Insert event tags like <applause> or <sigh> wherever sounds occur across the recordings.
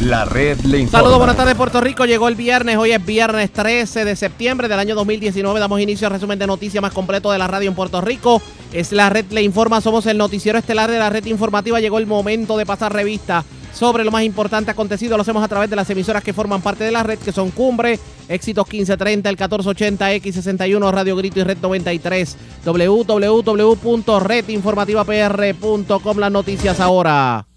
La red le informa. Saludos, buenas tardes Puerto Rico. Llegó el viernes, hoy es viernes 13 de septiembre del año 2019. Damos inicio al resumen de noticias más completo de la radio en Puerto Rico. Es la red le informa, somos el noticiero estelar de la red informativa. Llegó el momento de pasar revista sobre lo más importante acontecido. Lo hacemos a través de las emisoras que forman parte de la red, que son Cumbre, Éxitos 1530, el 1480, X61, Radio Grito y Red 93. www.redinformativapr.com. Las noticias ahora.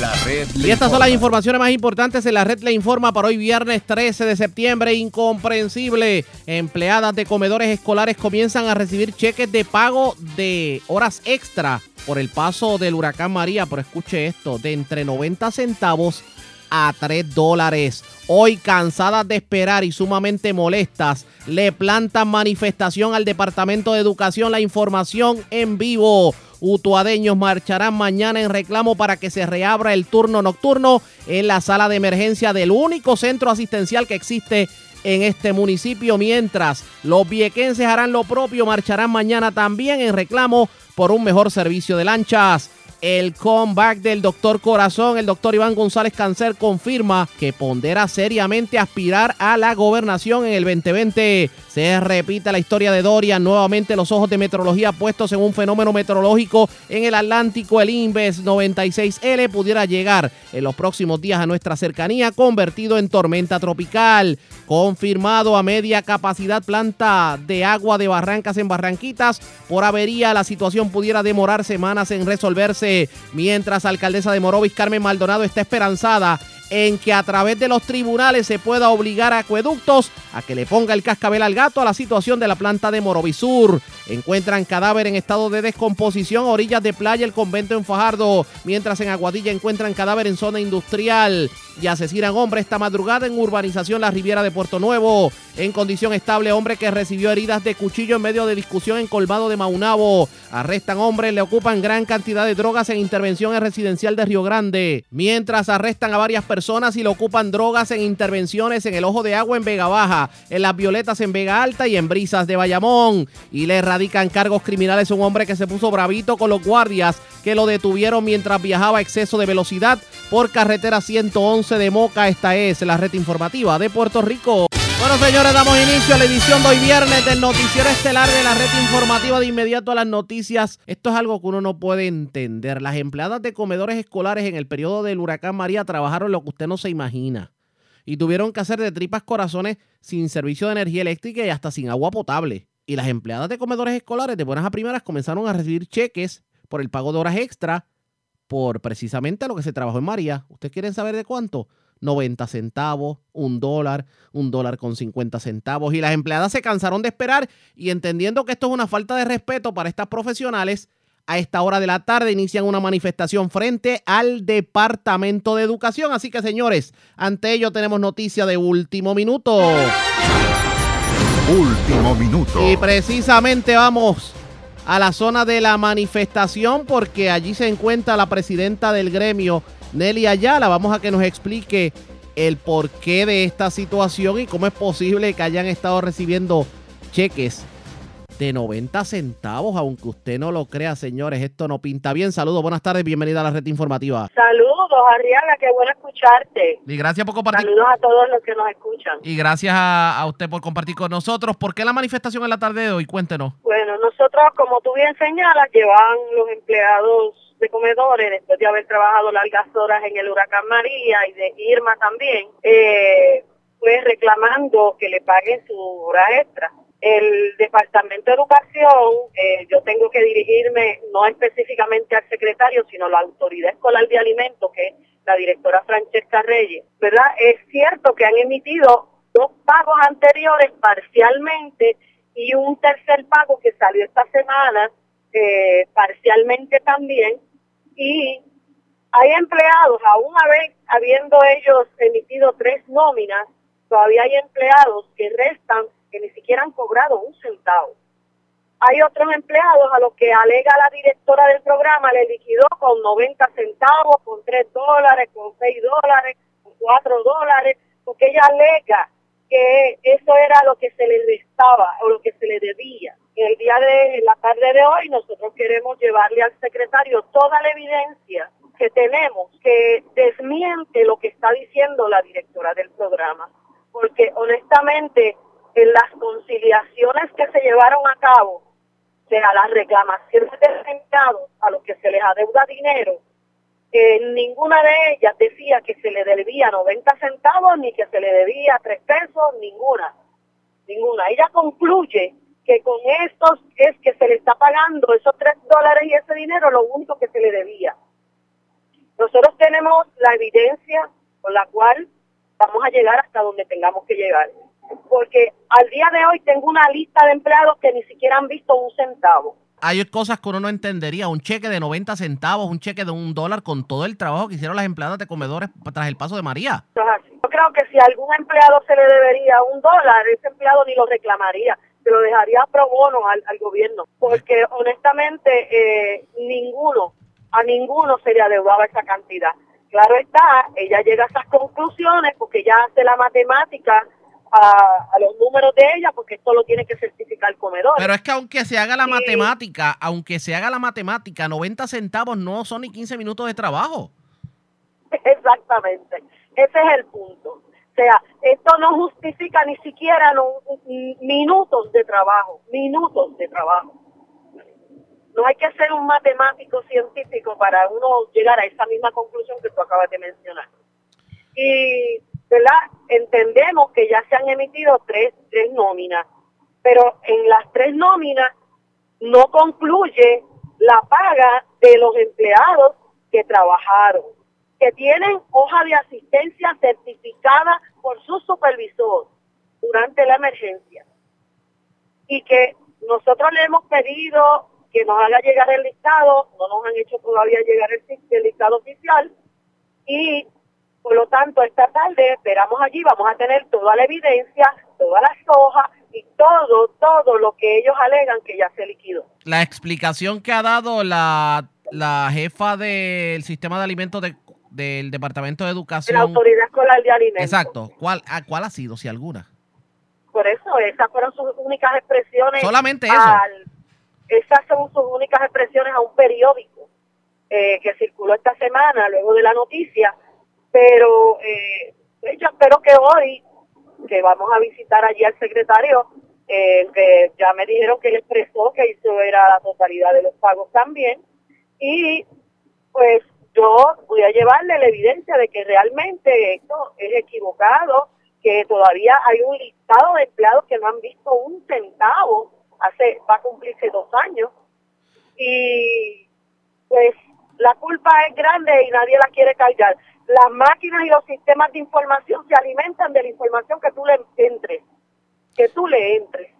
La red Y estas son las informaciones más importantes en la red le informa para hoy viernes 13 de septiembre. Incomprensible. Empleadas de comedores escolares comienzan a recibir cheques de pago de horas extra por el paso del huracán María. Pero escuche esto, de entre 90 centavos a 3 dólares. Hoy cansadas de esperar y sumamente molestas, le plantan manifestación al Departamento de Educación. La información en vivo. Utuadeños marcharán mañana en reclamo para que se reabra el turno nocturno en la sala de emergencia del único centro asistencial que existe en este municipio. Mientras los viequenses harán lo propio, marcharán mañana también en reclamo por un mejor servicio de lanchas. El comeback del doctor Corazón, el doctor Iván González Cáncer confirma que pondera seriamente aspirar a la gobernación en el 2020. Se repite la historia de Dorian, nuevamente los ojos de meteorología puestos en un fenómeno meteorológico en el Atlántico. El Inves 96L pudiera llegar en los próximos días a nuestra cercanía, convertido en tormenta tropical. Confirmado a media capacidad planta de agua de Barrancas en Barranquitas. Por avería, la situación pudiera demorar semanas en resolverse. Mientras alcaldesa de Morovis, Carmen Maldonado, está esperanzada en que a través de los tribunales se pueda obligar a acueductos a que le ponga el cascabel al gato a la situación de la planta de Morovisur. Encuentran cadáver en estado de descomposición a orillas de playa el convento en Fajardo, mientras en Aguadilla encuentran cadáver en zona industrial y asesinan hombre esta madrugada en urbanización La Riviera de Puerto Nuevo. En condición estable, hombre que recibió heridas de cuchillo en medio de discusión en Colmado de Maunabo. Arrestan hombre, le ocupan gran cantidad de drogas en intervención en residencial de Río Grande. Mientras arrestan a varias personas y le ocupan drogas en intervenciones en el Ojo de Agua en Vega Baja, en Las Violetas en Vega Alta y en Brisas de Bayamón. Y le radican cargos criminales un hombre que se puso bravito con los guardias que lo detuvieron mientras viajaba a exceso de velocidad por carretera 111 de Moca. Esta es la red informativa de Puerto Rico. Bueno, señores, damos inicio a la edición de hoy viernes del noticiero estelar de la red informativa de inmediato a las noticias. Esto es algo que uno no puede entender. Las empleadas de comedores escolares en el periodo del huracán María trabajaron lo que usted no se imagina. Y tuvieron que hacer de tripas corazones sin servicio de energía eléctrica y hasta sin agua potable. Y las empleadas de comedores escolares de buenas a primeras comenzaron a recibir cheques por el pago de horas extra por precisamente lo que se trabajó en María. ¿Ustedes quieren saber de cuánto? 90 centavos, un dólar, un dólar con 50 centavos. Y las empleadas se cansaron de esperar y entendiendo que esto es una falta de respeto para estas profesionales, a esta hora de la tarde inician una manifestación frente al Departamento de Educación. Así que señores, ante ello tenemos noticia de último minuto. Último minuto. Y precisamente vamos a la zona de la manifestación porque allí se encuentra la presidenta del gremio, Nelly Ayala. Vamos a que nos explique el porqué de esta situación y cómo es posible que hayan estado recibiendo cheques de 90 centavos, aunque usted no lo crea, señores. Esto no pinta bien. Saludos, buenas tardes, bienvenida a la red informativa. Saludos, Arriaga, qué bueno escucharte. Y gracias por compartir. Saludos a todos los que nos escuchan. Y gracias a, a usted por compartir con nosotros. ¿Por qué la manifestación en la tarde de hoy? Cuéntenos. Bueno, nosotros, como tú bien señalas, llevan los empleados de comedores, después de haber trabajado largas horas en el huracán María y de Irma también, eh, pues reclamando que le paguen su hora extra. El Departamento de Educación, eh, yo tengo que dirigirme no específicamente al secretario, sino a la Autoridad Escolar de Alimentos, que es la directora Francesca Reyes, ¿verdad? Es cierto que han emitido dos pagos anteriores parcialmente y un tercer pago que salió esta semana eh, parcialmente también y hay empleados, aún habiendo ellos emitido tres nóminas, todavía hay empleados que restan que ni siquiera han cobrado un centavo. Hay otros empleados a los que alega la directora del programa le liquidó con 90 centavos, con 3 dólares, con 6 dólares, con 4 dólares, porque ella alega que eso era lo que se le restaba o lo que se le debía. El día de la tarde de hoy nosotros queremos llevarle al secretario toda la evidencia que tenemos que desmiente lo que está diciendo la directora del programa, porque honestamente en las conciliaciones que se llevaron a cabo, o sea, las reclamaciones de empleados a los que se les adeuda dinero, eh, ninguna de ellas decía que se le debía 90 centavos ni que se le debía 3 pesos, ninguna, ninguna. Ella concluye que con estos es que se le está pagando esos 3 dólares y ese dinero lo único que se le debía. Nosotros tenemos la evidencia con la cual vamos a llegar hasta donde tengamos que llegar. Porque al día de hoy tengo una lista de empleados que ni siquiera han visto un centavo hay cosas que uno no entendería. Un cheque de 90 centavos, un cheque de un dólar con todo el trabajo que hicieron las empleadas de comedores tras el paso de María. Yo creo que si a algún empleado se le debería un dólar, ese empleado ni lo reclamaría, se lo dejaría pro bono al, gobierno. Porque honestamente, eh, ninguno, a ninguno se le adeudaba esa cantidad. Claro está, ella llega a esas conclusiones porque ya hace la matemática a, los números de ella porque esto lo tiene que certificar el comedor. Pero es que aunque se haga la matemática, aunque se haga la matemática, 90 centavos no son ni 15 minutos de trabajo. <laughs> Exactamente, ese es el punto. O sea, esto no justifica ni siquiera minutos de trabajo, minutos de trabajo. No hay que ser un matemático científico para uno llegar a esa misma conclusión que tú acabas de mencionar. Y Entendemos que ya se han emitido tres, tres nóminas, pero en las tres nóminas no concluye la paga de los empleados que trabajaron, que tienen hoja de asistencia certificada por su supervisor durante la emergencia. Y que nosotros le hemos pedido que nos haga llegar el listado, no nos han hecho todavía llegar el, el listado oficial y por lo tanto, esta tarde esperamos allí, vamos a tener toda la evidencia, todas las hojas y todo, todo lo que ellos alegan que ya se liquidó. La explicación que ha dado la, la jefa del sistema de alimentos del Departamento de Educación. la Autoridad Escolar de Alimentos. Exacto. ¿Cuál, ¿Cuál ha sido, si alguna? Por eso, esas fueron sus únicas expresiones. Solamente eso. esas son sus únicas expresiones a un periódico eh, que circuló esta semana, luego de la noticia, pero eh, yo espero que hoy, que vamos a visitar allí al secretario, eh, que ya me dijeron que él expresó que hizo era la totalidad de los pagos también, y pues yo voy a llevarle la evidencia de que realmente esto es equivocado, que todavía hay un listado de empleados que no han visto un centavo, hace va a cumplirse dos años, y pues la culpa es grande y nadie la quiere cargar las máquinas y los sistemas de información se alimentan de la información que tú le entres, que tú le entres.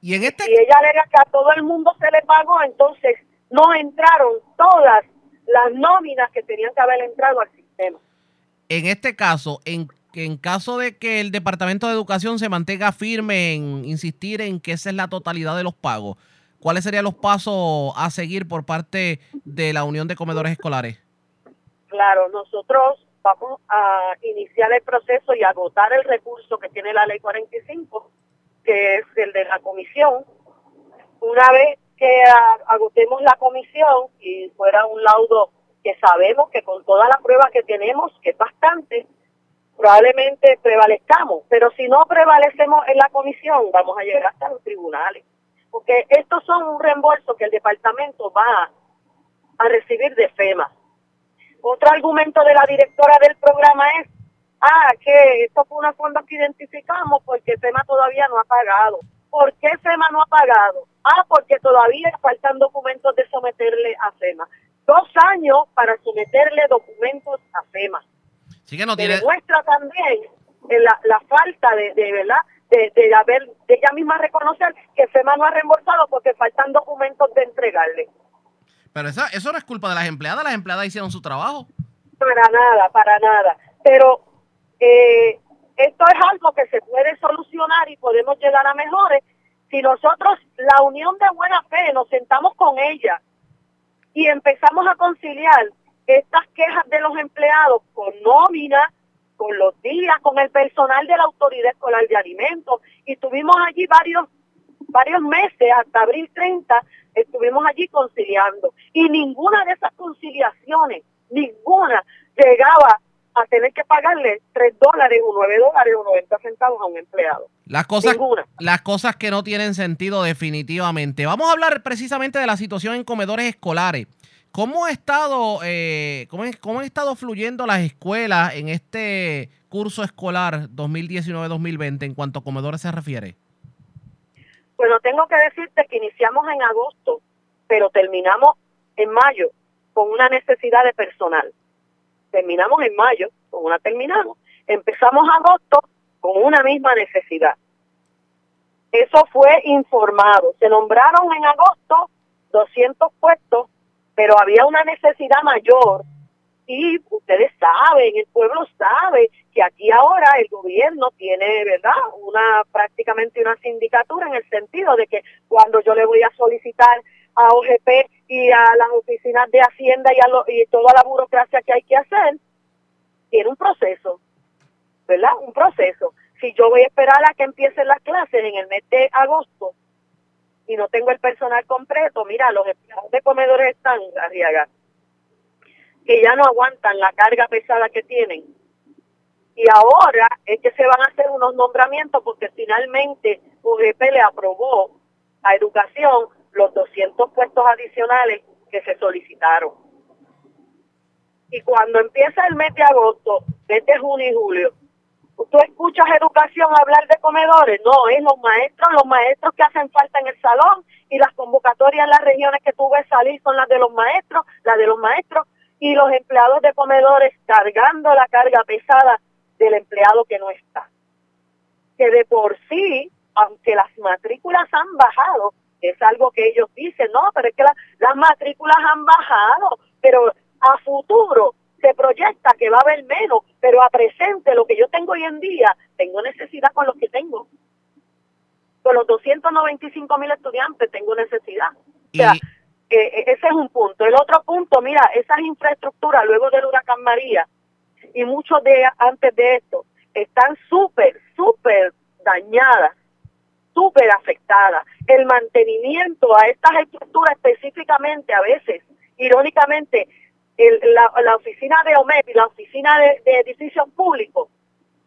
Y en este... Si ella alega que a todo el mundo se le pagó, entonces no entraron todas las nóminas que tenían que haber entrado al sistema. En este caso, en, en caso de que el Departamento de Educación se mantenga firme en insistir en que esa es la totalidad de los pagos, ¿cuáles serían los pasos a seguir por parte de la Unión de Comedores Escolares? Claro, nosotros vamos a iniciar el proceso y agotar el recurso que tiene la ley 45, que es el de la comisión. Una vez que agotemos la comisión y fuera un laudo que sabemos que con toda la prueba que tenemos, que es bastante, probablemente prevalezcamos. Pero si no prevalecemos en la comisión, vamos a llegar hasta los tribunales. Porque estos son un reembolso que el departamento va a recibir de FEMA. Otro argumento de la directora del programa es, ah, que esto fue una fonda que identificamos porque FEMA todavía no ha pagado. ¿Por qué FEMA no ha pagado? Ah, porque todavía faltan documentos de someterle a FEMA. Dos años para someterle documentos a FEMA. Sí que no tiene... Demuestra también eh, la, la falta de, de verdad de, de, haber, de ella misma reconocer que FEMA no ha reembolsado porque faltan documentos de entregarle. Pero eso, eso no es culpa de las empleadas, las empleadas hicieron su trabajo. Para nada, para nada. Pero eh, esto es algo que se puede solucionar y podemos llegar a mejores si nosotros, la unión de buena fe, nos sentamos con ella y empezamos a conciliar estas quejas de los empleados con nómina, con los días, con el personal de la Autoridad Escolar de Alimentos. Y estuvimos allí varios, varios meses, hasta abril 30, estuvimos allí conciliando y ninguna de esas conciliaciones ninguna llegaba a tener que pagarle 3 dólares o 9 dólares o 90 centavos a un empleado. Las cosas, Ninguna. las cosas que no tienen sentido definitivamente. Vamos a hablar precisamente de la situación en comedores escolares. ¿Cómo ha estado, eh, cómo, cómo han estado fluyendo las escuelas en este curso escolar 2019-2020 en cuanto a comedores se refiere? Bueno, tengo que decirte que iniciamos en agosto, pero terminamos en mayo con una necesidad de personal. Terminamos en mayo, con una terminamos. Empezamos agosto con una misma necesidad. Eso fue informado. Se nombraron en agosto 200 puestos, pero había una necesidad mayor. Y ustedes saben, el pueblo sabe que aquí ahora el gobierno tiene, ¿verdad? Una prácticamente una sindicatura en el sentido de que cuando yo le voy a solicitar a OGP y a las oficinas de Hacienda y, a lo- y toda la burocracia que hay que hacer, tiene un proceso, ¿verdad? Un proceso. Si yo voy a esperar a que empiecen las clases en el mes de agosto y no tengo el personal completo, mira, los empleados de comedores están, Arriaga, que ya no aguantan la carga pesada que tienen. Y ahora es que se van a hacer unos nombramientos porque finalmente UGP le aprobó a educación los 200 puestos adicionales que se solicitaron. Y cuando empieza el mes de agosto, desde junio y julio, ¿tú escuchas educación hablar de comedores? No, es los maestros, los maestros que hacen falta en el salón y las convocatorias en las regiones que tú ves salir son las de los maestros, las de los maestros y los empleados de comedores cargando la carga pesada del empleado que no está. Que de por sí, aunque las matrículas han bajado, es algo que ellos dicen, no, pero es que la- las matrículas han bajado, pero a futuro se proyecta que va a haber menos, pero a presente lo que yo tengo hoy en día, tengo necesidad con los que tengo. Con los 295 mil estudiantes tengo necesidad. O sea, Y- eh, ese es un punto. El otro punto, mira, esas infraestructuras luego del huracán María y muchos de antes de esto están súper, súper dañadas, súper afectadas. El mantenimiento a estas estructuras específicamente a veces, irónicamente, la oficina de OMEP y la oficina de, de edificios públicos,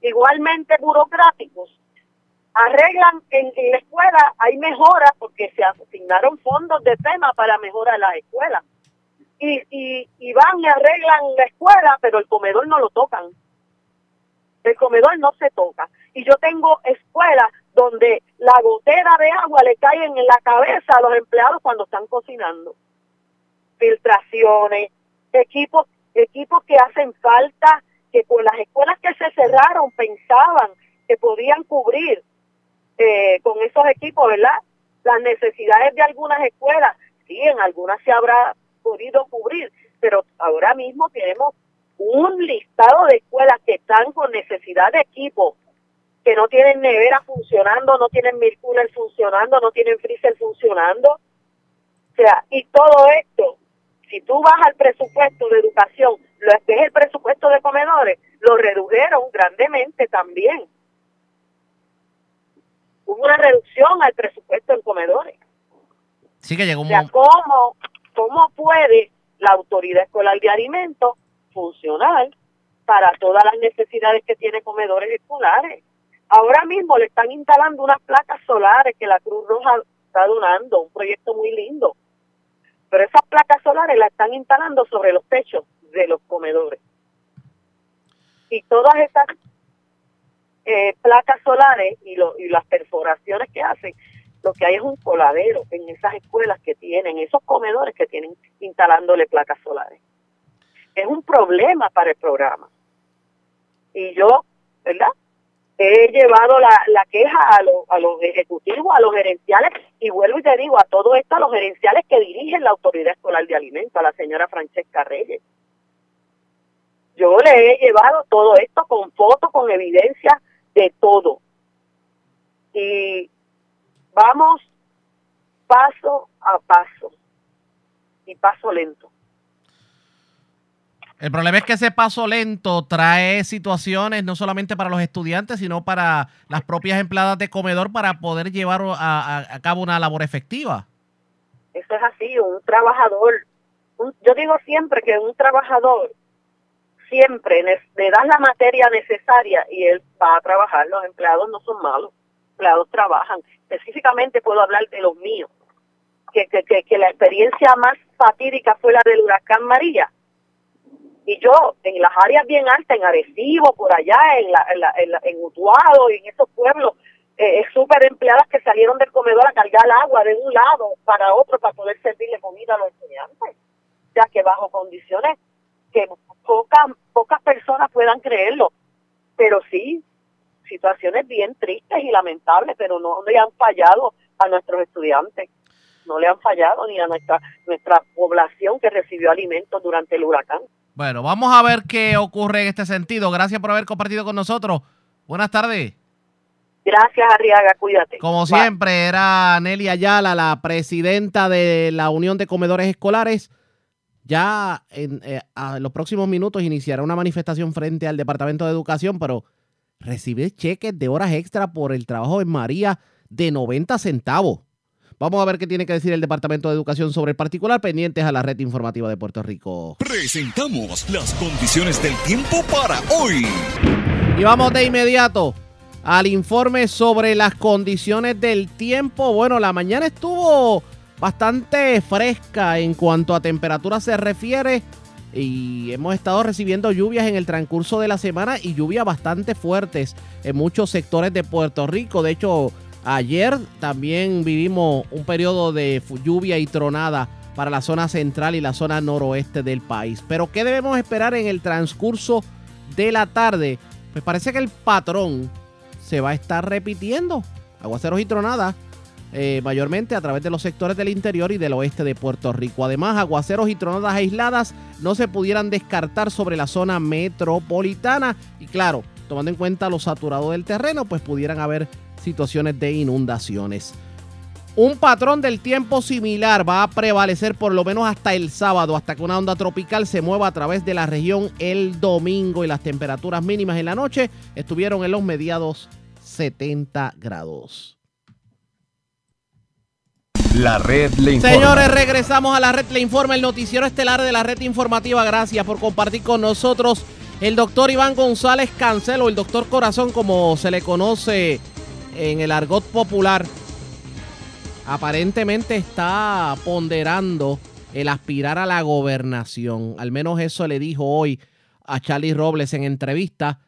igualmente burocráticos, arreglan en, en la escuela, hay mejoras porque se asignaron fondos de tema para mejorar las escuelas. Y, y, y van y arreglan la escuela, pero el comedor no lo tocan. El comedor no se toca. Y yo tengo escuelas donde la gotera de agua le cae en la cabeza a los empleados cuando están cocinando. Filtraciones, equipos, equipos que hacen falta, que con las escuelas que se cerraron pensaban que podían cubrir eh, con esos equipos, ¿verdad? Las necesidades de algunas escuelas, sí, en algunas se habrá podido cubrir, pero ahora mismo tenemos un listado de escuelas que están con necesidad de equipo, que no tienen nevera funcionando, no tienen milk cooler funcionando, no tienen freezer funcionando. O sea, y todo esto, si tú vas al presupuesto de educación, lo que es el presupuesto de comedores, lo redujeron grandemente también hubo una reducción al presupuesto en comedores. sí que llegó O un sea, mo- ¿cómo, cómo puede la autoridad escolar de alimentos funcionar para todas las necesidades que tiene comedores escolares? Ahora mismo le están instalando unas placas solares que la Cruz Roja está donando, un proyecto muy lindo. Pero esas placas solares las están instalando sobre los techos de los comedores. Y todas estas eh, placas solares y, y las perforaciones que hacen, lo que hay es un coladero en esas escuelas que tienen, esos comedores que tienen instalándole placas solares. Es un problema para el programa. Y yo, ¿verdad? He llevado la, la queja a, los a los ejecutivos, a los gerenciales, y vuelvo y te digo, a todo esto, a los gerenciales que dirigen la Autoridad Escolar de Alimentos, a la señora Francesca Reyes. Yo le he llevado todo esto con fotos, con evidencia de todo. Y vamos paso a paso y paso lento. El problema es que ese paso lento trae situaciones no solamente para los estudiantes, sino para las propias empleadas de comedor para poder llevar a, a- cabo una labor efectiva. Eso es así, un trabajador yo digo siempre que un trabajador siempre le das la materia necesaria y él va a trabajar. Los empleados no son malos, los empleados trabajan. Específicamente puedo hablar de los míos, que, que, que, que la experiencia más fatídica fue la del huracán María. Y yo, en las áreas bien altas, en Arecibo, por allá, en, la, en, la, en, la- en Utuado, en esos pueblos, eh, súper empleadas que salieron del comedor a cargar agua de un lado para otro para poder servirle comida a los estudiantes. Sea, que bajo condiciones que pocas pocas personas puedan creerlo. Pero sí, situaciones bien tristes y lamentables, pero no le han fallado a nuestros estudiantes. No le han fallado ni a nuestra nuestra población que recibió alimentos durante el huracán. Bueno, vamos a ver qué ocurre en este sentido. Gracias por haber compartido con nosotros. Buenas tardes. Gracias, Arriaga, cuídate. Como Bye. siempre, era Nelly Ayala, la presidenta de la Unión de Comedores Escolares. Ya en eh, a los próximos minutos iniciará una manifestación frente al Departamento de Educación, pero recibir cheques de horas extra por el trabajo en María de 90 centavos. Vamos a ver qué tiene que decir el Departamento de Educación sobre el particular, pendientes a la red informativa de Puerto Rico. Presentamos las condiciones del tiempo para hoy. Y vamos de inmediato al informe sobre las condiciones del tiempo. Bueno, la mañana estuvo bastante fresca en cuanto a temperatura se refiere y hemos estado recibiendo lluvias en el transcurso de la semana y lluvias bastante fuertes en muchos sectores de Puerto Rico. De hecho, ayer también vivimos un periodo de lluvia y tronada para la zona central y la zona noroeste del país. Pero ¿qué debemos esperar en el transcurso de la tarde? Pues parece que el patrón se va a estar repitiendo. Aguaceros y tronadas, eh, mayormente a través de los sectores del interior y del oeste de Puerto Rico. Además, aguaceros y tronadas aisladas no se pudieran descartar sobre la zona metropolitana. Y claro, tomando en cuenta lo saturado del terreno, pues pudieran haber situaciones de inundaciones. Un patrón del tiempo similar va a prevalecer por lo menos hasta el sábado, hasta que una onda tropical se mueva a través de la región el domingo y las temperaturas mínimas en la noche estuvieron en los mediados 70 grados. La red le informa. Señores, regresamos a la red Le Informa, el noticiero estelar de la red informativa. Gracias por compartir con nosotros el doctor Iván González Cancelo, el doctor Corazón, como se le conoce en el argot popular. Aparentemente está ponderando el aspirar a la gobernación. Al menos eso le dijo hoy a Charlie Robles en entrevista.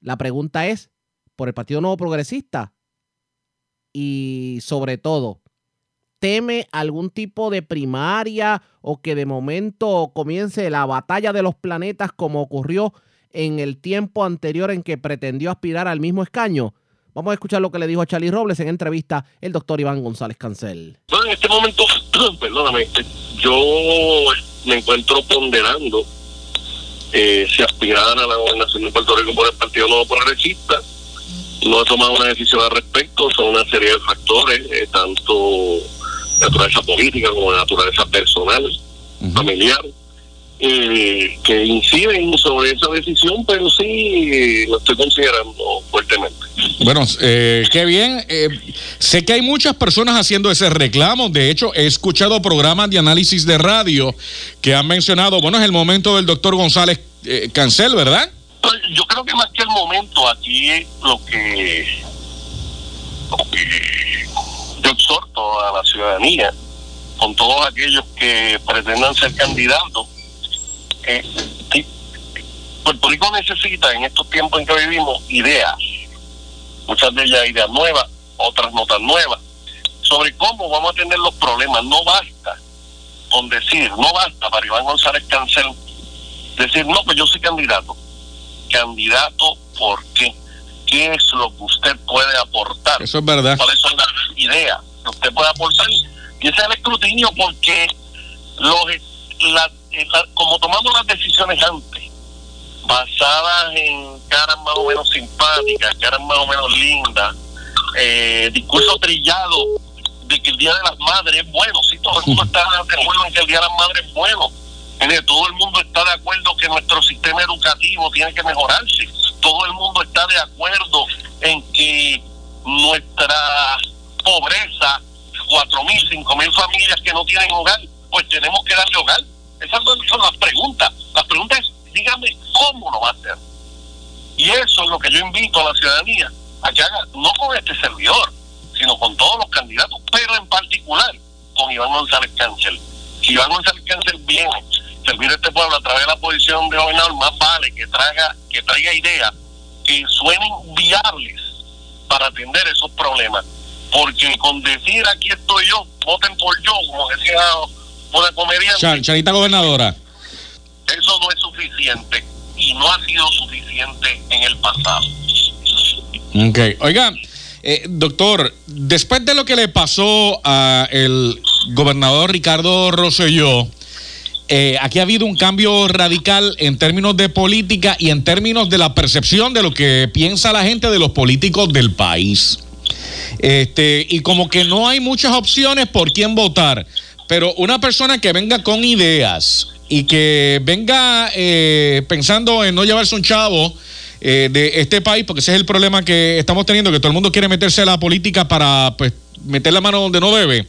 La pregunta es, ¿por el Partido Nuevo Progresista? Y sobre todo, teme algún tipo de primaria o que de momento comience la batalla de los planetas como ocurrió en el tiempo anterior en que pretendió aspirar al mismo escaño? Vamos a escuchar lo que le dijo a Charlie Robles en entrevista el doctor Iván González Cancel. Bueno, en este momento, <clears throat> perdóname, yo me encuentro ponderando eh, si aspirar a la gobernación de Puerto Rico por el Partido Nuevo Progresista. No he tomado una decisión al respecto, son una serie de factores, eh, tanto de naturaleza política como de naturaleza personal, familiar, eh, que inciden sobre esa decisión, pero sí eh, lo estoy considerando fuertemente. Bueno, eh, qué bien. Eh, sé que hay muchas personas haciendo ese reclamo. De hecho, he escuchado programas de análisis de radio que han mencionado, bueno, es el momento del doctor González eh, Cancel, ¿verdad? Pues, Yo creo que más que el momento, aquí lo que, lo que yo exhorto a la ciudadanía, con todos aquellos que pretendan ser candidatos, eh, Puerto Rico necesita en estos tiempos en que vivimos ideas, muchas de ellas ideas nuevas, otras no tan nuevas, sobre cómo vamos a atender los problemas. No basta con decir, no basta para Iván González Cancel decir, no, pues yo soy candidato candidato, ¿por qué? ¿Qué es lo que usted puede aportar? Eso es verdad. ¿Cuáles son las ideas que usted puede aportar? Y ese es el escrutinio porque los, la- como tomamos las decisiones antes, basadas en caras más o menos simpáticas, caras más o menos lindas, eh, discurso trillado de que el Día de las Madres es bueno, si todo el mundo <laughs> está de acuerdo en que el Día de las Madres es bueno, todo el mundo está de acuerdo que nuestro sistema educativo tiene que mejorarse. Todo el mundo está de acuerdo en que nuestra pobreza, cuatro mil, cinco mil familias que no tienen hogar, pues tenemos que darle hogar. Esas no son las preguntas. La pregunta es, dígame cómo lo va a hacer. Y eso es lo que yo invito a la ciudadanía a que haga, no con este servidor, sino con todos los candidatos, pero en particular con Iván González Cancel. Si Iván González Cancel viene servir a este pueblo a través de la posición de gobernador, más vale que traiga, que traiga ideas que suenen viables para atender esos problemas. Porque con decir aquí estoy yo, voten por yo, como decía una comediante, Char- Charita gobernadora. eso no es suficiente y no ha sido suficiente en el pasado. Ok. Oiga, eh, doctor, después de lo que le pasó a el gobernador Ricardo Rosselló, eh, aquí ha habido un cambio radical en términos de política y en términos de la percepción de lo que piensa la gente de los políticos del país. Este, y como que no hay muchas opciones por quién votar, pero una persona que venga con ideas y que venga eh, pensando en no llevarse un chavo eh, de este país, porque ese es el problema que estamos teniendo, que todo el mundo quiere meterse a la política para pues, meter la mano donde no debe,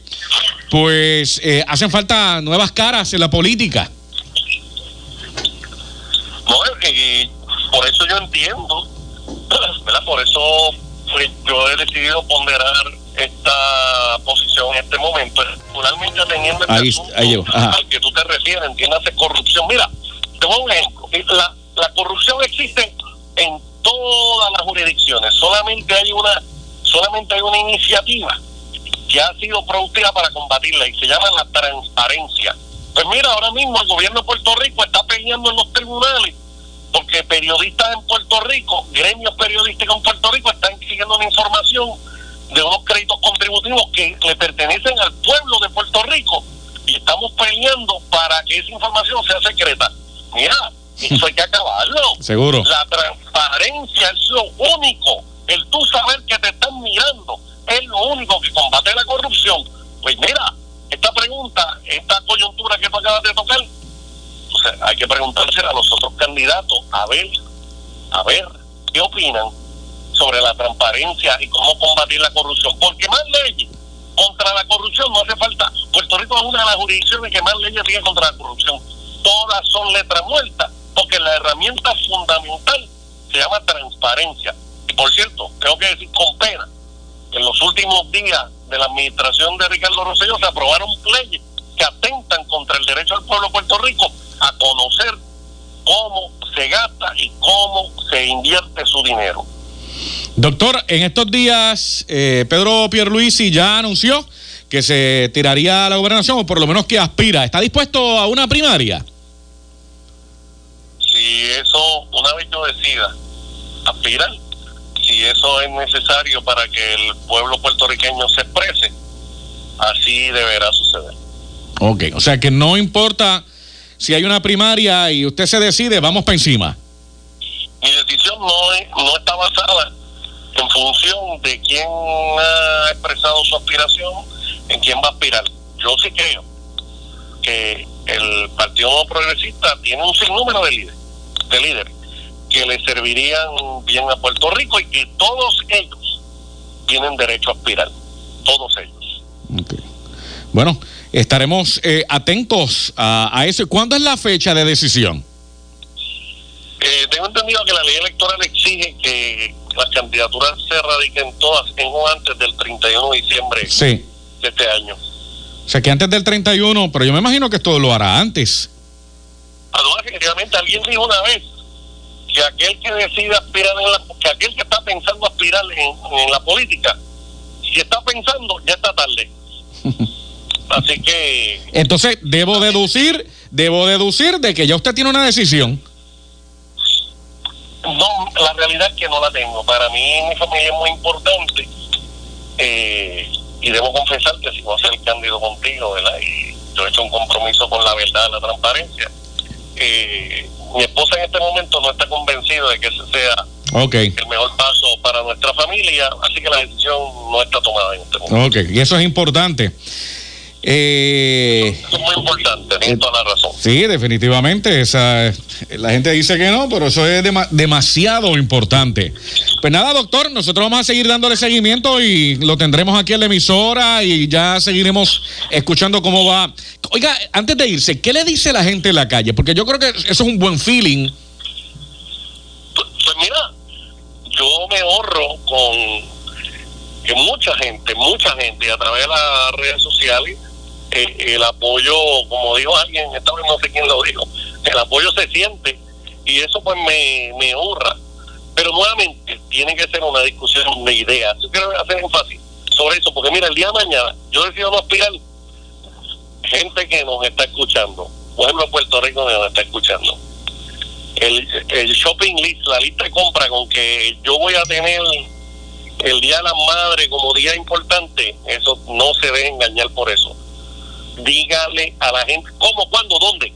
pues eh, hacen falta nuevas caras en la política. No, eh, por eso yo entiendo, <clears throat> ¿verdad? Por eso pues, yo he decidido ponderar esta posición en este momento, particularmente teniendo este Ahí- al que tú te refieres, entiéndase corrupción. Mira, te pongo un ejemplo. La, la corrupción existe en todas las jurisdicciones, solamente hay una, solamente hay una iniciativa que ha sido productiva para combatirla y se llama la transparencia. Pues mira, ahora mismo el gobierno de Puerto Rico está peleando en los tribunales porque periodistas en Puerto Rico, gremios periodísticos en Puerto Rico están exigiendo una información de unos créditos contributivos que le pertenecen al pueblo de Puerto Rico y estamos peleando para que esa información sea secreta. Mira, <laughs> eso hay que acabarlo. Seguro. La transparencia es lo único. El tú saber que te están mirando es lo único que combate la corrupción. Pues mira, esta pregunta, esta coyuntura que tú acabas de tocar, o sea, hay que preguntarse a los otros candidatos a ver, a ver qué opinan sobre la transparencia y cómo combatir la corrupción. Porque más leyes contra la corrupción no hace falta. Puerto Rico es una de las jurisdicciones que más leyes tiene contra la corrupción. Todas son letras muertas, porque la herramienta fundamental se llama transparencia. Y por cierto, tengo que decir con pena, que en los últimos días de la administración de Ricardo Rosselló se aprobaron leyes que atentan contra el derecho al pueblo de Puerto Rico a conocer cómo se gasta y cómo se invierte su dinero. Doctor, en estos días eh, Pedro Pierluisi ya anunció que se tiraría a la gobernación, o por lo menos que aspira. ¿Está dispuesto a una primaria? Si eso, una vez yo decida aspirar, si eso es necesario para que el pueblo puertorriqueño se exprese, así deberá suceder. Ok, o sea que no importa si hay una primaria y usted se decide, vamos para encima. mi decisión no, no está basada en función de quién ha expresado su aspiración, en quién va a aspirar. Yo sí creo que el Partido Progresista tiene un sinnúmero de líderes, de líderes que le servirían bien a Puerto Rico y que todos ellos tienen derecho a aspirar, todos ellos. Bueno, estaremos eh, atentos a, a eso. ¿Cuándo es la fecha de decisión? Eh, tengo entendido que la ley electoral exige que las candidaturas se radiquen todas en o antes del 31 de diciembre Sí. de este año. O sea que antes del 31, pero yo me imagino que esto lo hará antes. Además, efectivamente, alguien dijo una vez que aquel que decide aspirar en la, que aquel que está pensando aspirar en, en la política, si está pensando, ya está tarde. <laughs> Así que Entonces, debo deducir, debo deducir de que ya usted tiene una decisión. No, la realidad es que no la tengo. Para mí, mi familia es muy importante. eh, y debo confesar que si voy a ser candidato contigo, ¿verdad? Y yo he hecho un compromiso con la verdad, la transparencia. eh, mi esposa en este momento no está convencida de que ese sea el mejor paso para nuestra familia, así que la decisión no está tomada en este momento. ok, y eso es importante. Eh, Eso es muy importante, tienes toda la razón. sí, definitivamente. Esa, la gente dice que no, pero eso es dema- demasiado importante. Pues nada, doctor, nosotros vamos a seguir dándole seguimiento y lo tendremos aquí en la emisora y ya seguiremos escuchando cómo va. Oiga, antes de irse, ¿qué le dice la gente en la calle? Porque yo creo que eso es un buen feeling. Pues, pues mira, yo me ahorro con que mucha gente, mucha gente a través de las redes sociales, el apoyo, como dijo alguien, esta vez no sé quién lo dijo, el apoyo se siente y eso pues me, me honra. Pero nuevamente tiene que ser una discusión de ideas. Yo quiero hacer énfasis sobre eso, porque mira, el día de mañana yo decido no aspirar gente que nos está escuchando, pueblo de Puerto Rico que nos está escuchando el, el shopping list, la lista de compra con que yo voy a tener el Día de la Madre como día importante, eso no se debe engañar por eso. Dígale a la gente cómo, cuándo, dónde,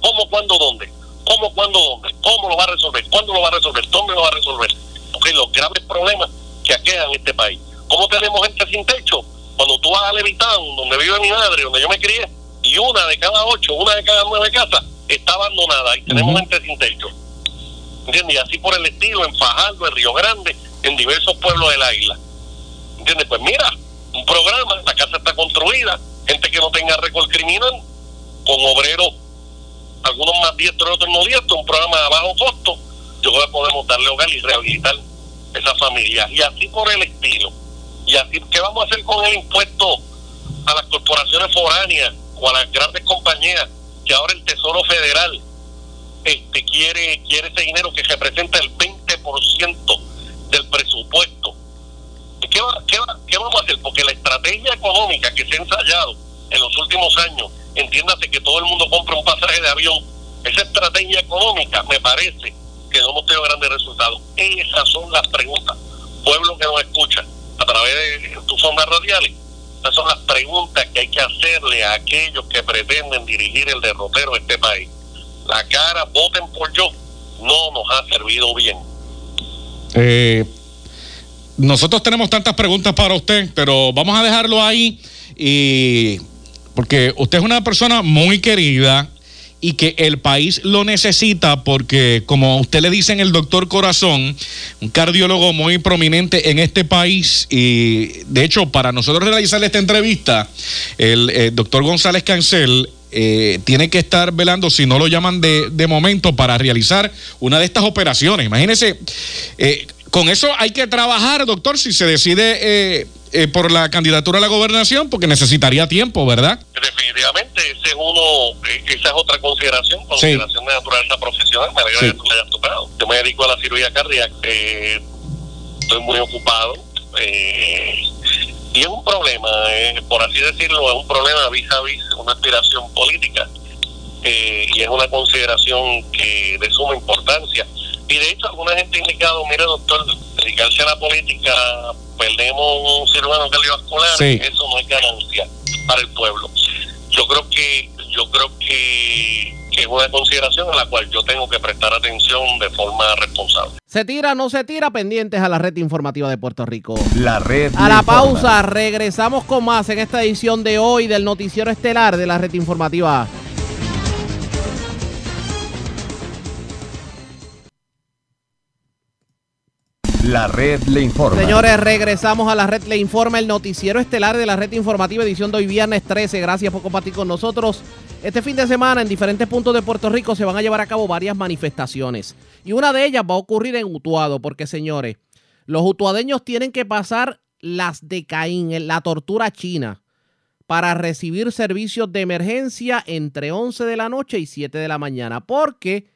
cómo, cuándo, dónde, cómo, cuándo, dónde, cómo lo va a resolver, cuándo lo va a resolver, dónde lo va a resolver. Porque los graves problemas que aquejan este país. ¿Cómo tenemos gente sin techo? Cuando tú vas a Levitown, donde vive mi madre, donde yo me crié, y una de cada ocho, una de cada nueve casas está abandonada y tenemos gente sin techo. ¿Entiendes? Y así por el estilo, en Fajardo, en Río Grande, en diversos pueblos de la isla. ¿Entiendes? Pues mira, un programa, la casa está construida, gente que no tenga récord criminal, con obreros, algunos más diestros y otros no diestros, un programa de bajo costo, yo creo que podemos darle hogar y rehabilitar esas familias. Y así por el estilo. Y así, ¿qué vamos a hacer con el impuesto a las corporaciones foráneas o a las grandes compañías que ahora el Tesoro Federal este quiere quiere ese dinero que representa el 20% del presupuesto. ¿Qué, va- qué, va- ¿Qué vamos a hacer? Porque la estrategia económica que se ha ensayado en los últimos años, entiéndase que todo el mundo compra un pasaje de avión, esa estrategia económica me parece que no hemos tenido grandes resultados. Esas son las preguntas. Pueblo que nos escucha a través de tus ondas radiales, esas son las preguntas que hay que hacerle a aquellos que pretenden dirigir el derrotero de este país. La cara, voten por yo, no nos ha servido bien. Eh, nosotros tenemos tantas preguntas para usted, pero vamos a dejarlo ahí y porque usted es una persona muy querida y que el país lo necesita porque como usted le dice en el doctor Corazón, un cardiólogo muy prominente en este país y de hecho para nosotros realizar esta entrevista, el, eh, doctor González Cancel eh, tiene que estar velando si no lo llaman de, de momento para realizar una de estas operaciones. Imagínese, eh, con eso hay que trabajar, doctor, si se decide eh, eh, por la candidatura a la gobernación, porque necesitaría tiempo, ¿verdad? Definitivamente, ese es uno, eh, esa es otra consideración, consideración de naturaleza profesional, me alegra Sí. que tú me hayas tocado. Yo me dedico a la cirugía cardíaca, eh, estoy muy ocupado, eh, y es un problema, eh, por así decirlo, es un problema vis a vis, una aspiración política, eh, y es una consideración que de suma importancia. Y de hecho, alguna gente ha indicado, mire doctor, dedicarse a la política, perdemos un cirujano cardiovascular, Sí. eso no es ganancia para el pueblo. Yo creo que, yo creo que, que es una consideración a la cual yo tengo que prestar atención de forma responsable. Se tira, no se tira, pendientes a la red informativa de Puerto Rico. La red A la informa. pausa, regresamos con más en esta edición de hoy del Noticiero Estelar de la red informativa. La red le informa. Señores, regresamos a la red Le Informa, el noticiero estelar de la red informativa, edición de hoy viernes 13. Gracias por compartir con nosotros. Este fin de semana en diferentes puntos de Puerto Rico se van a llevar a cabo varias manifestaciones. Y una de ellas va a ocurrir en Utuado, porque señores, los utuadeños tienen que pasar las de Caín, la tortura china, para recibir servicios de emergencia entre 11 de la noche y 7 de la mañana, porque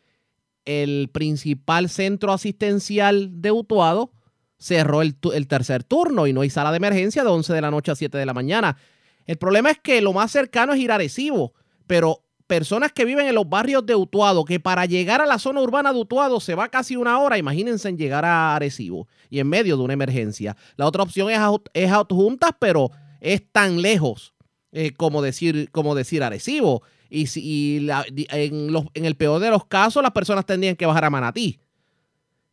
el principal centro asistencial de Utuado cerró el, tercer turno y no hay sala de emergencia de 11 de la noche a 7 de la mañana. El problema es que lo más cercano es ir a Arecibo, pero personas que viven en los barrios de Utuado, que para llegar a la zona urbana de Utuado se va casi una hora, imagínense en llegar a Arecibo y en medio de una emergencia. La otra opción es, es pero es tan lejos eh, como, decir, como decir Arecibo. Y, si, en, los- el peor de los casos, las personas tendrían que bajar a Manatí.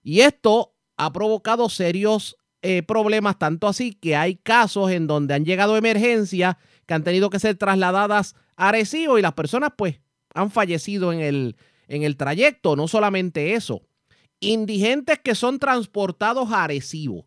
Y esto ha provocado serios eh, problemas, tanto así que hay casos en donde han llegado emergencias que han tenido que ser trasladadas a Arecibo y las personas pues han fallecido en el, en el trayecto. No solamente eso, indigentes que son transportados a Arecibo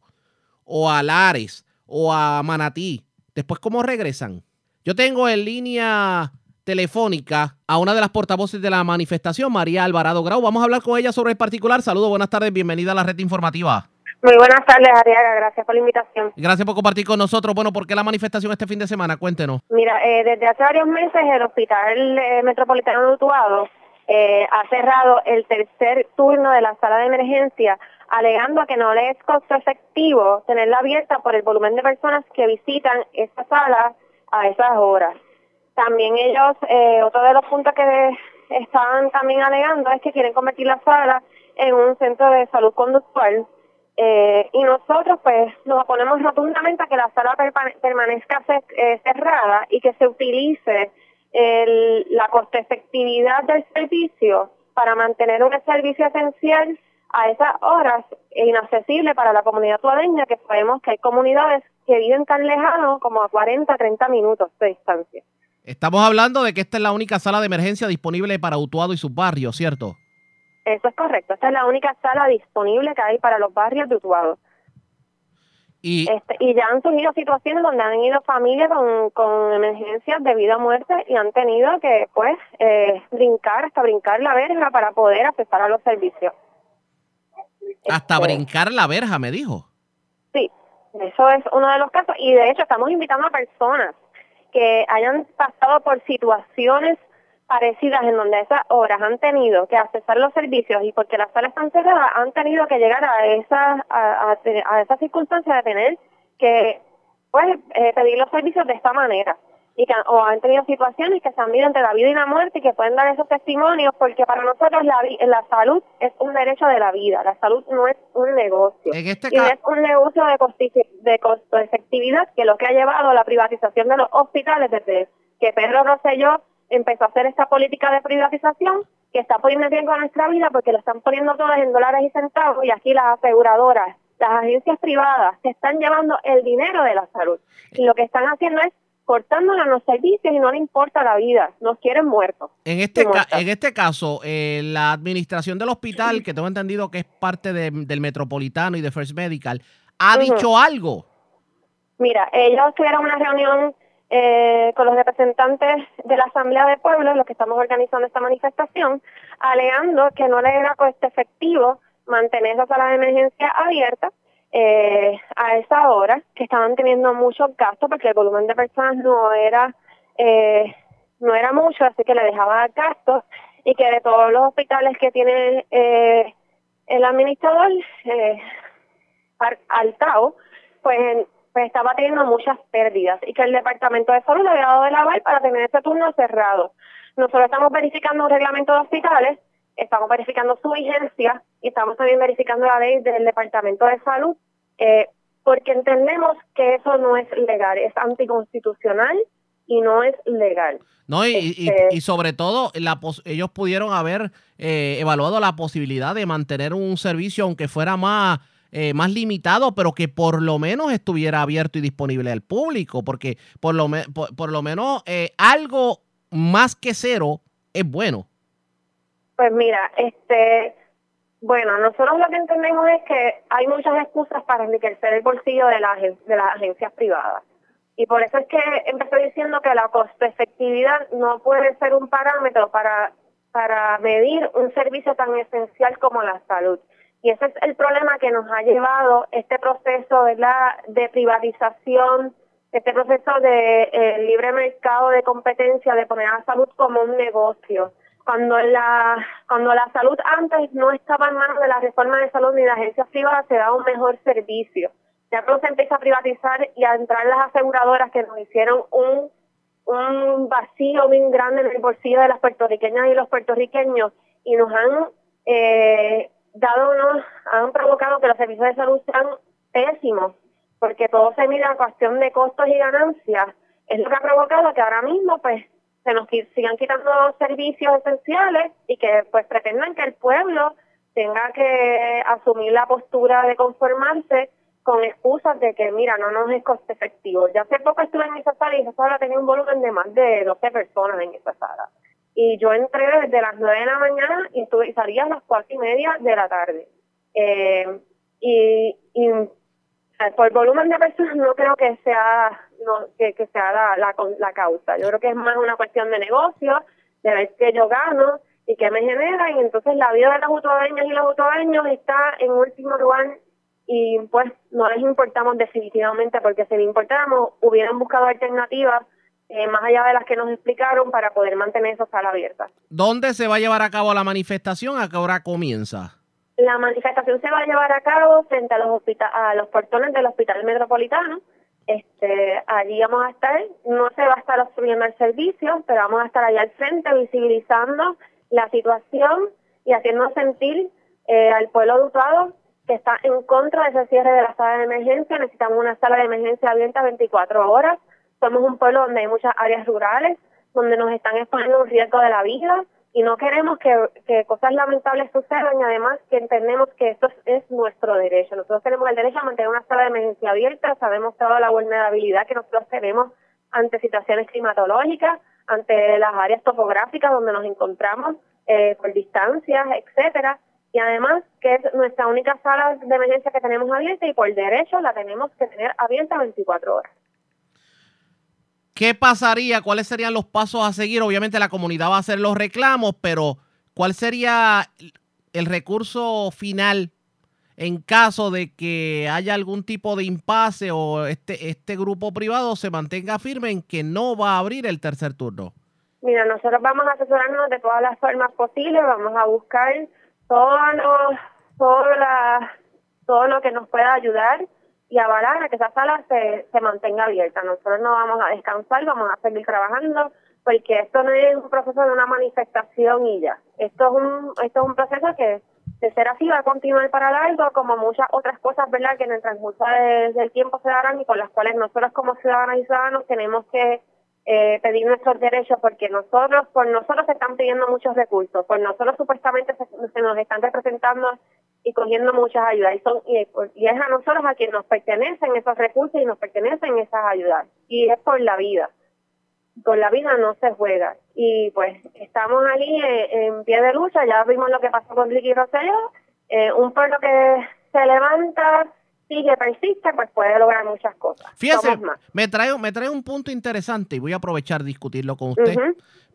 o a Lares o a Manatí, después cómo regresan. Yo tengo en línea telefónica a una de las portavoces de la manifestación, María Alvarado Grau. Vamos a hablar con ella sobre el particular. Saludos, buenas tardes, bienvenida a la red informativa. Muy buenas tardes, Ariaga. Gracias por la invitación. Gracias por compartir con nosotros. Bueno, ¿por qué la manifestación este fin de semana? Cuéntenos. Mira, eh, desde hace varios meses el Hospital eh, Metropolitano de Utuado eh, ha cerrado el tercer turno de la sala de emergencia, alegando que no le es costo efectivo tenerla abierta por el volumen de personas que visitan esa sala a esas horas. También ellos, eh, otro de los puntos que están también alegando es que quieren convertir la sala en un centro de salud conductual eh, y nosotros pues nos oponemos rotundamente a que la sala permanezca eh, cerrada y que se utilice la coste efectividad del servicio para mantener un servicio esencial a esas horas inaccesible para la comunidad tuadeña, que sabemos que hay comunidades que viven tan lejanos como a 40, 30 minutos de distancia. Estamos hablando de que esta es la única sala de emergencia disponible para Utuado y sus barrios, ¿cierto? Eso es correcto. Esta es la única sala disponible que hay para los barrios de Utuado. Y, este, y ya han surgido situaciones donde han ido familias con, con emergencias de vida o muerte y han tenido que, pues, eh, brincar, hasta brincar la verja para poder accesar a los servicios. hasta Este, brincar la verja, me dijo. Sí, eso es uno de los casos. Y de hecho, estamos invitando a personas que hayan pasado por situaciones parecidas en donde esas horas han tenido que accesar los servicios y porque las salas están cerradas han tenido que llegar a esa a, a, a esa de tener que pues eh, pedir los servicios de esta manera y que o han tenido situaciones que se han vivido entre la vida y la muerte y que pueden dar esos testimonios porque para nosotros la, salud es un derecho de la vida la salud no es un negocio. En este y es un negocio de, costi- de costo efectividad que lo que ha llevado a la privatización de los hospitales desde que Pedro Rosselló empezó a hacer esta política de privatización que está poniendo en riesgo nuestra vida porque lo están poniendo todas en dólares y centavos y aquí las aseguradoras, las agencias privadas se están llevando el dinero de la salud. Y lo que están haciendo es cortándonos los servicios y no le importa la vida, nos quieren muertos. En este, ca- en este caso, eh, la administración del hospital, que tengo entendido que es parte de- del Metropolitano y de First Medical, ha dicho algo. Mira, ellos tuvieron una reunión eh, con los representantes de la Asamblea de Pueblos, los que estamos organizando esta manifestación, alegando que no le era coste efectivo mantener esa sala de emergencia abierta eh, a esa hora, que estaban teniendo muchos gastos porque el volumen de personas no era eh, no era mucho, así que le dejaba gastos y que de todos los hospitales que tiene eh, el administrador, eh, Altao, pues, pues estaba teniendo muchas pérdidas y que el Departamento de Salud le había dado el aval para tener ese turno cerrado. Nosotros estamos verificando un reglamento de hospitales, estamos verificando su vigencia y estamos también verificando la ley del Departamento de Salud, eh, porque entendemos que eso no es legal, es anticonstitucional y no es legal. ¿no? Y, y- Este- y sobre todo, la pos- ellos pudieron haber eh, evaluado la posibilidad de mantener un servicio, aunque fuera más, eh, más limitado, pero que por lo menos estuviera abierto y disponible al público, porque por lo, me- por, por lo menos eh, algo más que cero es bueno. Pues mira, este, bueno, nosotros lo que entendemos es que hay muchas excusas para enriquecer el bolsillo de, la, de las agencias privadas. Y por eso es que empecé diciendo que la costo efectividad no puede ser un parámetro para, para medir un servicio tan esencial como la salud. Y ese es el problema que nos ha llevado este proceso ¿verdad? de privatización, este proceso de eh, libre mercado de competencia, de poner a la salud como un negocio. Cuando la, cuando la salud antes no estaba en manos de la reforma de salud ni de agencias privadas, se daba un mejor servicio. Ya cuando se empieza a privatizar y a entrar las aseguradoras que nos hicieron un, un vacío bien grande en el bolsillo de las puertorriqueñas y los puertorriqueños y nos han eh, dado unos, han provocado que los servicios de salud sean pésimos, porque todo se mide a cuestión de costos y ganancias. Es lo que ha provocado que ahora mismo pues se nos sigan quitando servicios esenciales y que pues pretendan que el pueblo tenga que asumir la postura de conformarse con excusas de que, mira, no nos es coste efectivo. Ya hace poco estuve en esa sala y esa sala tenía un volumen de más de 12 personas en esa sala. Y yo entré desde las 9 de la mañana y, salía a las 4 y media de la tarde. Eh, y, por volumen de personas no creo que sea no, que, que sea la, la, la causa. Yo creo que es más una cuestión de negocio, de ver qué yo gano y qué me genera. Y entonces la vida de los utobeños y los utobeños está en último lugar y pues no les importamos definitivamente porque si les importáramos hubieran buscado alternativas eh, más allá de las que nos explicaron para poder mantener esa sala abierta. ¿Dónde se va a llevar a cabo la manifestación? ¿A qué hora comienza? La manifestación se va a llevar a cabo frente a los hospita- a los portones del Hospital Metropolitano. Este, allí vamos a estar, no se va a estar obstruyendo el servicio, pero vamos a estar allá al frente visibilizando la situación y haciendo sentir eh, al pueblo de Utuado que está en contra de ese cierre de la sala de emergencia. Necesitamos una sala de emergencia abierta 24 horas. Somos un pueblo donde hay muchas áreas rurales, donde nos están exponiendo un riesgo de la vida y no queremos que, cosas lamentables sucedan y además que entendemos que esto es, es nuestro derecho. Nosotros tenemos el derecho a mantener una sala de emergencia abierta, sabemos toda la vulnerabilidad que nosotros tenemos ante situaciones climatológicas, ante las áreas topográficas donde nos encontramos eh, por distancias, etcétera, y además que es nuestra única sala de emergencia que tenemos abierta y por derecho la tenemos que tener abierta 24 horas. ¿Qué pasaría? ¿Cuáles serían los pasos a seguir? Obviamente la comunidad va a hacer los reclamos, pero ¿cuál sería el recurso final en caso de que haya algún tipo de impasse o este, este grupo privado se mantenga firme en que no va a abrir el tercer turno? Mira, nosotros vamos a asesorarnos de todas las formas posibles, vamos a buscar todo lo, todo, la, todo lo que nos pueda ayudar y avalar a que esa sala se, se mantenga abierta. Nosotros no vamos a descansar, vamos a seguir trabajando, porque esto no es un proceso de una manifestación y ya. Esto es un, esto es un proceso que, de ser así, va a continuar para largo, como muchas otras cosas, ¿verdad?, que en el transcurso de- del tiempo se darán y con las cuales nosotros como ciudadanas y ciudadanos tenemos que eh, pedir nuestros derechos porque nosotros, por nosotros se están pidiendo muchos recursos, por nosotros supuestamente se, se nos están representando y cogiendo muchas ayudas y, son, y, es a nosotros a quien nos pertenecen esos recursos y nos pertenecen esas ayudas y es por la vida. Con la vida no se juega y pues estamos ahí eh, en pie de lucha, ya vimos lo que pasó con Ricky Rosselló, eh, un pueblo que se levanta, sigue, persiste, pues puede lograr muchas cosas. Fíjese, me trae, me trae un punto interesante y voy a aprovechar discutirlo con usted.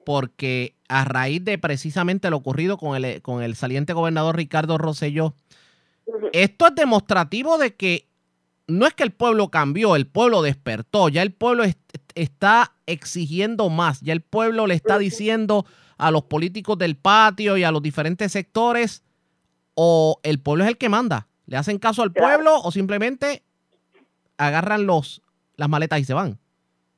Porque a raíz de precisamente lo ocurrido con el, con el saliente gobernador Ricardo Rosselló. Esto es demostrativo de que no es que el pueblo cambió, el pueblo despertó, ya el pueblo est- está exigiendo más, ya el pueblo le está diciendo a los políticos del patio y a los diferentes sectores, o el pueblo es el que manda, le hacen caso al pueblo o simplemente agarran los, las maletas y se van.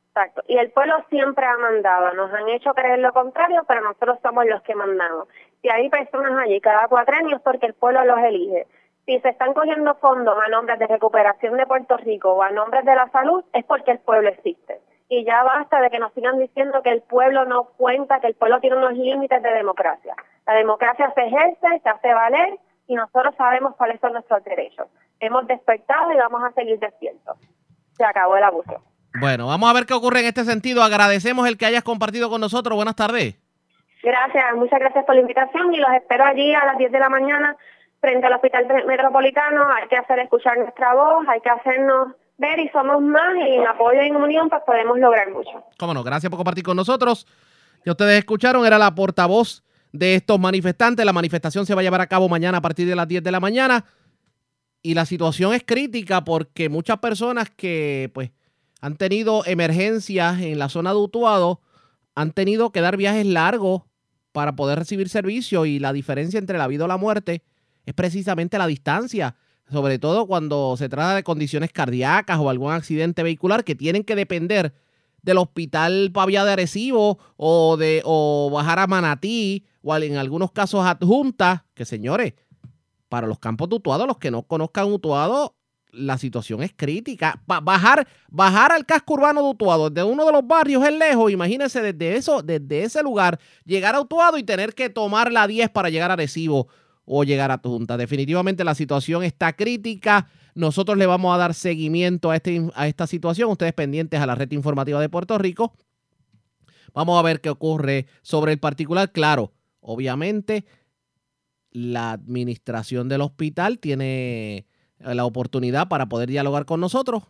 Exacto. Y el pueblo siempre ha mandado. Nos han hecho creer lo contrario, pero nosotros somos los que mandamos. Si hay personas allí cada cuatrenio es porque el pueblo los elige. Si se están cogiendo fondos a nombres de recuperación de Puerto Rico o a nombres de la salud, es porque el pueblo existe. Y ya basta de que nos sigan diciendo que el pueblo no cuenta, que el pueblo tiene unos límites de democracia. La democracia se ejerce, se hace valer y nosotros sabemos cuáles son nuestros derechos. Hemos despertado y vamos a seguir despiertos. Se acabó el abuso. Bueno, vamos a ver qué ocurre en este sentido. Agradecemos el que hayas compartido con nosotros. Buenas tardes. Gracias, muchas gracias por la invitación y los espero allí a las 10 de la mañana frente al Hospital Metropolitano. Hay que hacer escuchar nuestra voz, hay que hacernos ver y somos más y en apoyo y en unión pues podemos lograr mucho. Cómo no, gracias por compartir con nosotros. Ya ustedes escucharon, era la portavoz de estos manifestantes. La manifestación se va a llevar a cabo mañana a partir de las 10 de la mañana. Y la situación es crítica porque muchas personas que pues han tenido emergencias en la zona de Utuado han tenido que dar viajes largos para poder recibir servicio y la diferencia entre la vida o la muerte es precisamente la distancia, sobre todo cuando se trata de condiciones cardíacas o algún accidente vehicular que tienen que depender del hospital Pavía de Arecibo o de o bajar a Manatí o en algunos casos adjuntas, que señores, para los campos de Utuado, los que no conozcan Utuado, la situación es crítica. Ba- bajar, bajar al casco urbano de Utuado, desde uno de los barrios es lejos, imagínense desde eso, desde ese lugar, llegar a Utuado y tener que tomar la 10 para llegar a Arecibo o llegar a Tunta. Definitivamente la situación está crítica. Nosotros le vamos a dar seguimiento a, este, a esta situación. Ustedes pendientes a la red informativa de Puerto Rico. Vamos a ver qué ocurre sobre el particular. Claro, obviamente la administración del hospital tiene la oportunidad para poder dialogar con nosotros.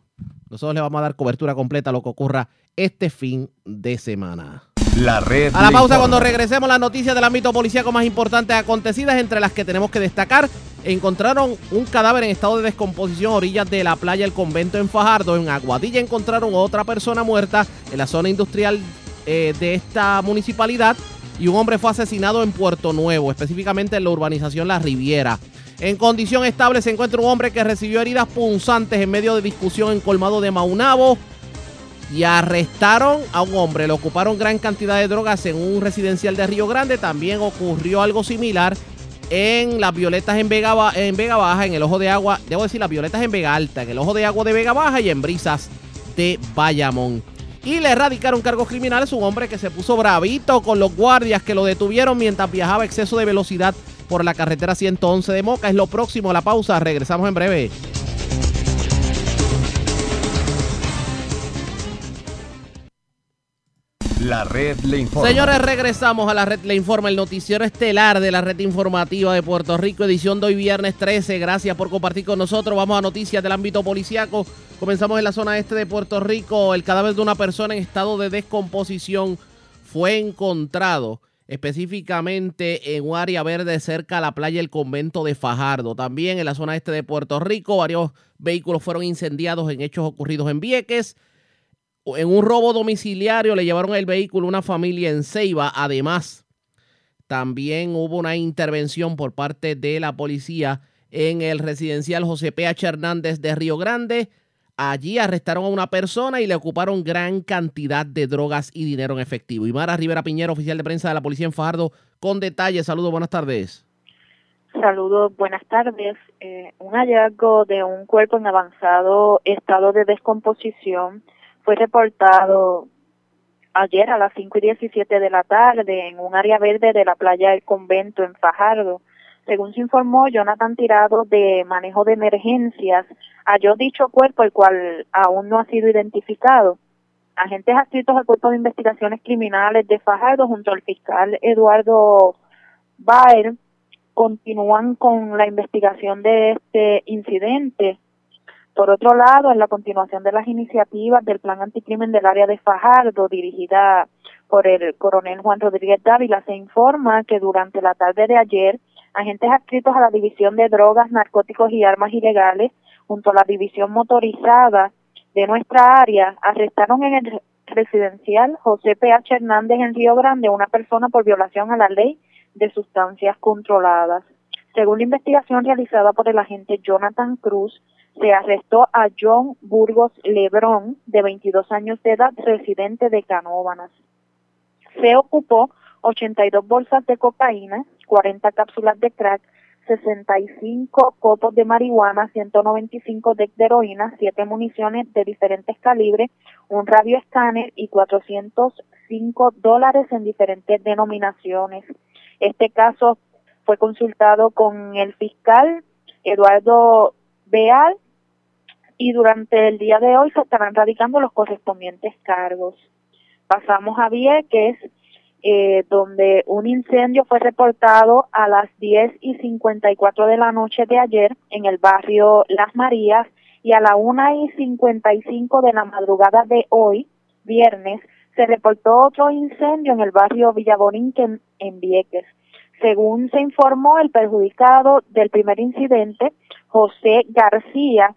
Nosotros le vamos a dar cobertura completa a lo que ocurra este fin de semana. La red A la pausa informa. cuando regresemos las noticias del ámbito policíaco más importantes acontecidas, entre las que tenemos que destacar, encontraron un cadáver en estado de descomposición a orillas de la playa El Convento en Fajardo. En Aguadilla encontraron otra persona muerta en la zona industrial eh, de esta municipalidad y un hombre fue asesinado en Puerto Nuevo, específicamente en la urbanización La Riviera. En condición estable se encuentra un hombre que recibió heridas punzantes en medio de discusión en Colmado de Maunabo y arrestaron a un hombre. Le ocuparon gran cantidad de drogas en un residencial de Río Grande. También ocurrió algo similar en las violetas en Vega, en Vega Baja, en el ojo de agua. Debo decir, las violetas en Vega Alta, en el ojo de agua de Vega Baja y en brisas de Bayamón. Y le erradicaron cargos criminales a un hombre que se puso bravito con los guardias que lo detuvieron mientras viajaba a exceso de velocidad por la carretera 111 de Moca. Es lo próximo a la pausa. Regresamos en breve. La red le informa. Señores, regresamos a la red Le Informa, el noticiero estelar de la red informativa de Puerto Rico, edición de hoy viernes 13. Gracias por compartir con nosotros. Vamos a noticias del ámbito policiaco. Comenzamos en la zona este de Puerto Rico. El cadáver de una persona en estado de descomposición fue encontrado específicamente en un área verde cerca a la playa El Convento de Fajardo. También en la zona este de Puerto Rico, varios vehículos fueron incendiados en hechos ocurridos en Vieques. En un robo domiciliario le llevaron el vehículo a una familia en Ceiba. Además, también hubo una intervención por parte de la policía en el residencial José P.H. Hernández de Río Grande. Allí arrestaron a una persona y le ocuparon gran cantidad de drogas y dinero en efectivo. Imara Rivera Piñero, oficial de prensa de la policía en Fajardo, con detalles. Saludos, buenas tardes. Saludos, buenas tardes. Eh, un hallazgo de un cuerpo en avanzado estado de descomposición fue reportado ayer a las 5 y 17 de la tarde en un área verde de la playa del convento en Fajardo. Según se informó, Jonathan Tirado de Manejo de Emergencias halló dicho cuerpo, el cual aún no ha sido identificado. Agentes adscritos al Cuerpo de Investigaciones Criminales de Fajardo junto al fiscal Eduardo Baer continúan con la investigación de este incidente. Por otro lado, en la continuación de las iniciativas del Plan Anticrimen del área de Fajardo, dirigida por el coronel Juan Rodríguez Dávila, se informa que durante la tarde de ayer, agentes adscritos a la División de Drogas, Narcóticos y Armas Ilegales, junto a la División Motorizada de nuestra área, arrestaron en el residencial José P.H. Hernández en Río Grande una persona por violación a la ley de sustancias controladas. Según la investigación realizada por el agente Jonathan Cruz, se arrestó a John Burgos Lebrón, de 22 años de edad, residente de Canóvanas. Se ocupó 82 bolsas de cocaína, 40 cápsulas de crack, 65 copos de marihuana, 195 de heroína, 7 municiones de diferentes calibres, un radio escáner y 405 dólares en diferentes denominaciones. Este caso fue consultado con el fiscal Eduardo Beal y durante el día de hoy se estarán radicando los correspondientes cargos. Pasamos a Vieques, eh, donde un incendio fue reportado a las 10 y 54 de la noche de ayer en el barrio Las Marías y a la 1 y 55 de la madrugada de hoy, viernes, se reportó otro incendio en el barrio Villaborinquen en Vieques. Según se informó, el perjudicado del primer incidente, José García,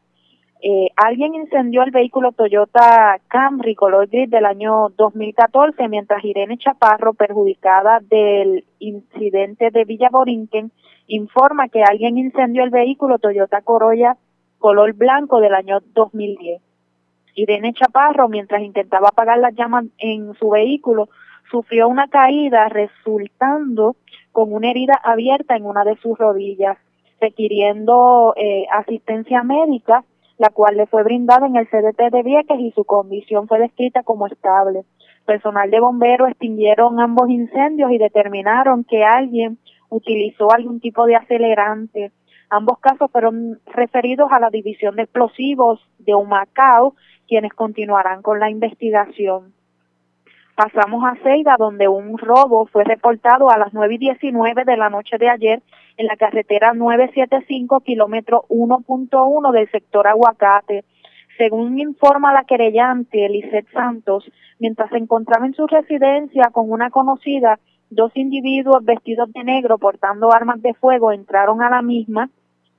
eh, alguien incendió el vehículo Toyota Camry color gris del año 2014, mientras Irene Chaparro, perjudicada del incidente de Villa Borinquen, informa que alguien incendió el vehículo Toyota Corolla color blanco del año 2010. Irene Chaparro, mientras intentaba apagar las llamas en su vehículo, sufrió una caída resultando con una herida abierta en una de sus rodillas, requiriendo eh, asistencia médica, la cual le fue brindada en el CDT de Vieques y su condición fue descrita como estable. Personal de bomberos extinguieron ambos incendios y determinaron que alguien utilizó algún tipo de acelerante. Ambos casos fueron referidos a la División de Explosivos de Humacao, quienes continuarán con la investigación. Pasamos a Ceida, donde un robo fue reportado a las 9 y 19 de la noche de ayer en la carretera 975, kilómetro 1.1 del sector Aguacate. Según informa la querellante Elisette Santos, mientras se encontraba en su residencia con una conocida, dos individuos vestidos de negro portando armas de fuego entraron a la misma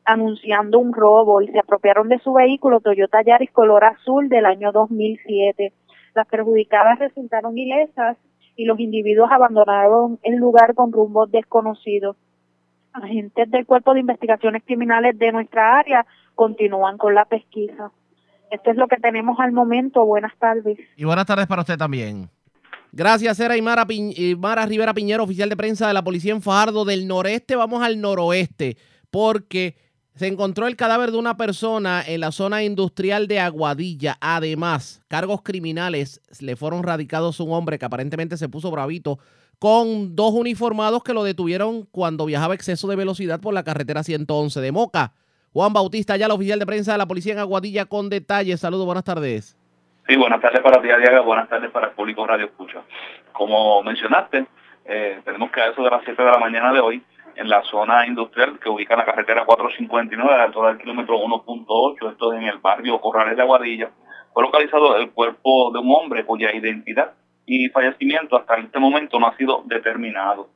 anunciando un robo y se apropiaron de su vehículo Toyota Yaris color azul del año 2007. Las perjudicadas resultaron ilesas y los individuos abandonaron el lugar con rumbos desconocidos. Agentes del Cuerpo de Investigaciones Criminales de nuestra área continúan con la pesquisa. Esto es lo que tenemos al momento. Buenas tardes. Y buenas tardes para usted también. Gracias, era Imara, Mara Rivera Piñero, oficial de prensa de la Policía en Fajardo del Noreste. Vamos al noroeste, porque se encontró el cadáver de una persona en la zona industrial de Aguadilla. Además, cargos criminales le fueron radicados a un hombre que aparentemente se puso bravito con dos uniformados que lo detuvieron cuando viajaba exceso de velocidad por la carretera 111 de Moca. Juan Bautista, ya el oficial de prensa de la policía en Aguadilla con detalles. Saludos, buenas tardes. Sí, buenas tardes para ti, buenas tardes para el público Radio Escucha. Como mencionaste, eh, tenemos que a eso de las 7 de la mañana de hoy, en la zona industrial que ubica la carretera 459 a la altura del kilómetro 1.8, esto es en el barrio Corrales de Aguadilla, fue localizado el cuerpo de un hombre cuya identidad y fallecimiento hasta este momento no ha sido determinado.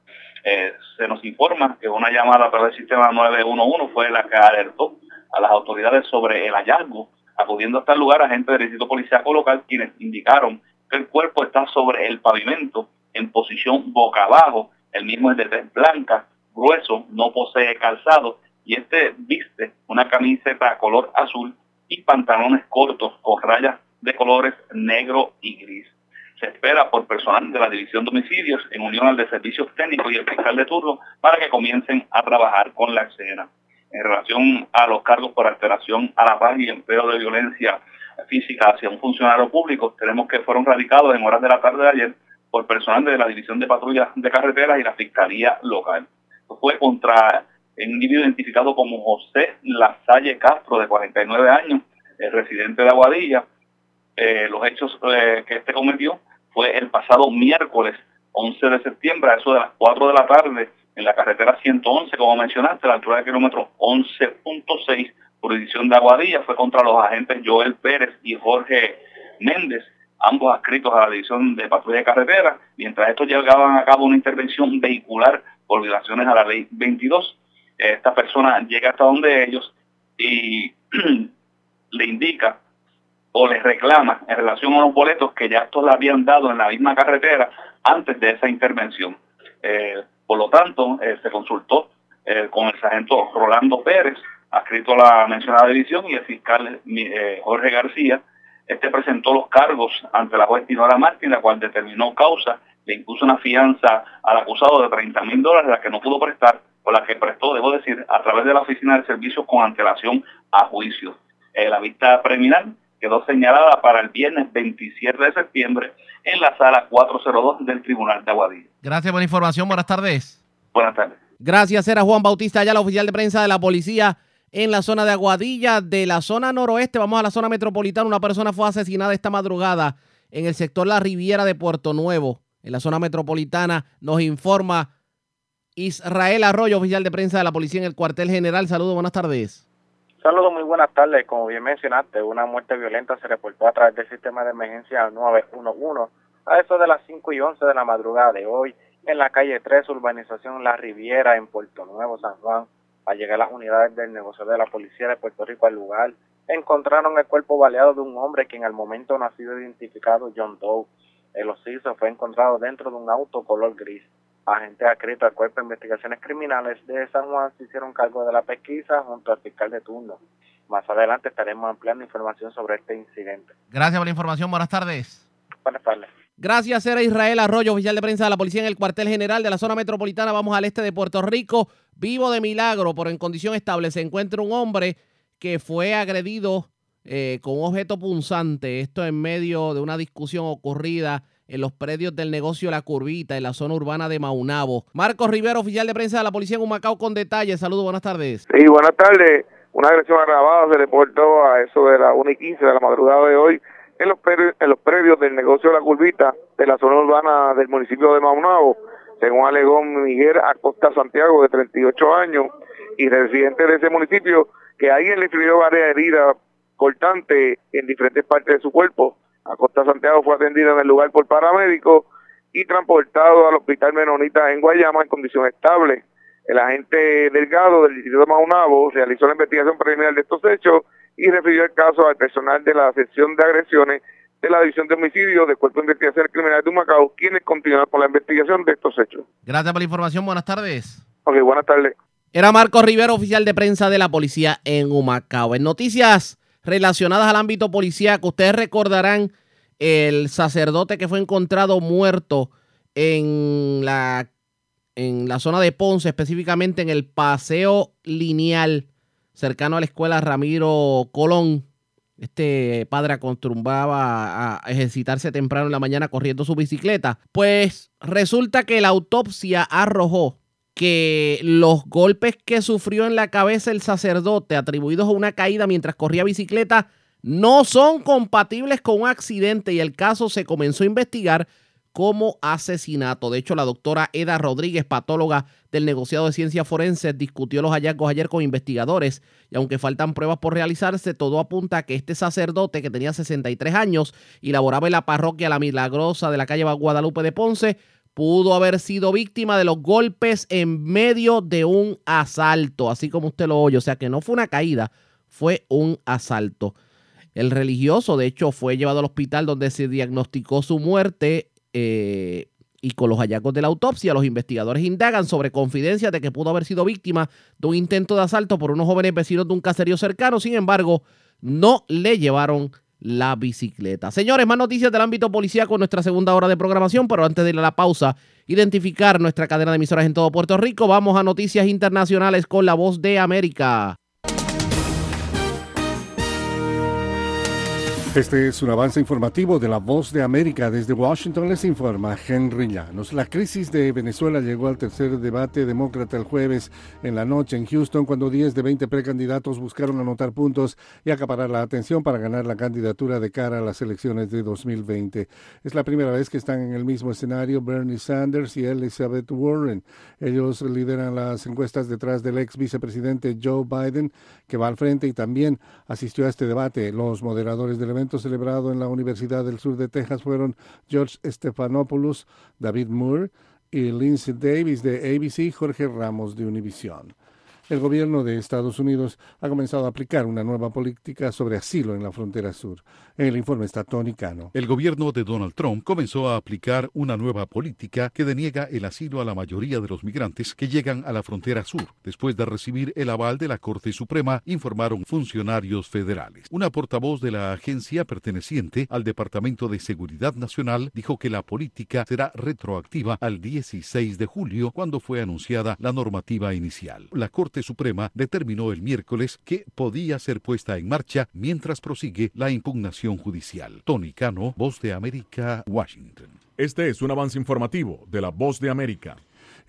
Eh, se nos informa que una llamada a través del sistema 911 fue la que alertó a las autoridades sobre el hallazgo acudiendo hasta el lugar agentes del distrito policíaco local quienes indicaron que el cuerpo está sobre el pavimento en posición boca abajo. El mismo es de tez blanca, grueso, no posee calzado y este viste una camiseta color azul y pantalones cortos con rayas de colores negro y gris. Se espera por personal de la División de en unión al de Servicios Técnicos y el fiscal de turno para que comiencen a trabajar con la escena en relación a los cargos por alteración a la paz y empleo de violencia física hacia un funcionario público, tenemos que fueron radicados en horas de la tarde de ayer por personal de la División de Patrullas de Carreteras y la Fiscalía Local. Fue contra un individuo identificado como José Lasalle Castro, de 49 años, el residente de Aguadilla. Eh, los hechos eh, que este cometió fue el pasado miércoles 11 de septiembre, a eso de las 4 de la tarde, en la carretera 111, como mencionaste, a la altura del kilómetro 11.6, jurisdicción de Aguadilla, fue contra los agentes Joel Pérez y Jorge Méndez, ambos adscritos a la División de Patrulla de Carretera, mientras estos llegaban a cabo una intervención vehicular por violaciones a la ley 22. Esta persona llega hasta donde ellos y <clears throat> le indica o les reclama en relación a los boletos que ya estos le habían dado en la misma carretera antes de esa intervención. Eh, por lo tanto, eh, se consultó eh, con el sargento Rolando Pérez, adscrito a la mencionada división, y el fiscal eh, Jorge García. Este presentó los cargos ante la juez Tinora Martín, la cual determinó causa, le impuso una fianza al acusado de 30 mil dólares, la que no pudo prestar, o la que prestó, debo decir, a través de la Oficina de Servicios con antelación a juicio. la vista preliminar quedó señalada para el viernes 27 de septiembre en la sala 402 del Tribunal de Aguadilla. Gracias por la información. Buenas tardes. Buenas tardes. Gracias, era Juan Bautista, ya la oficial de prensa de la policía en la zona de Aguadilla, de la zona noroeste. Vamos a la zona metropolitana. Una persona fue asesinada esta madrugada en el sector La Riviera de Puerto Nuevo, en la zona metropolitana. Nos informa Israel Arroyo, oficial de prensa de la policía en el cuartel general. Saludos, buenas tardes. Saludos, muy buenas tardes. Como bien mencionaste, una muerte violenta se reportó a través del sistema de emergencia 911 a eso de las 5 y 11 de la madrugada de hoy en la calle 3, urbanización La Riviera, en Puerto Nuevo, San Juan. Al llegar las unidades del negocio de la policía de Puerto Rico al lugar, encontraron el cuerpo baleado de un hombre que en el momento no ha sido identificado, John Doe. El osiso fue encontrado dentro de un auto color gris. Agentes adscritos al Cuerpo de Investigaciones Criminales de San Juan se hicieron cargo de la pesquisa junto al fiscal de turno. Más adelante estaremos ampliando información sobre este incidente. Gracias por la información. Buenas tardes. Buenas tardes. Gracias, era Israel Arroyo, oficial de prensa de la policía en el cuartel general de la zona metropolitana. Vamos al este de Puerto Rico. Vivo de milagro, por en condición estable, se encuentra un hombre que fue agredido eh, con un objeto punzante. Esto en medio de una discusión ocurrida en los predios del negocio La Curvita, en la zona urbana de Maunabo. Marcos Rivera, oficial de prensa de la policía en Humacao, con detalles. Saludos, buenas tardes. Sí, buenas tardes. Una agresión agravada se reportó a eso de la 1 y 15 de la madrugada de hoy en los, en predios del negocio La Curvita de la zona urbana del municipio de Maunabo, según alegó Miguel Acosta Santiago, de 38 años, y residente de ese municipio, que alguien le escribió varias heridas cortantes en diferentes partes de su cuerpo. Acosta Santiago fue atendido en el lugar por paramédicos y transportado al hospital Menonita en Guayama en condición estable. El agente Delgado del distrito de Maunabo realizó la investigación preliminar de estos hechos y refirió el caso al personal de la sección de agresiones de la División de Homicidios del Cuerpo de Investigación Criminal de Humacao, quienes continúan con la investigación de estos hechos. Gracias por la información. Buenas tardes. Ok, buenas tardes. Era Marcos Rivera, oficial de prensa de la policía en Humacao. En noticias relacionadas al ámbito policíaco, ustedes recordarán el sacerdote que fue encontrado muerto en la, en la zona de Ponce, específicamente en el paseo lineal cercano a la escuela Ramiro Colón. Este padre acostumbraba a ejercitarse temprano en la mañana corriendo su bicicleta. Pues resulta que la autopsia arrojó que los golpes que sufrió en la cabeza el sacerdote atribuidos a una caída mientras corría bicicleta no son compatibles con un accidente y el caso se comenzó a investigar como asesinato. De hecho, la doctora Eda Rodríguez, patóloga del negociado de ciencias forenses, discutió los hallazgos ayer con investigadores y aunque faltan pruebas por realizarse, todo apunta a que este sacerdote que tenía 63 años y laboraba en la parroquia La Milagrosa de la calle Guadalupe de Ponce, pudo haber sido víctima de los golpes en medio de un asalto, así como usted lo oye, o sea que no fue una caída, fue un asalto. El religioso, de hecho, fue llevado al hospital donde se diagnosticó su muerte eh, y con los hallazgos de la autopsia, los investigadores indagan sobre confidencias de que pudo haber sido víctima de un intento de asalto por unos jóvenes vecinos de un caserío cercano. Sin embargo, no le llevaron la bicicleta. Señores, más noticias del ámbito policial con nuestra segunda hora de programación, pero antes de ir a la pausa, identificar nuestra cadena de emisoras en todo Puerto Rico, vamos a noticias internacionales con la voz de América. Este es un avance informativo de la Voz de América. Desde Washington les informa Henry Llanos. La crisis de Venezuela llegó al tercer debate demócrata el jueves en la noche en Houston, cuando 10 de 20 precandidatos buscaron anotar puntos y acaparar la atención para ganar la candidatura de cara a las elecciones de 2020. Es la primera vez que están en el mismo escenario Bernie Sanders y Elizabeth Warren. Ellos lideran las encuestas detrás del ex vicepresidente Joe Biden, que va al frente y también asistió a este debate. Los moderadores del evento celebrado en la Universidad del Sur de Texas fueron George Stephanopoulos, David Moore y Lindsay Davis de ABC y Jorge Ramos de Univision el gobierno de Estados Unidos ha comenzado a aplicar una nueva política sobre asilo en la frontera sur. En el informe está Tony Cano. El gobierno de Donald Trump comenzó a aplicar una nueva política que deniega el asilo a la mayoría de los migrantes que llegan a la frontera sur, después de recibir el aval de la Corte Suprema, informaron funcionarios federales. Una portavoz de la agencia perteneciente al Departamento de Seguridad Nacional dijo que la política será retroactiva al 16 de julio, cuando fue anunciada la normativa inicial. La Corte Suprema determinó el miércoles que podía ser puesta en marcha mientras prosigue la impugnación judicial. Tony Cano, Voz de América, Washington. Este es un avance informativo de la Voz de América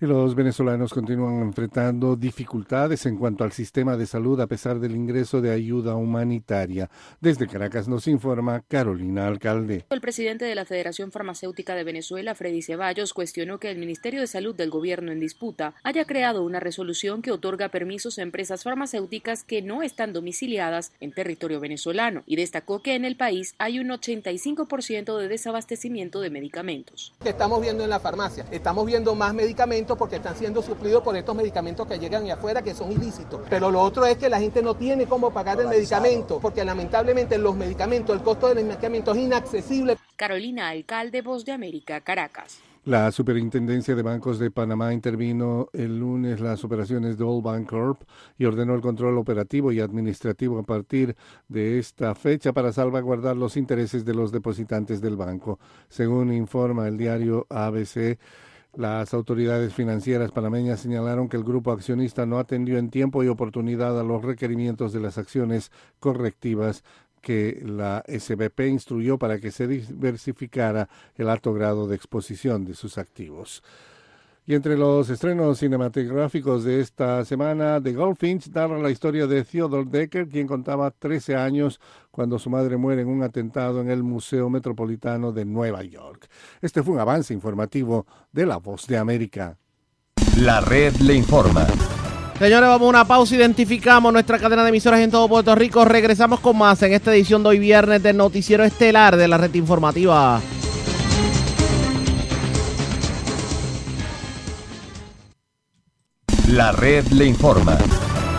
y los venezolanos continúan enfrentando dificultades en cuanto al sistema de salud a pesar del ingreso de ayuda humanitaria. Desde Caracas nos informa Carolina Alcalde. El presidente de la Federación Farmacéutica de Venezuela, Freddy Ceballos, cuestionó que el Ministerio de Salud del gobierno en disputa haya creado una resolución que otorga permisos a empresas farmacéuticas que no están domiciliadas en territorio venezolano y destacó que en el país hay un 85% de desabastecimiento de medicamentos. Estamos viendo en la farmacia, estamos viendo más medicamentos porque están siendo suplidos por estos medicamentos que llegan de afuera que son ilícitos. Pero lo otro es que la gente no tiene cómo pagar el medicamento, porque lamentablemente los medicamentos, el costo del medicamento es inaccesible. Carolina Alcalde, Voz de América, Caracas. La Superintendencia de Bancos de Panamá intervino el lunes las operaciones de All Bank Corp y ordenó el control operativo y administrativo a partir de esta fecha para salvaguardar los intereses de los depositantes del banco. Según informa el diario ABC, las autoridades financieras panameñas señalaron que el grupo accionista no atendió en tiempo y oportunidad a los requerimientos de las acciones correctivas que la SBP instruyó para que se diversificara el alto grado de exposición de sus activos. Y entre los estrenos cinematográficos de esta semana, The Goldfinch narra la historia de Theodore Decker, quien contaba 13 años cuando su madre muere en un atentado en el Museo Metropolitano de Nueva York. Este fue un avance informativo de La Voz de América. La red le informa. Señores, vamos a una pausa. Identificamos nuestra cadena de emisoras en todo Puerto Rico. Regresamos con más en esta edición de hoy viernes del Noticiero Estelar de la Red Informativa. La red le informa.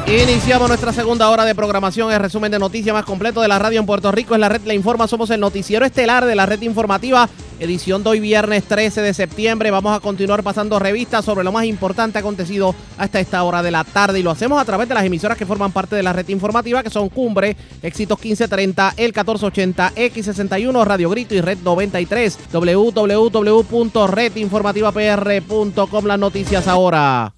Iniciamos nuestra segunda hora de programación. El resumen de noticias más completo de la radio en Puerto Rico. En la red Le Informa somos el noticiero estelar de la red informativa. Edición de hoy viernes 13 de septiembre. Vamos a continuar pasando revistas sobre lo más importante acontecido hasta esta hora de la tarde. Y lo hacemos a través de las emisoras que forman parte de la red informativa, que son Cumbre, Éxitos 1530, El 1480, X61, Radio Grito y Red 93. www.redinformativapr.com. Las noticias ahora.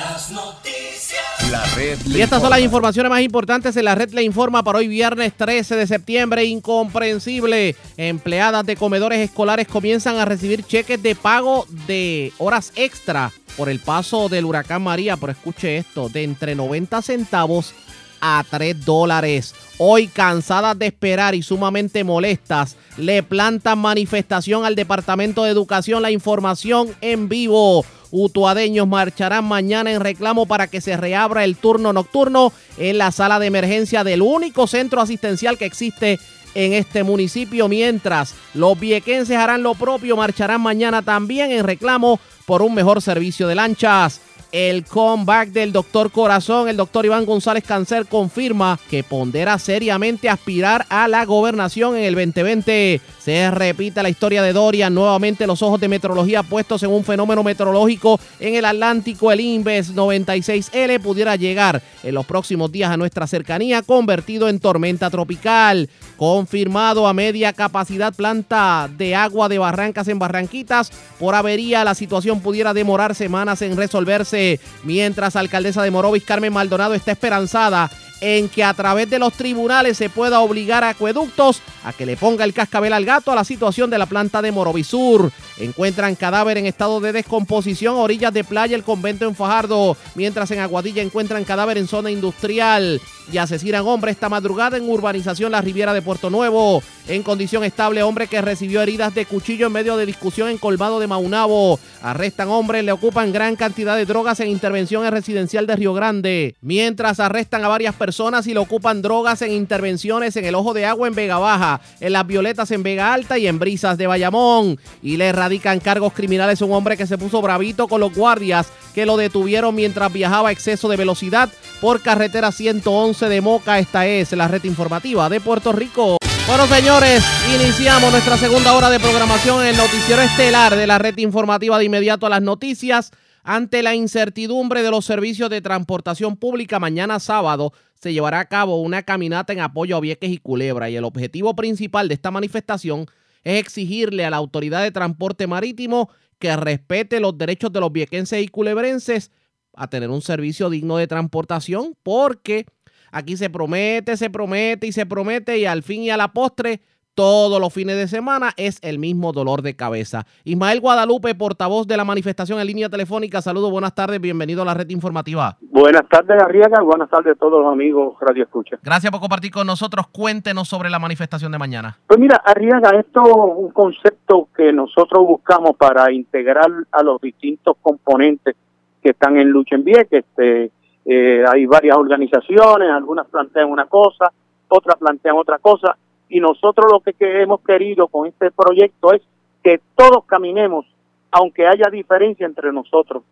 Las noticias. La red le Y estas son las informaciones más importantes en la red le informa para hoy viernes 13 de septiembre. Incomprensible. Empleadas de comedores escolares comienzan a recibir cheques de pago de horas extra por el paso del huracán María. Pero escuche esto, de entre 90 centavos a 3 dólares. Hoy, cansadas de esperar y sumamente molestas, le plantan manifestación al Departamento de Educación. La información en vivo. Utuadeños marcharán mañana en reclamo para que se reabra el turno nocturno en la sala de emergencia del único centro asistencial que existe en este municipio. Mientras los viequenses harán lo propio, marcharán mañana también en reclamo por un mejor servicio de lanchas. El comeback del doctor Corazón, el doctor Iván González Cáncer confirma que pondera seriamente aspirar a la gobernación en el 2020. Se repite la historia de Dorian, nuevamente los ojos de meteorología puestos en un fenómeno meteorológico en el Atlántico. El Inves 96L pudiera llegar en los próximos días a nuestra cercanía, convertido en tormenta tropical. Confirmado a media capacidad planta de agua de Barrancas en Barranquitas. Por avería, la situación pudiera demorar semanas en resolverse. Mientras alcaldesa de Morovis, Carmen Maldonado, está esperanzada en que a través de los tribunales se pueda obligar a acueductos a que le ponga el cascabel al gato a la situación de la planta de Morovisur. Encuentran cadáver en estado de descomposición orillas de playa el convento en Fajardo, mientras en Aguadilla encuentran cadáver en zona industrial y asesinan hombre esta madrugada en urbanización La Riviera de Puerto Nuevo. En condición estable, hombre que recibió heridas de cuchillo en medio de discusión en Colmado de Maunabo. Arrestan hombre, le ocupan gran cantidad de drogas en intervención en residencial de Río Grande. Mientras arrestan a varias personas y le ocupan drogas en intervenciones en el Ojo de Agua en Vega Baja, en Las Violetas en Vega Alta y en Brisas de Bayamón. Y le erradican cargos criminales a un hombre que se puso bravito con los guardias que lo detuvieron mientras viajaba a exceso de velocidad por carretera 111 de Moca. Esta es la red informativa de Puerto Rico. Bueno, señores, iniciamos nuestra segunda hora de programación en el noticiero estelar de la red informativa de inmediato a las noticias. Ante la incertidumbre de los servicios de transportación pública, mañana sábado se llevará a cabo una caminata en apoyo a Vieques y Culebra y el objetivo principal de esta manifestación es exigirle a la Autoridad de Transporte Marítimo que respete los derechos de los viequenses y culebrenses a tener un servicio digno de transportación porque aquí se promete, se promete y se promete y al fin y a la postre todos los fines de semana es el mismo dolor de cabeza. Ismael Guadalupe, portavoz de la manifestación en línea telefónica. Saludos, buenas tardes, bienvenido a la red informativa. Buenas tardes, Arriaga. Buenas tardes a todos los amigos Radio Escucha. Gracias por compartir con nosotros. Cuéntenos sobre la manifestación de mañana. Pues mira, Arriaga, esto es un concepto que nosotros buscamos para integrar a los distintos componentes que están en lucha en Vieques. Este, eh, hay varias organizaciones, algunas plantean una cosa, otras plantean otra cosa, y nosotros lo que, hemos querido con este proyecto es que todos caminemos, aunque haya diferencia entre nosotros.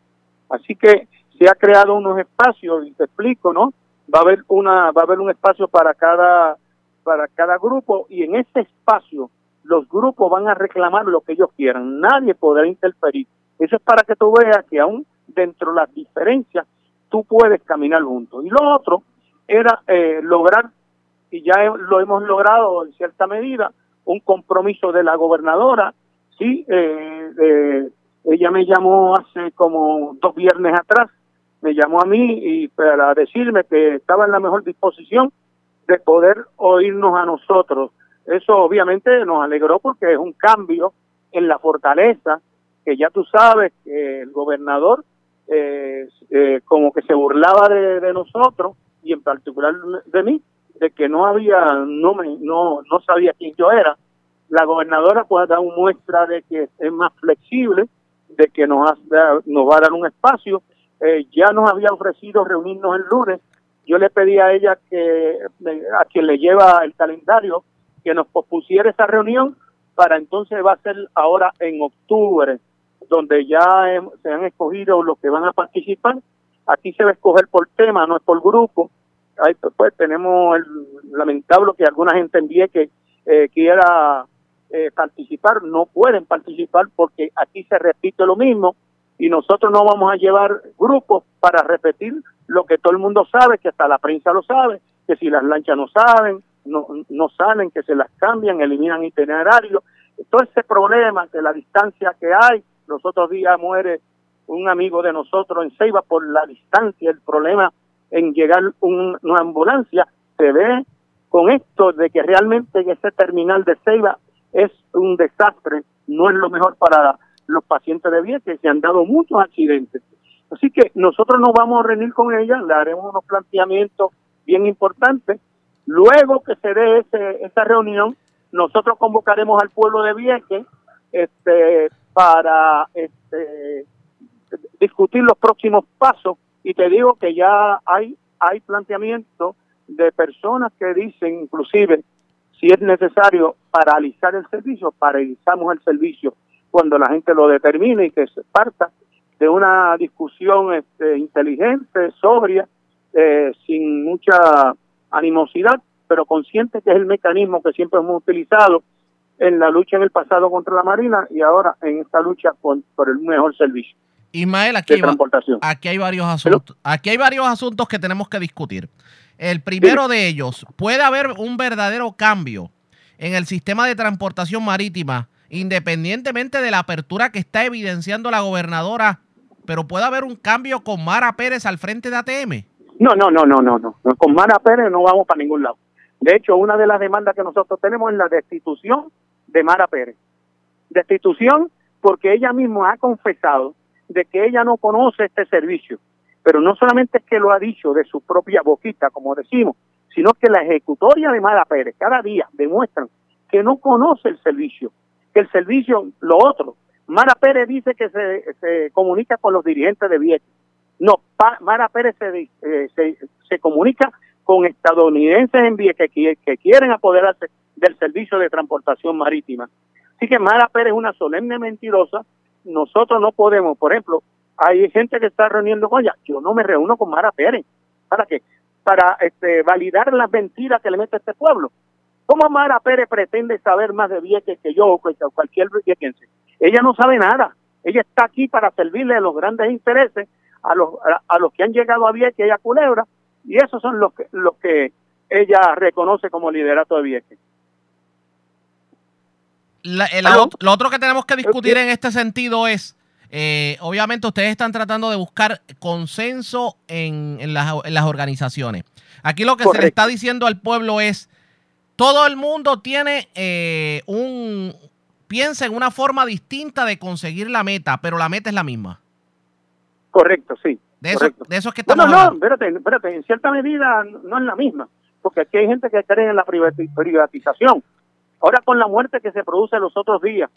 Así que se ha creado unos espacios, y te explico, ¿no? Va a haber una, va a haber un espacio para cada, para cada grupo, y en ese espacio los grupos van a reclamar lo que ellos quieran. Nadie podrá interferir. Eso es para que tú veas que aún dentro de las diferencias tú puedes caminar juntos. Y lo otro era eh, lograr, y ya lo hemos logrado en cierta medida, un compromiso de la gobernadora, sí, eh, eh, ella me llamó hace como dos viernes atrás, me llamó a mí y para decirme que estaba en la mejor disposición de poder oírnos a nosotros. Eso obviamente nos alegró porque es un cambio en la fortaleza, que ya tú sabes que el gobernador eh, como que se burlaba de nosotros y en particular de mí, de que no había, no, me, no, no sabía quién yo era. La gobernadora puede dar una muestra de que es más flexible, de que nos, nos va a dar un espacio. Eh, ya nos había ofrecido reunirnos el lunes. Yo le pedí a ella que, a quien le lleva el calendario, que nos pospusiera esa reunión para entonces va a ser ahora en octubre, donde ya se han escogido los que van a participar. Aquí se va a escoger por tema, no es por grupo. Ahí pues, pues, tenemos el lamentable que alguna gente envíe que eh, quiera eh, participar, no pueden participar porque aquí se repite lo mismo y nosotros no vamos a llevar grupos para repetir lo que todo el mundo sabe, que hasta la prensa lo sabe, que si las lanchas no saben, no, no salen, que se las cambian, eliminan itinerarios. Todo ese problema de la distancia que hay, los otros días muere un amigo de nosotros en Ceiba por la distancia, el problema en llegar un- una ambulancia, se ve con esto de que realmente ese terminal de Ceiba es un desastre, no es lo mejor para los pacientes de Vieques, se han dado muchos accidentes. Así que nosotros nos vamos a reunir con ella, le haremos unos planteamientos bien importantes. Luego que se dé ese, esa reunión, nosotros convocaremos al pueblo de Vieques este, para este, discutir los próximos pasos y te digo que ya hay hay planteamientos de personas que dicen inclusive si es necesario paralizar el servicio, paralizamos el servicio cuando la gente lo determine y que se parta de una discusión este, inteligente, sobria, eh, sin mucha animosidad, pero consciente que es el mecanismo que siempre hemos utilizado en la lucha en el pasado contra la Marina y ahora en esta lucha por el mejor servicio Ismael, de aquí, va- aquí hay varios asuntos. Aquí hay varios asuntos que tenemos que discutir. El primero de ellos, puede haber un verdadero cambio en el sistema de transportación marítima, independientemente de la apertura que está evidenciando la gobernadora, pero puede haber un cambio con Mara Pérez al frente de ATM. No, no, no, no, no, no. Con Mara Pérez no vamos para ningún lado. De hecho, una de las demandas que nosotros tenemos es la destitución de Mara Pérez. Destitución porque ella misma ha confesado de que ella no conoce este servicio. Pero no solamente es que lo ha dicho de su propia boquita, como decimos, sino que la ejecutoria de Mara Pérez cada día demuestran que no conoce el servicio, que el servicio, lo otro. Mara Pérez dice que se, se comunica con los dirigentes de Vieques. No, Mara Pérez se, eh, se, se comunica con estadounidenses en Vieques que, que quieren apoderarse del servicio de transportación marítima. Así que Mara Pérez es una solemne mentirosa. Nosotros no podemos, por ejemplo, hay gente que está reuniendo con ella. Yo no me reúno con Mara Pérez. ¿Para qué? Para este, validar las mentiras que le mete este pueblo. ¿Cómo Mara Pérez pretende saber más de Vieques que yo o cualquier viequense? Ella no sabe nada. Ella está aquí para servirle a los grandes intereses, a los, a, a los que han llegado a Vieques y a Culebra, y esos son los que, los que ella reconoce como liderato de Vieques. La- ot- lo otro que tenemos que discutir en este sentido es, eh, obviamente ustedes están tratando de buscar consenso en, en las, en las organizaciones. Aquí lo que se le está diciendo al pueblo es, todo el mundo tiene eh, un, piensa en una forma distinta de conseguir la meta, pero la meta es la misma. Correcto, sí. De eso, correcto. de eso es que estamos Bueno, no, hablando. espérate, espérate, en cierta medida no es la misma, porque aquí hay gente que cree en la privati- privatización. Ahora con la muerte que se produce los otros días,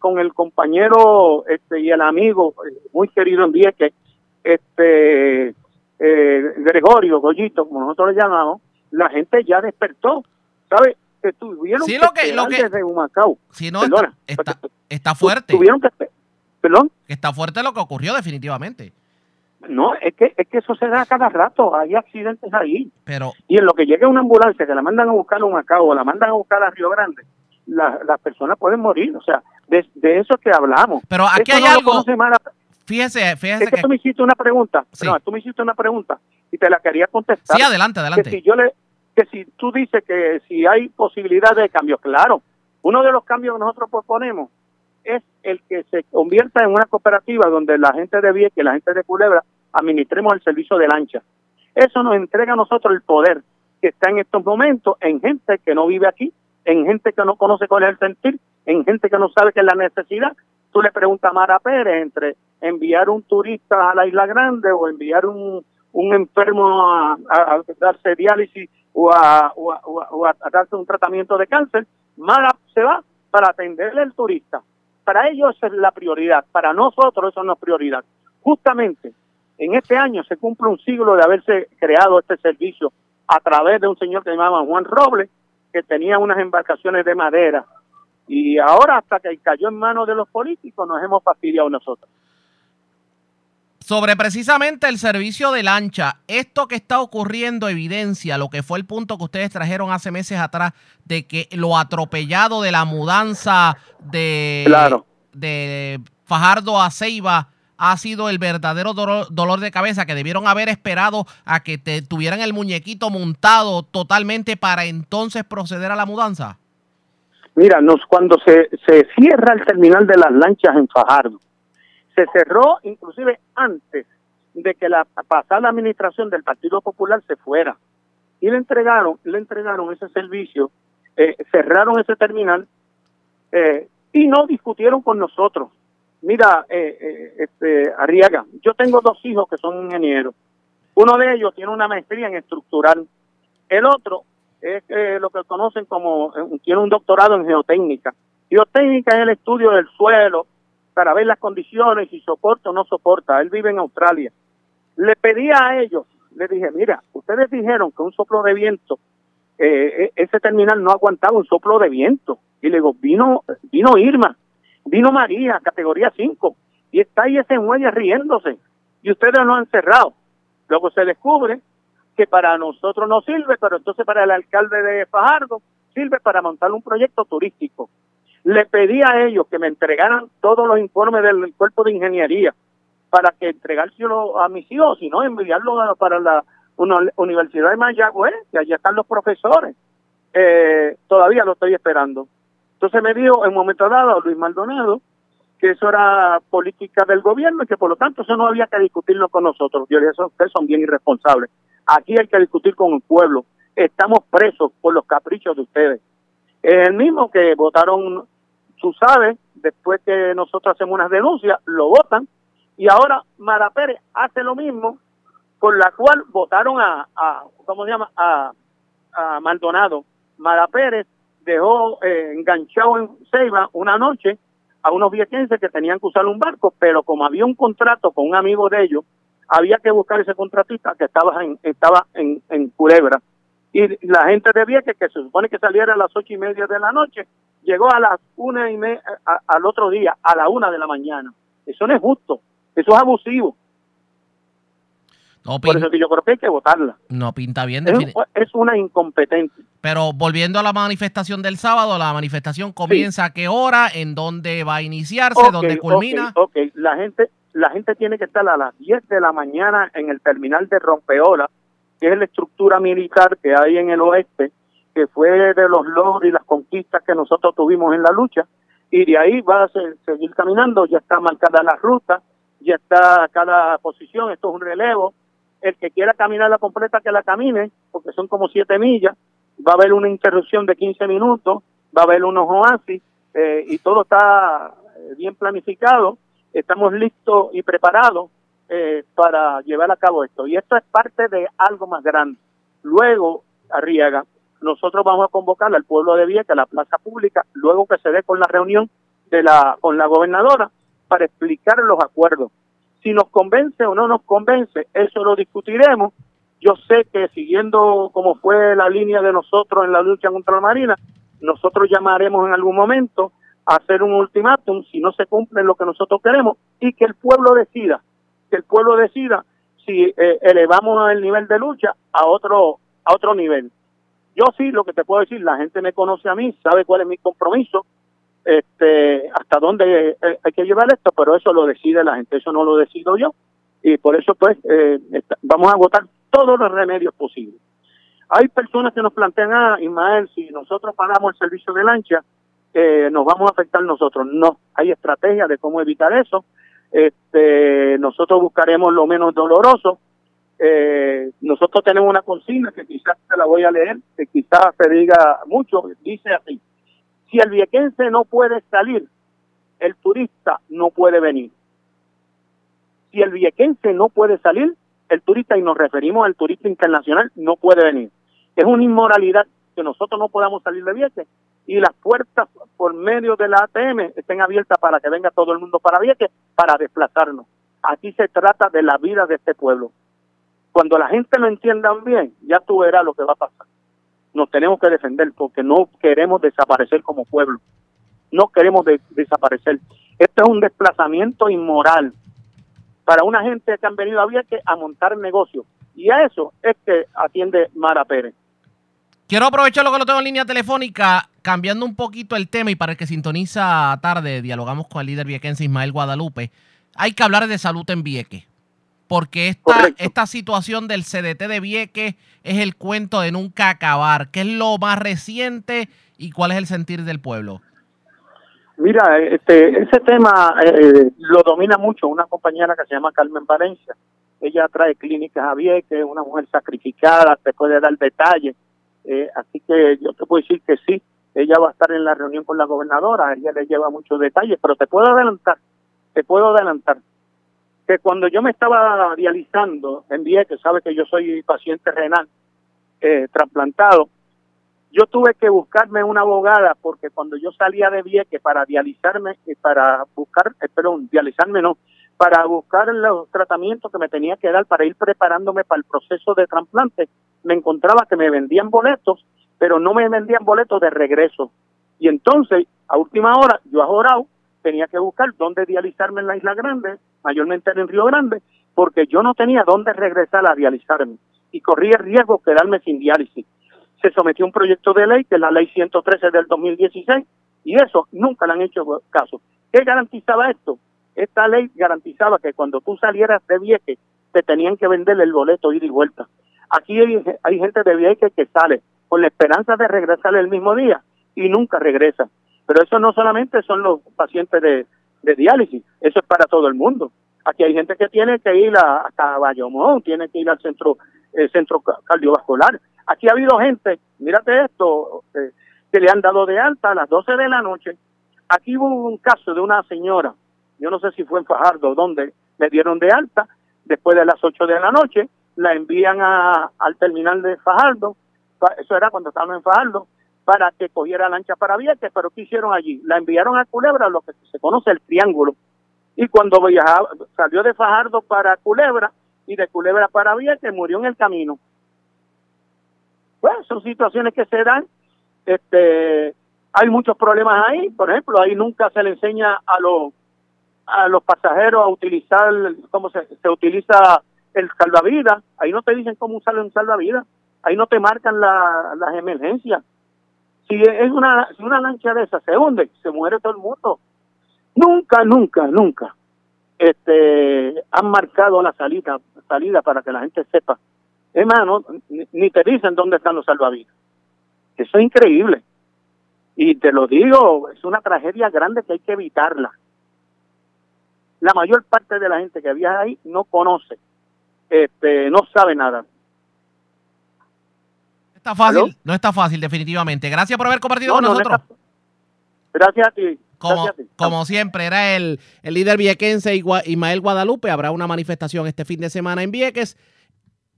con el compañero este, y el amigo eh, muy querido en Vieques, este, eh, Gregorio, Goyito, como nosotros le llamamos, la gente ya despertó, ¿sabes? Que tuvieron Sí, que, lo que- lo esperar que- desde Humacao. Si no, Perdona, está, está, está fuerte. tuvieron que, perdón, Está fuerte lo que ocurrió definitivamente. No, es que, es que eso se da cada rato, hay accidentes ahí. Pero Y en lo que llegue una ambulancia que la mandan a buscar a Humacao o la mandan a buscar a Río Grande, la- las personas pueden morir. O sea, de, de eso que hablamos. Pero aquí Eso hay no algo- fíjese, fíjese Es que, que... tú me hiciste una pregunta. No, tú me hiciste una pregunta y te la quería contestar. Sí, adelante, adelante. Que si yo le, que si tú dices que si hay posibilidad de cambio, claro. Uno de los cambios que nosotros proponemos es el que se convierta en una cooperativa donde la gente de Vieques, la gente de Culebra, administremos el servicio de lancha. Eso nos entrega a nosotros el poder que está en estos momentos en gente que no vive aquí, en gente que no conoce cuál es el sentir, en gente que no sabe qué es la necesidad. Tú le preguntas a Mara Pérez entre enviar un turista a la Isla Grande o enviar un, un enfermo a, darse diálisis o a- o a darse un tratamiento de cáncer, Mara se va para atenderle al turista. Para ellos es la prioridad, para nosotros eso no es prioridad. Justamente en este año se cumple un siglo de haberse creado este servicio a través de un señor que se llamaba Juan Robles, que tenía unas embarcaciones de madera. Y ahora, hasta que cayó en manos de los políticos, nos hemos fastidiado nosotros. Sobre precisamente el servicio de lancha, esto que está ocurriendo evidencia lo que fue el punto que ustedes trajeron hace meses atrás de que lo atropellado de la mudanza de, Claro. de Fajardo a Ceiba ha sido el verdadero dolor, dolor de cabeza que debieron haber esperado a que te tuvieran el muñequito montado totalmente para entonces proceder a la mudanza. Mira, nos, cuando se, se cierra el terminal de las lanchas en Fajardo, se cerró inclusive antes de que la pasada administración del Partido Popular se fuera. Y le entregaron, le entregaron ese servicio, eh, cerraron ese terminal eh, y no discutieron con nosotros. Mira, eh, eh, este, Arriaga, yo tengo dos hijos que son ingenieros. Uno de ellos tiene una maestría en estructural. El otro es lo que conocen como, tiene un doctorado en geotécnica. Geotécnica es el estudio del suelo para ver las condiciones, si soporta o no soporta. Él vive en Australia. Le pedí a ellos, le dije, mira, ustedes dijeron que un soplo de viento, eh, eh, ese terminal no aguantaba un soplo de viento. Y le digo, vino, vino Irma, vino María, categoría 5, y está ahí ese muelle riéndose, y ustedes lo han cerrado. Luego se descubre que para nosotros no sirve, pero entonces para el alcalde de Fajardo sirve para montar un proyecto turístico. Le pedí a ellos que me entregaran todos los informes del cuerpo de ingeniería para que entregárselo a mis hijos, si no enviarlo para la Universidad de Mayagüez, que allá están los profesores. Eh, todavía lo estoy esperando. Entonces me dijo en un momento dado Luis Maldonado que eso era política del gobierno y que por lo tanto eso no había que discutirlo con nosotros. Yo le dije, "Eso- ustedes son bien irresponsables. Aquí hay que discutir con el pueblo. Estamos presos por los caprichos de ustedes. Es el mismo que votaron, tú sabes, después que nosotros hacemos unas denuncias, lo votan y ahora Mara Pérez hace lo mismo por la cual votaron a, a ¿cómo se llama? A, a Maldonado. Mara Pérez dejó eh, enganchado en Ceiba una noche a unos viequenses que tenían que usar un barco, pero como había un contrato con un amigo de ellos, había que buscar ese contratista que estaba en, estaba en, en Culebra. Y la gente de Vieques, que se supone que saliera a las ocho y media de la noche, llegó a las una y media, al otro día, a la una de la mañana. Eso no es justo, eso es abusivo. No, Por eso que yo creo que hay que votarla. no pinta bien. Es, es una incompetencia. Pero volviendo a la manifestación del sábado, la manifestación comienza a qué hora, en dónde va a iniciarse, Ok, dónde culmina. ok. La gente, la gente tiene que estar a las 10 de la mañana en el terminal de Rompeola, que es la estructura militar que hay en el oeste, que fue de los logros y las conquistas que nosotros tuvimos en la lucha, y de ahí va a se- seguir caminando, ya está marcada la ruta, ya está cada posición, esto es un relevo, el que quiera caminar la completa que la camine, porque son como siete millas, va a haber una interrupción de 15 minutos, va a haber unos oasis, eh, y todo está eh, bien planificado, estamos listos y preparados eh, para llevar a cabo esto. Y esto es parte de algo más grande. Luego, Arriaga, nosotros vamos a convocar al pueblo de Vieques, a la plaza pública, luego que se dé con la reunión de la, con la gobernadora, para explicar los acuerdos. Si nos convence o no nos convence, eso lo discutiremos. Yo sé que siguiendo como fue la línea de nosotros en la lucha contra la Marina, nosotros llamaremos en algún momento a hacer un ultimátum si no se cumple lo que nosotros queremos y que el pueblo decida, que el pueblo decida si eh, elevamos el nivel de lucha a otro a otro nivel. Yo sí, lo que te puedo decir, la gente me conoce a mí, sabe cuál es mi compromiso, este, hasta dónde eh, hay que llevar esto, pero eso lo decide la gente, eso no lo decido yo. Y por eso, pues, eh, vamos a agotar todos los remedios posibles. Hay personas que nos plantean, ah, Ismael, si nosotros pagamos el servicio de lancha, nos vamos a afectar nosotros. No, hay estrategias de cómo evitar eso. Este, nosotros buscaremos lo menos doloroso. eh, nosotros tenemos una consigna que quizás te la voy a leer, que quizás se diga mucho, dice así, si el viequense no puede salir, el turista no puede venir. Si el viequense no puede salir, el turista, y nos referimos al turista internacional, no puede venir. Es una inmoralidad que nosotros no podamos salir de Vieques y las puertas por medio de la ATM estén abiertas para que venga todo el mundo para Vieques para desplazarnos. Aquí se trata de la vida de este pueblo. Cuando la gente lo entienda bien, ya tú verás lo que va a pasar. Nos tenemos que defender porque no queremos desaparecer como pueblo. No queremos de- desaparecer. Esto es un desplazamiento inmoral para una gente que han venido a Vieques a montar negocios. Y a eso es que atiende Mara Pérez. Quiero aprovechar lo que lo tengo en línea telefónica, cambiando un poquito el tema y para el que sintoniza tarde, dialogamos con el líder viequense Ismael Guadalupe. Hay que hablar de salud en Vieques, porque esta, esta situación del CDT de Vieques es el cuento de nunca acabar. ¿Qué es lo más reciente y cuál es el sentir del pueblo? Mira, este, ese tema eh, lo domina mucho una compañera que se llama Carmen Valencia. Ella trae clínicas a Vieques, una mujer sacrificada, te puede dar detalles. Eh, así que yo te puedo decir que sí, ella va a estar en la reunión con la gobernadora, ella le lleva muchos detalles, pero te puedo adelantar, te puedo adelantar que cuando yo me estaba dializando en Vieques, sabe que yo soy paciente renal eh, trasplantado, yo tuve que buscarme una abogada porque cuando yo salía de Vieques para dializarme, eh, para buscar, eh, perdón, dializarme no, para buscar los tratamientos que me tenía que dar para ir preparándome para el proceso de trasplante, me encontraba que me vendían boletos, pero no me vendían boletos de regreso. Y entonces, a última hora, yo a tenía que buscar dónde dializarme en la Isla Grande, mayormente en Río Grande, porque yo no tenía dónde regresar a dializarme y corría el riesgo de quedarme sin diálisis. Se sometió un proyecto de ley, que es la ley 113 del 2016, y eso nunca le han hecho caso. ¿Qué garantizaba esto? Esta ley garantizaba que cuando tú salieras de Vieques, te tenían que vender el boleto ida y vuelta. Aquí hay, gente de Vieques que sale con la esperanza de regresar el mismo día y nunca regresa. Pero eso no solamente son los pacientes de, diálisis, eso es para todo el mundo. Aquí hay gente que tiene que ir a, a Bayamón, tiene que ir al centro, eh, centro cardiovascular. Aquí ha habido gente, mírate esto, eh, que le han dado de alta a las 12 de la noche. Aquí hubo un caso de una señora, yo no sé si fue en Fajardo, donde le dieron de alta, después de las 8 de la noche, la envían a, al terminal de Fajardo, eso era cuando estaban en Fajardo, para que cogiera lancha para Vieques, pero ¿qué hicieron allí? La enviaron a Culebra, lo que se conoce el triángulo. Y cuando viajaba, salió de Fajardo para Culebra y de Culebra para Vieques, murió en el camino. Pues son situaciones que se dan. Este, hay muchos problemas ahí. Por ejemplo, ahí nunca se le enseña a los a los pasajeros a utilizar cómo se, se utiliza el salvavidas. Ahí no te dicen cómo usar un salvavidas. Ahí no te marcan la, las emergencias. Si es una, si una lancha de esas se hunde, se muere todo el mundo. Nunca, nunca, nunca este, han marcado la salida, salida para que la gente sepa. Hermano, ni, ni te dicen dónde están los salvavidas. Eso es increíble. Y te lo digo, es una tragedia grande que hay que evitarla. La mayor parte de la gente que viaja ahí no conoce, este, no sabe nada. Está fácil, no está fácil definitivamente. Gracias por haber compartido con No, no, no nosotros. Gracias a ti. Como, como siempre, era el, el líder viequense Ismael Guadalupe. Habrá una manifestación este fin de semana en Vieques.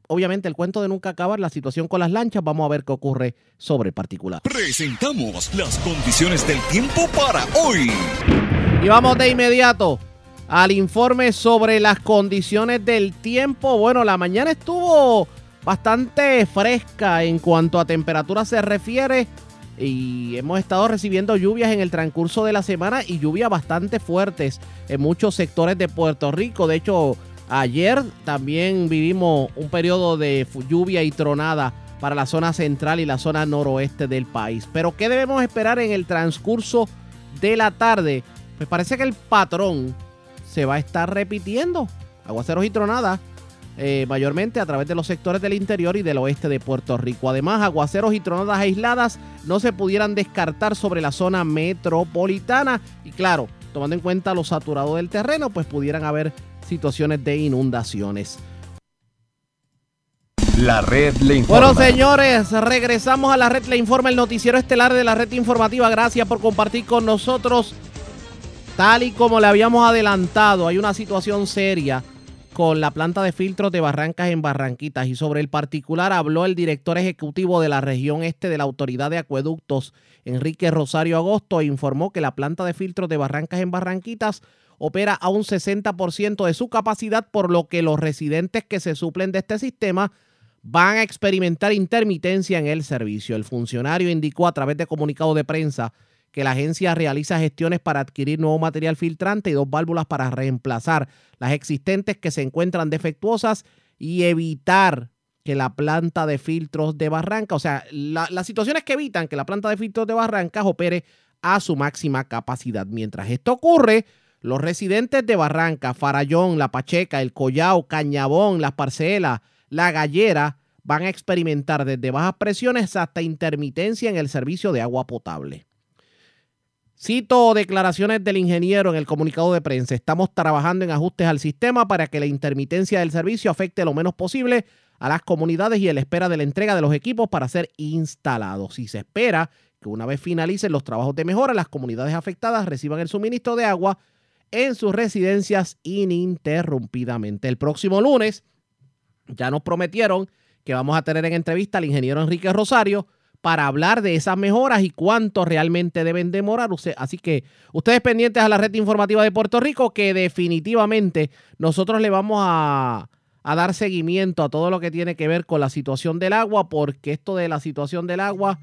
Obviamente, el cuento de nunca acabar, la situación con las lanchas, vamos a ver qué ocurre sobre el particular. Presentamos las condiciones del tiempo para hoy. Y vamos de inmediato al informe sobre las condiciones del tiempo. Bueno, la mañana estuvo bastante fresca en cuanto a temperatura se refiere y hemos estado recibiendo lluvias en el transcurso de la semana y lluvias bastante fuertes en muchos sectores de Puerto Rico. De hecho, ayer también vivimos un periodo de lluvia y tronada para la zona central y la zona noroeste del país. Pero ¿qué debemos esperar en el transcurso de la tarde? Pues parece que el patrón se va a estar repitiendo. Aguaceros y tronadas, eh, mayormente a través de los sectores del interior y del oeste de Puerto Rico. Además, aguaceros y tronadas aisladas no se pudieran descartar sobre la zona metropolitana. Y claro, tomando en cuenta lo saturado del terreno, pues pudieran haber situaciones de inundaciones. La red le informa. Bueno, señores, regresamos a la red le informa, el noticiero estelar de la red informativa. Gracias por compartir con nosotros. Tal y como le habíamos adelantado, hay una situación seria con la planta de filtros de Barrancas en Barranquitas y sobre el particular habló el director ejecutivo de la región este de la Autoridad de Acueductos, Enrique Rosario Agosto, e informó que la planta de filtros de Barrancas en Barranquitas opera a un 60% de su capacidad, por lo que los residentes que se suplen de este sistema van a experimentar intermitencia en el servicio. El funcionario indicó a través de comunicado de prensa que la agencia realiza gestiones para adquirir nuevo material filtrante y dos válvulas para reemplazar las existentes que se encuentran defectuosas y evitar que la planta de filtros de Barranca, o sea, las situaciones que evitan que la planta de filtros de Barrancas opere a su máxima capacidad. Mientras esto ocurre, los residentes de Barranca, Farallón, La Pacheca, El Collao, Cañabón, Las Parcelas, La Gallera van a experimentar desde bajas presiones hasta intermitencia en el servicio de agua potable. Cito declaraciones del ingeniero en el comunicado de prensa. Estamos trabajando en ajustes al sistema para que la intermitencia del servicio afecte lo menos posible a las comunidades y a la espera de la entrega de los equipos para ser instalados. Si se espera que una vez finalicen los trabajos de mejora, las comunidades afectadas reciban el suministro de agua en sus residencias ininterrumpidamente. El próximo lunes ya nos prometieron que vamos a tener en entrevista al ingeniero Enrique Rosario para hablar de esas mejoras y cuánto realmente deben demorar. Así que ustedes pendientes a la red informativa de Puerto Rico, que definitivamente nosotros le vamos a, a, dar seguimiento a todo lo que tiene que ver con la situación del agua, porque esto de la situación del agua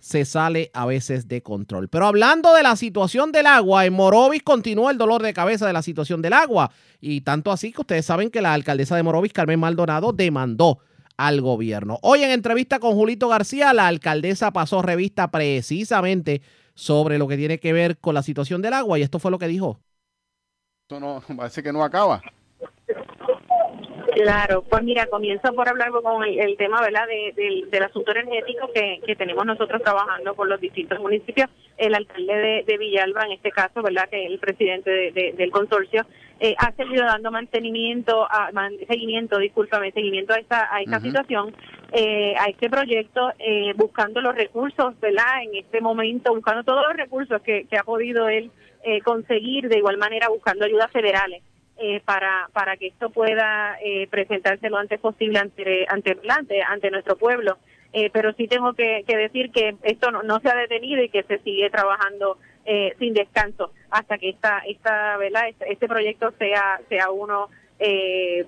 se sale a veces de control. Pero hablando de la situación del agua, en Morovis continúa el dolor de cabeza de la situación del agua. Y tanto así que ustedes saben que la alcaldesa de Morovis, Carmen Maldonado, demandó al gobierno. Hoy en entrevista con Julito García, la alcaldesa pasó revista precisamente sobre lo que tiene que ver con la situación del agua y esto fue lo que dijo. Esto no, <laughs> parece que no acaba. Claro, pues mira, comienzo por hablar con el, tema, ¿verdad?, del asunto energético que, que, tenemos nosotros trabajando con los distintos municipios. El alcalde de, Villalba, en este caso, ¿verdad?, que es el presidente del consorcio, eh, ha seguido dando mantenimiento, a, seguimiento, discúlpame, seguimiento a esta, a esta situación, eh, a este proyecto, eh, buscando los recursos, ¿verdad?, en este momento, buscando todos los recursos que, que ha podido él conseguir, de igual manera buscando ayudas federales. Eh, para, para que esto pueda eh, presentarse lo antes posible ante, ante, ante, ante nuestro pueblo. Eh, pero sí tengo que, decir que esto no, se ha detenido y que se sigue trabajando eh, sin descanso hasta que esta, esta, ¿verdad? Este, este proyecto sea, sea uno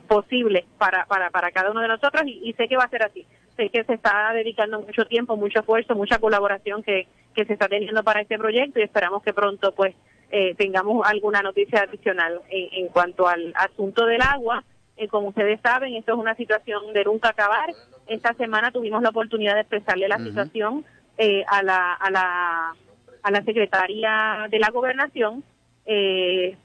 posible para, para, para cada uno de nosotros y, y sé que va a ser así sé que se está dedicando mucho tiempo, mucho esfuerzo, mucha colaboración que, que se está teniendo para este proyecto y esperamos que pronto pues eh, tengamos alguna noticia adicional en, cuanto al asunto del agua. Eh, como ustedes saben, esto es una situación de nunca acabar. Esta semana tuvimos la oportunidad de expresarle la situación eh, a, la, a, la, a la secretaria de la gobernación,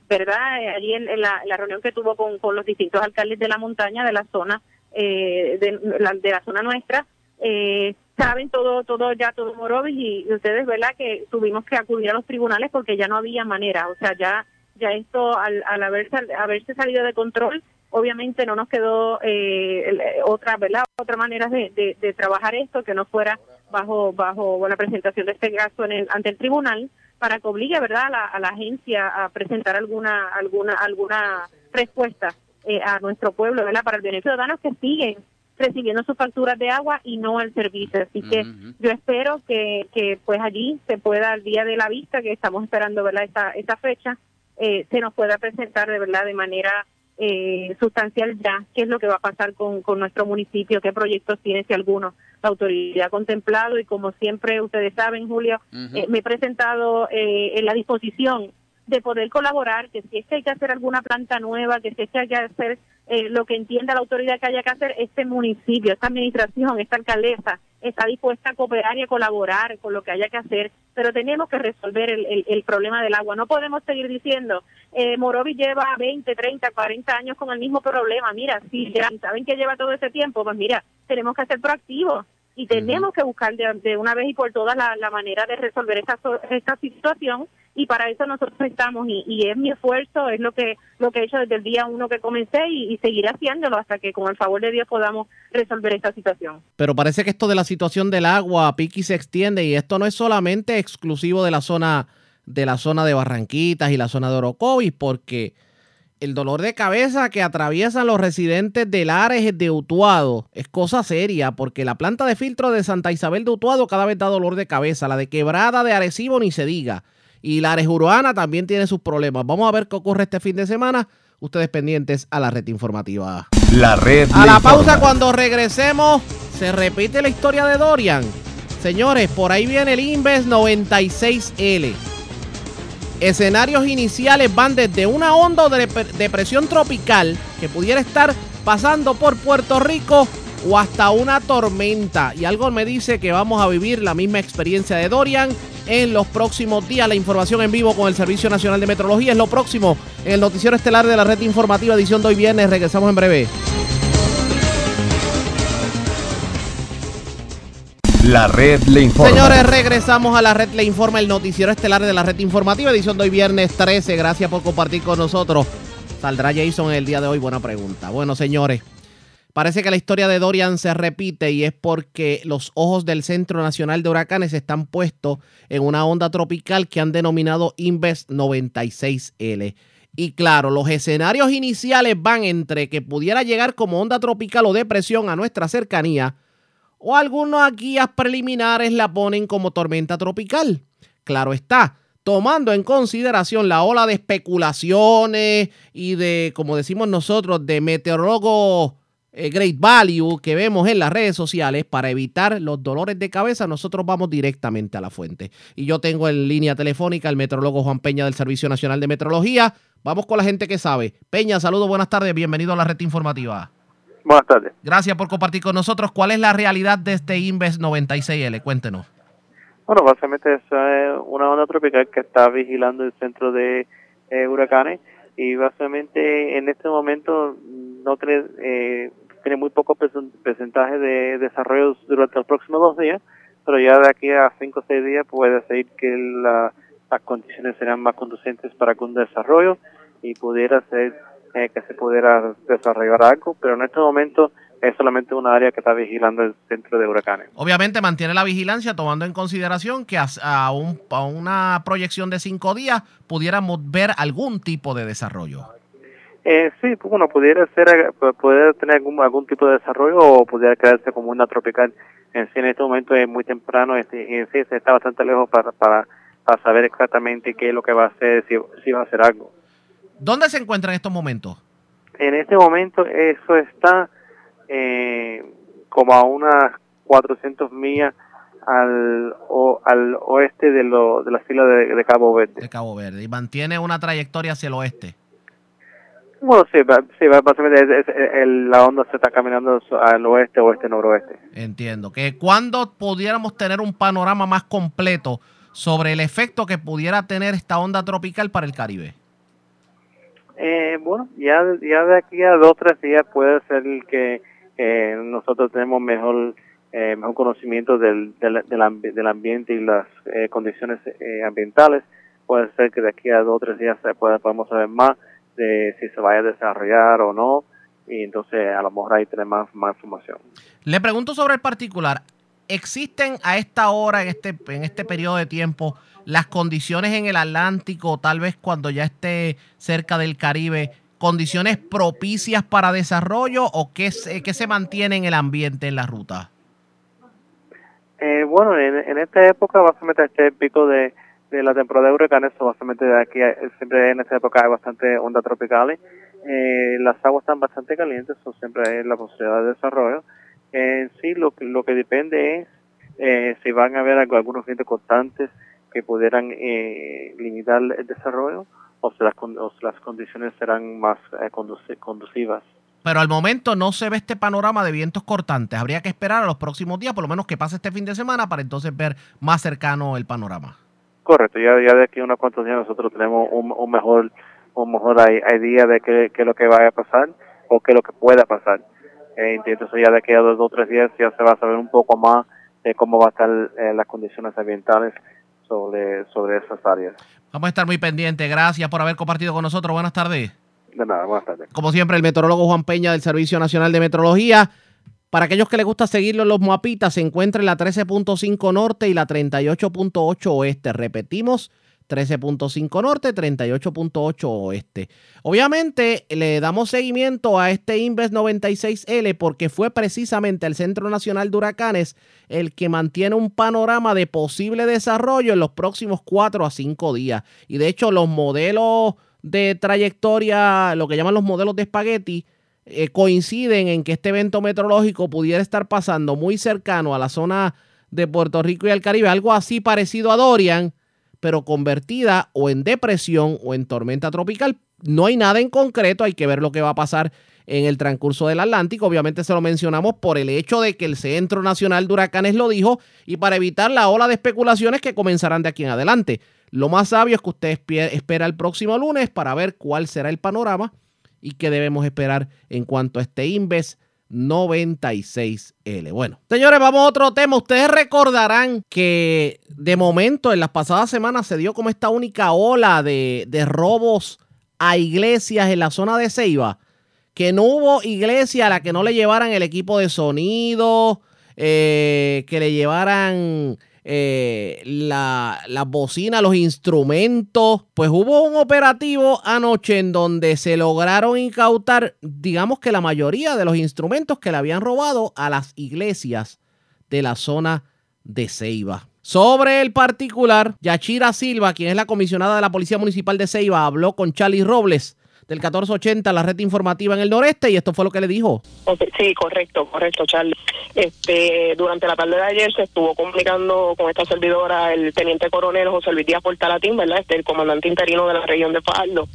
¿verdad? Allí en, la, reunión que tuvo con, con, los distintos alcaldes de la montaña, de la zona, de, la, de la zona nuestra, eh, saben todo, todo ya, todo Morovis y ustedes, ¿verdad? Que tuvimos que acudir a los tribunales porque ya no había manera, o sea, ya, ya esto al, al haberse, haberse salido de control, obviamente no nos quedó eh, otra, ¿verdad? Otra manera de, de, trabajar esto que no fuera bajo, bajo la presentación de este caso en el, ante el tribunal para que obligue, ¿verdad? A la, a la agencia a presentar alguna, alguna, alguna respuesta eh, a nuestro pueblo, ¿verdad? Para el beneficio de ciudadanos que siguen recibiendo sus facturas de agua y no el servicio. Así que yo espero que, que pues allí se pueda, al día de la vista, que estamos esperando verdad esta, esta fecha, eh, se nos pueda presentar de verdad de manera eh, sustancial ya qué es lo que va a pasar con, con nuestro municipio, qué proyectos tiene, si alguno la autoridad ha contemplado y como siempre ustedes saben, Julio, eh, me he presentado en la disposición de poder colaborar, que si es que hay que hacer alguna planta nueva, que si es que hay que hacer eh, lo que entienda la autoridad que haya que hacer, este municipio, esta administración, esta alcaldesa está dispuesta a cooperar y a colaborar con lo que haya que hacer, pero tenemos que resolver el, el, problema del agua. No podemos seguir diciendo, eh, Morovi lleva 20, 30, 40 años con el mismo problema. Mira, si saben que lleva todo ese tiempo, pues mira, tenemos que ser proactivos y tenemos que buscar de, de una vez y por todas la, la manera de resolver esta, esta situación y para eso nosotros estamos y, y es mi esfuerzo, es lo que lo que he hecho desde el día uno que comencé y, y seguiré haciéndolo hasta que con el favor de Dios podamos resolver esta situación. Pero parece que esto de la situación del agua, Piqui, se extiende y esto no es solamente exclusivo de la zona de la zona de Barranquitas y la zona de Orocovis, porque el dolor de cabeza que atraviesan los residentes del Ares de Utuado es cosa seria, porque la planta de filtro de Santa Isabel de Utuado cada vez da dolor de cabeza, la de Quebrada de Arecibo ni se diga, y la Ares Urbana también tiene sus problemas. Vamos a ver qué ocurre este fin de semana. Ustedes pendientes a la red informativa. La red A la pausa informa. cuando regresemos se repite la historia de Dorian. Señores, por ahí viene el Inves 96L. Escenarios iniciales van desde una onda de dep- depresión tropical que pudiera estar pasando por Puerto Rico o hasta una tormenta. Y algo me dice que vamos a vivir la misma experiencia de Dorian en los próximos días. La información en vivo con el Servicio Nacional de Meteorología es lo próximo en el noticiero estelar de la red informativa edición de hoy viernes. Regresamos en breve. La red le informa. Señores, regresamos a la red Le Informa, el noticiero estelar de la red informativa, edición de hoy viernes 13. Gracias por compartir con nosotros. ¿Saldrá Jason el día de hoy? Buena pregunta. Bueno, señores, parece que la historia de Dorian se repite y es porque los ojos del Centro Nacional de Huracanes están puestos en una onda tropical que han denominado Inves 96L. Y claro, los escenarios iniciales van entre que pudiera llegar como onda tropical o depresión a nuestra cercanía, o algunas guías preliminares la ponen como tormenta tropical. Claro está, tomando en consideración la ola de especulaciones y de, como decimos nosotros, de meteorólogo eh, Great Value que vemos en las redes sociales, para evitar los dolores de cabeza, nosotros vamos directamente a la fuente. Y yo tengo en línea telefónica al meteorólogo Juan Peña del Servicio Nacional de Meteorología. Vamos con la gente que sabe. Peña, saludos, buenas tardes, bienvenido a la red informativa. Buenas tardes. Gracias por compartir con nosotros. ¿Cuál es la realidad de este Inves 96L? Cuéntenos. Bueno, básicamente es una onda tropical que está vigilando el centro de eh, huracanes y básicamente en este momento no tiene, eh, tiene muy poco porcentaje de desarrollo durante los próximos dos días, pero ya de aquí a cinco o seis días puede ser que la- las condiciones serán más conducentes para un desarrollo y pudiera ser eh, que se pudiera desarrollar algo, pero en este momento es solamente una área que está vigilando el centro de huracanes. Obviamente mantiene la vigilancia tomando en consideración que a, a un- a una proyección de cinco días pudiéramos ver algún tipo de desarrollo. Eh, sí, bueno, pudiera ser, eh, pu- pudiera tener algún, algún tipo de desarrollo o pudiera quedarse como una tropical. En sí, en este momento es muy temprano este, y en sí se está bastante lejos para, para, para saber exactamente qué es lo que va a hacer, si, si va a hacer algo. ¿Dónde se encuentra en estos momentos? En este momento eso está eh, como a unas 400 millas al, o, al oeste de, lo, de la isla de, de Cabo Verde. De Cabo Verde. Y mantiene una trayectoria hacia el oeste. Bueno, sí, sí básicamente es- es- el- la onda se está caminando al oeste, oeste, noroeste. Entiendo. Que cuando pudiéramos tener un panorama más completo sobre el efecto que pudiera tener esta onda tropical para el Caribe. Eh, bueno, ya, ya de aquí a dos o tres días puede ser que eh, nosotros tenemos mejor eh, mejor conocimiento del, del, del, ambi- del ambiente y las eh, condiciones eh, ambientales. Puede ser que de aquí a dos o tres días se pueda, podemos saber más de si se vaya a desarrollar o no y entonces a lo mejor ahí tenemos más, más información. Le pregunto sobre el particular. ¿Existen a esta hora, en este, en este periodo de tiempo, las condiciones en el Atlántico, tal vez cuando ya esté cerca del Caribe, condiciones propicias para desarrollo o qué se, qué se mantiene en el ambiente en la ruta? Eh, bueno, en, en esta época básicamente este pico de, de la temporada de huracanes, básicamente de aquí siempre en esta época hay bastante ondas tropicales. Eh, las aguas están bastante calientes, so siempre hay la posibilidad de desarrollo. En sí, lo, lo que depende es eh, si van a haber algunos vientos constantes que pudieran eh, limitar el desarrollo o si las, con- o si las condiciones serán más eh, conduci- conducivas. Pero al momento no se ve este panorama de vientos cortantes. Habría que esperar a los próximos días, por lo menos que pase este fin de semana, para entonces ver más cercano el panorama. Correcto, ya, ya de aquí a unos cuantos días nosotros tenemos un, un mejor un mejor idea de qué, qué es lo que vaya a pasar o qué es lo que pueda pasar. Eh, entonces ya de aquí a dos o tres días ya se va a saber un poco más de cómo va a estar eh, las condiciones ambientales sobre, sobre esas áreas. Vamos a estar muy pendientes. Gracias por haber compartido con nosotros. Buenas tardes. De nada, buenas tardes. Como siempre, el meteorólogo Juan Peña del Servicio Nacional de Meteorología. Para aquellos que les gusta seguirlo en los mapitas, se encuentra en la 13.5 norte y la 38.8 oeste. Repetimos, 13.5 norte, 38.8 oeste. Obviamente le damos seguimiento a este Inves 96L porque fue precisamente el Centro Nacional de Huracanes el que mantiene un panorama de posible desarrollo en los próximos 4 a 5 días. Y de hecho los modelos de trayectoria, lo que llaman los modelos de espagueti, eh, coinciden en que este evento meteorológico pudiera estar pasando muy cercano a la zona de Puerto Rico y el Caribe, algo así parecido a Dorian, pero convertida o en depresión o en tormenta tropical. No hay nada en concreto, hay que ver lo que va a pasar en el transcurso del Atlántico. Obviamente se lo mencionamos por el hecho de que el Centro Nacional de Huracanes lo dijo y para evitar la ola de especulaciones que comenzarán de aquí en adelante. Lo más sabio es que usted espera el próximo lunes para ver cuál será el panorama y qué debemos esperar en cuanto a este Inves 96L. Bueno, señores, vamos a otro tema. Ustedes recordarán que de momento en las pasadas semanas se dio como esta única ola de, de robos a iglesias en la zona de Ceiba, que no hubo iglesia a la que no le llevaran el equipo de sonido, eh, que le llevaran eh, la, las bocinas, los instrumentos. Pues hubo un operativo anoche en donde se lograron incautar, digamos que la mayoría de los instrumentos que le habían robado a las iglesias de la zona de Ceiba. Sobre el particular, Yachira Silva, quien es la comisionada de la Policía Municipal de Ceiba, habló con Charlie Robles del 1480, la red informativa en el noreste, y esto fue lo que le dijo. Sí, correcto, correcto, Charlie. Este, durante la tarde de ayer se estuvo comunicando con esta servidora el teniente coronel José Luis Díaz Portalatín, ¿verdad? Este, el comandante interino de la región de Fajardo,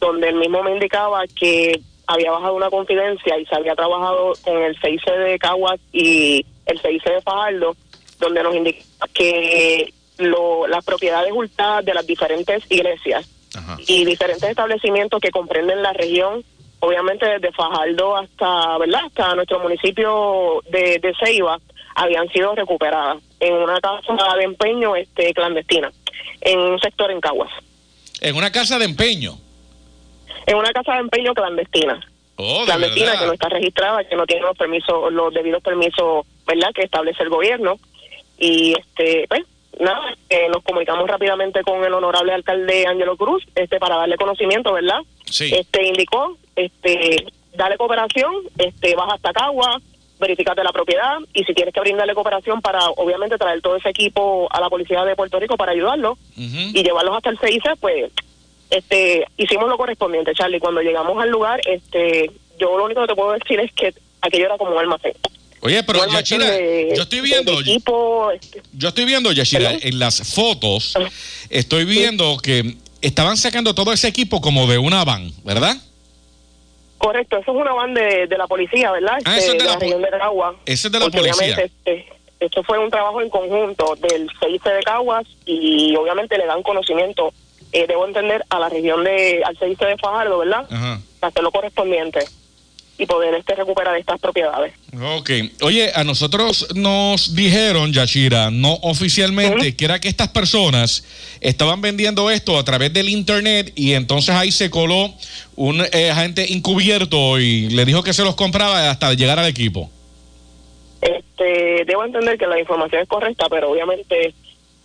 donde él mismo me indicaba que había bajado una confidencia y se había trabajado con el CIC de Caguas y el CIC de Fajardo, donde nos indica que lo, las propiedades hurtadas de las diferentes iglesias y diferentes establecimientos que comprenden la región, obviamente desde Fajardo hasta, ¿verdad? Hasta nuestro municipio de, de Ceiba, habían sido recuperadas en una casa de empeño este clandestina, en un sector en Caguas. En una casa de empeño. En una casa de empeño clandestina. Oh, de clandestina verdad. que no está registrada, que no tiene los permisos, los debidos permisos, ¿verdad? Que establece el gobierno. Y este, pues, nada, eh, nos comunicamos rápidamente con el honorable alcalde Ángelo Cruz, este, para darle conocimiento, ¿verdad? Sí. Este indicó, este, dale cooperación, este, vas hasta Cagua, verificate la propiedad y si tienes que brindarle cooperación para, obviamente, traer todo ese equipo a la policía de Puerto Rico para ayudarlo y llevarlos hasta el CIC, pues, este, hicimos lo correspondiente, Charlie. Cuando llegamos al lugar, este, yo lo único que te puedo decir es que aquello era como un almacén. Oye, pero de- yo estoy viendo, equipo, este, yo estoy viendo, Yachira, en las fotos, estoy viendo que estaban sacando todo ese equipo como de una van, ¿verdad? Correcto, eso es una van de, de la policía, ¿verdad? Ah, Este, eso es de la región de Cagua. Ese es de la policía. este, esto fue un trabajo en conjunto del CIC de Caguas y obviamente le dan conocimiento, eh, debo entender, a la región de, al CIC de Fajardo, ¿verdad? Ajá. Hacer lo correspondiente y poder este recuperar estas propiedades. Ok. Oye, a nosotros nos dijeron, Yachira, no oficialmente, que era que estas personas estaban vendiendo esto a través del internet y entonces ahí se coló un eh, agente encubierto y le dijo que se los compraba hasta llegar al equipo. Este, debo entender que la información es correcta, pero obviamente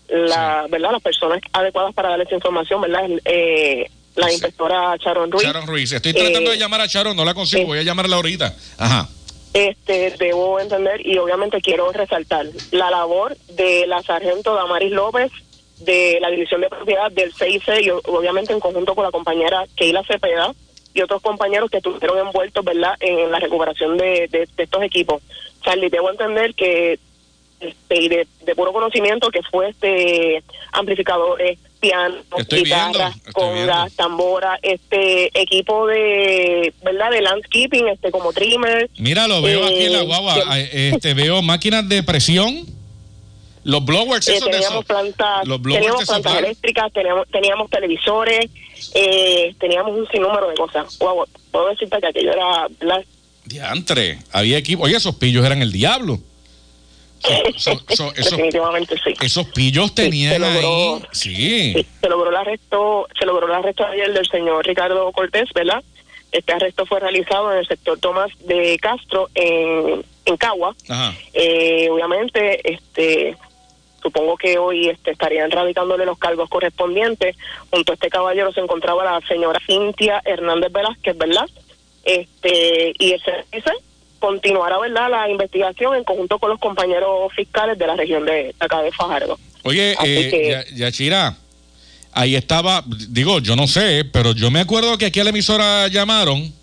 la, ¿verdad? Las personas adecuadas para darle esa información, ¿verdad? Eh, la inspectora Sharon Ruiz. Sharon Ruiz. Estoy tratando Eh, de llamar a Sharon, no la consigo, voy a llamarla ahorita. Ajá. este debo entender y obviamente quiero resaltar la labor de la sargento Damaris López de la división de propiedad del CIC y obviamente en conjunto con la compañera Keila Cepeda y otros compañeros que estuvieron envueltos verdad en la recuperación de, de- de estos equipos Charlie debo entender que este, y de, de puro conocimiento que fue este amplificadores piano Estoy guitarras congas tambora este equipo de verdad de landscaping este como trimmer Mira, lo veo aquí en la eh, guagua. eh, Este, veo máquinas de presión. Los blowers, Eh, teníamos esos. plantas, Los blowers teníamos plantas eléctricas, teníamos, teníamos televisores, eh, teníamos un sinnúmero de cosas. Wow, puedo decirte que aquello era. Diantre, había equipo. Oye, esos pillos eran el diablo. So- so- so- esos, Definitivamente sí. esos pillos tenían se logró- ahí. Sí. Se logró el arresto, se logró el arresto ayer del señor Ricardo Cortés, ¿verdad? Este arresto fue realizado en el sector Tomás de Castro en, en Cagua. Eh, obviamente, este supongo que hoy este, estarían radicándole los cargos correspondientes. Junto a este caballero se encontraba la señora Cintia Hernández Velázquez, ¿verdad? Este y el servicio continuará, ¿verdad? La investigación en conjunto con los compañeros fiscales de la región de acá de Fajardo. Oye, eh, que- Ya- Yachira, ahí estaba, digo, yo no sé, pero yo me acuerdo que aquí a la emisora llamaron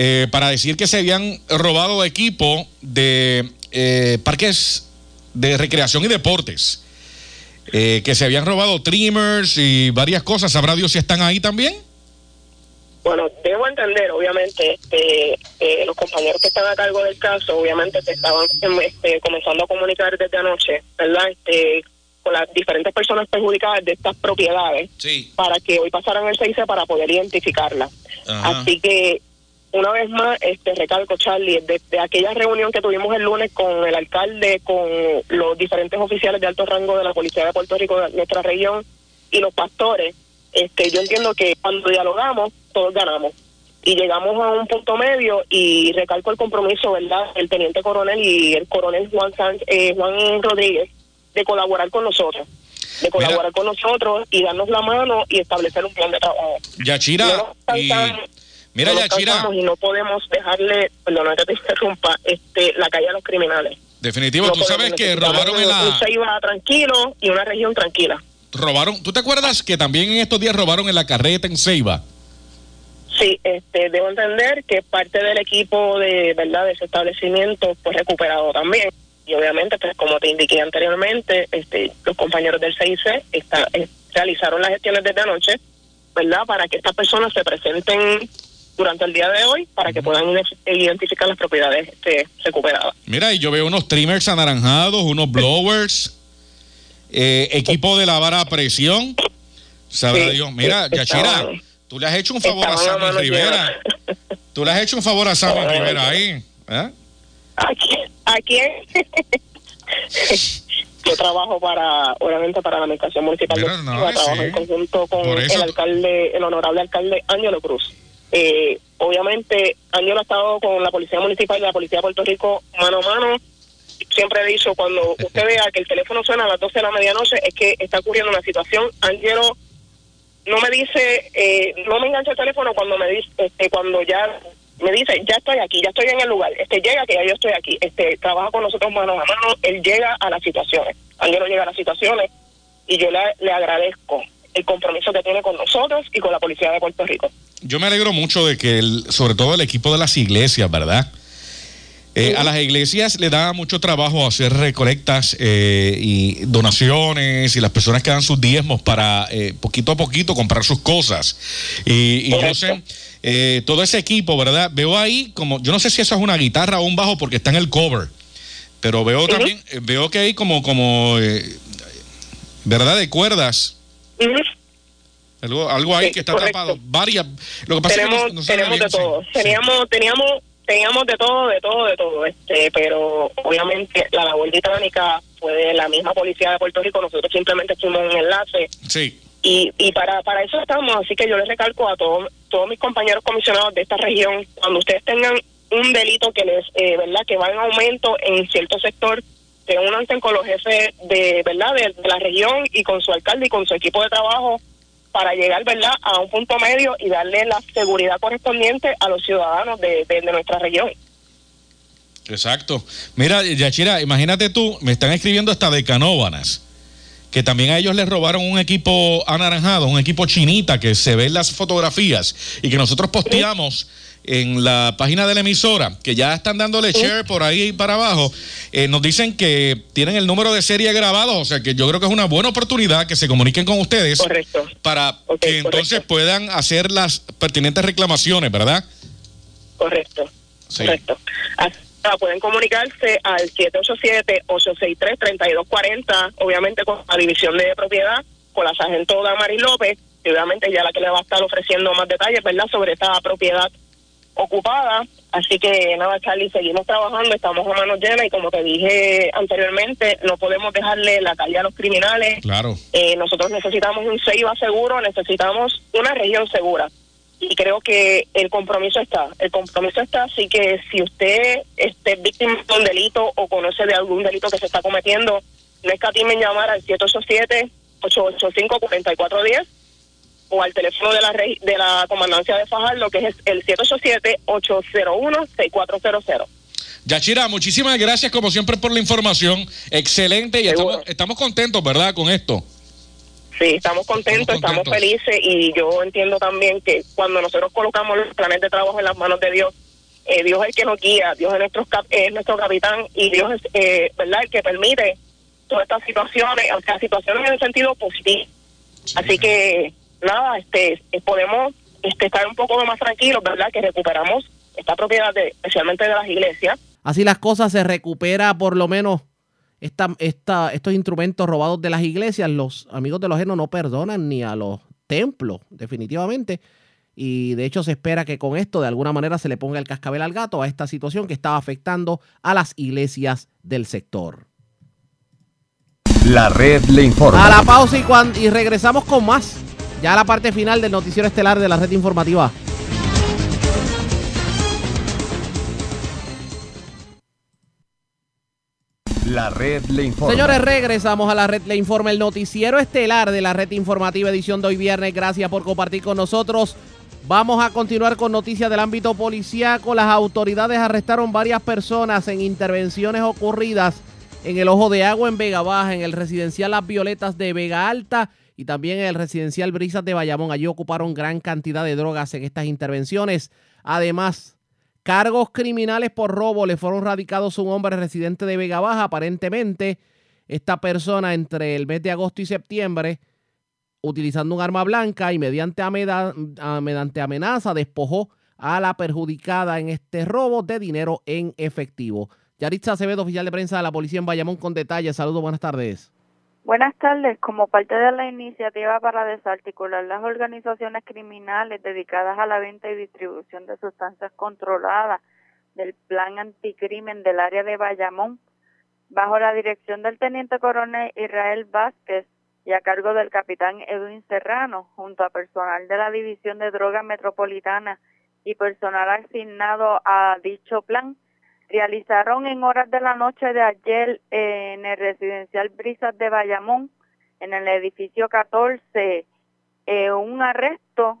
eh, para decir que se habían robado equipo de eh, parques de recreación y deportes. Eh, que se habían robado trimmers y varias cosas. ¿Sabrá Dios si están ahí también? Bueno, debo entender, obviamente, este, eh, los compañeros que están a cargo del caso, obviamente, te estaban em, este, comenzando a comunicar desde anoche, ¿verdad? Este, con las diferentes personas perjudicadas de estas propiedades para que hoy pasaran el 6 para poder identificarlas. Así que, una vez más, este recalco, Charlie, desde aquella reunión que tuvimos el lunes con el alcalde, con los diferentes oficiales de alto rango de la Policía de Puerto Rico de nuestra región y los pastores, este, yo entiendo que cuando dialogamos, todos ganamos. Y llegamos a un punto medio y recalco el compromiso, ¿verdad?, el teniente coronel y el coronel Juan, Sánchez- eh, Juan Rodríguez de colaborar con nosotros, de colaborar con nosotros y darnos la mano y establecer un plan de trabajo. Yachira, No y mira, no Yachira, y no podemos dejarle, perdona que te interrumpa, este, la calle a los criminales. definitivo, No tú sabes que robaron en Un la... Ceiba tranquilo y una región tranquila. Robaron, ¿tú te acuerdas que también en estos días robaron en la carreta en Ceiba? Sí, este, debo entender que parte del equipo de verdad de ese establecimiento fue recuperado también. Y obviamente, pues como te indiqué anteriormente, este, los compañeros del CIC está, eh, realizaron las gestiones desde anoche, ¿verdad? Para que estas personas se presenten durante el día de hoy para que puedan ide- identificar las propiedades este, recuperadas. Mira, y yo veo unos trimmers anaranjados, unos blowers, eh, equipo de lavar a presión. Sabrá Sí, Dios. Mira, sí, Yachira, tú le has hecho un favor a Sammy Rivera. Tú le has hecho un favor a Sammy. Rivera ahí. ¿eh? ¿A quién? ¿A quién? <laughs> Yo trabajo para, obviamente, para la administración municipal. Mira, de no, Ceiba, trabajo sí. en conjunto con el alcalde, el honorable alcalde Ángelo Cruz. Eh, obviamente, Ángelo ha estado con la policía municipal y la policía de Puerto Rico mano a mano. Siempre he dicho, cuando usted vea que el teléfono suena a las 12 de la medianoche, es que está ocurriendo una situación. Ángelo no me dice, eh, no me engancha el teléfono cuando me dice, este, cuando ya me dice, ya estoy aquí, ya estoy en el lugar, este llega que ya yo estoy aquí, este trabaja con nosotros mano a mano, él llega a las situaciones, Ángelo llega a las situaciones y yo le, le agradezco el compromiso que tiene con nosotros y con la policía de Puerto Rico. Yo me alegro mucho de que, sobre todo el equipo de las iglesias, ¿verdad? Eh, a las iglesias le da mucho trabajo hacer recolectas eh, y donaciones y las personas que dan sus diezmos para eh, poquito a poquito comprar sus cosas. Y, y yo sé, eh, todo ese equipo, ¿verdad? Veo ahí como, yo no sé si eso es una guitarra o un bajo porque está en el cover, pero veo también, eh, veo que hay como, como eh, ¿verdad? De cuerdas. Algo, algo ahí Sí, que está correcto. tapado. Varias. Lo que pasa tenemos es que no, no sabe tenemos bien, de sí. todo teníamos teníamos teníamos de todo de todo de todo este pero obviamente la labor titánica fue de la misma policía de Puerto Rico nosotros simplemente fuimos un enlace Sí. y, y para, para eso estamos, así que yo les recalco a todos todos mis compañeros comisionados de esta región, cuando ustedes tengan un delito que les, eh, ¿verdad?, que va en aumento en cierto sector, se únanse con los jefes de, ¿verdad?, de, de la región y con su alcalde y con su equipo de trabajo para llegar, ¿verdad?, a un punto medio y darle la seguridad correspondiente a los ciudadanos de, de, de nuestra región. Exacto. Mira, Yachira, imagínate tú, me están escribiendo hasta de Canóbanas, que también a ellos les robaron un equipo anaranjado, un equipo chinita, que se ve en las fotografías y que nosotros posteamos en la página de la emisora, que ya están dándole share por ahí para abajo, eh, nos dicen que tienen el número de serie grabado, o sea que yo creo que es una buena oportunidad que se comuniquen con ustedes para que entonces puedan hacer las pertinentes reclamaciones, ¿verdad? Correcto. Sí. Correcto. Así, ah, pueden comunicarse al 787-863-3240, obviamente con la división de propiedad, con la sargento Damaris López, y obviamente ya la que le va a estar ofreciendo más detalles, ¿verdad?, sobre esta propiedad ocupada. Así que nada, Charlie, seguimos trabajando, estamos a manos llenas y como te dije anteriormente, no podemos dejarle la calle a los criminales. Claro. Eh, nosotros necesitamos un CEIBA seguro, necesitamos una región segura. Y creo que el compromiso está, el compromiso está, así que si usted esté víctima de un delito o conoce de algún delito que se está cometiendo, no escatimen llamar al 787-885-4410 o al teléfono de la de la comandancia de Fajardo, que es el 787-801-6400. Yachira, muchísimas gracias como siempre por la información. Excelente y estamos, estamos contentos, ¿verdad? Con esto. Sí, estamos contentos, estamos, contentos. felices y yo entiendo también que cuando nosotros colocamos los planes de trabajo en las manos de Dios, eh, Dios es el que nos guía, Dios es nuestro, es nuestro capitán y Dios es eh, verdad el que permite todas estas situaciones, o sea, situaciones en el sentido positivo. Así que nada, este eh, podemos este, estar un poco más tranquilos, ¿verdad? Que recuperamos esta propiedad, de, especialmente de las iglesias. Así las cosas se recupera por lo menos esta, esta, estos instrumentos robados de las iglesias. Los amigos de los ajenos no perdonan ni a los templos, definitivamente. Y de hecho se espera que con esto de alguna manera se le ponga el cascabel al gato a esta situación que estaba afectando a las iglesias del sector. La red le informa. A la pausa y, cuan- y regresamos con más. Ya la parte final del noticiero estelar de la red informativa. La red le informa. Señores, regresamos a la red Le Informa, el noticiero estelar de la red informativa edición de hoy viernes. Gracias por compartir con nosotros. Vamos a continuar con noticias del ámbito policíaco. Las autoridades arrestaron varias personas en intervenciones ocurridas en el Ojo de Agua en Vega Baja, en el residencial Las Violetas de Vega Alta y también el residencial Brisas de Bayamón. Allí ocuparon gran cantidad de drogas en estas intervenciones. Además, Cargos criminales por robo le fueron radicados a un hombre residente de Vega Baja. Aparentemente, esta persona entre el mes de agosto y septiembre, utilizando un arma blanca y mediante, ameda- a- mediante amenaza, despojó a la perjudicada en este robo de dinero en efectivo. Yaritza Acevedo, oficial de prensa de la policía en Bayamón, con detalles. Saludos, buenas tardes. Buenas tardes. Como parte de la iniciativa para desarticular las organizaciones criminales dedicadas a la venta y distribución de sustancias controladas del Plan Anticrimen del área de Bayamón, bajo la dirección del Teniente Coronel Israel Vázquez y a cargo del Capitán Edwin Serrano, junto a personal de la División de Drogas Metropolitana y personal asignado a dicho plan, realizaron en horas de la noche de ayer eh, en el residencial Brisas de Bayamón, en el edificio 14, eh, un arresto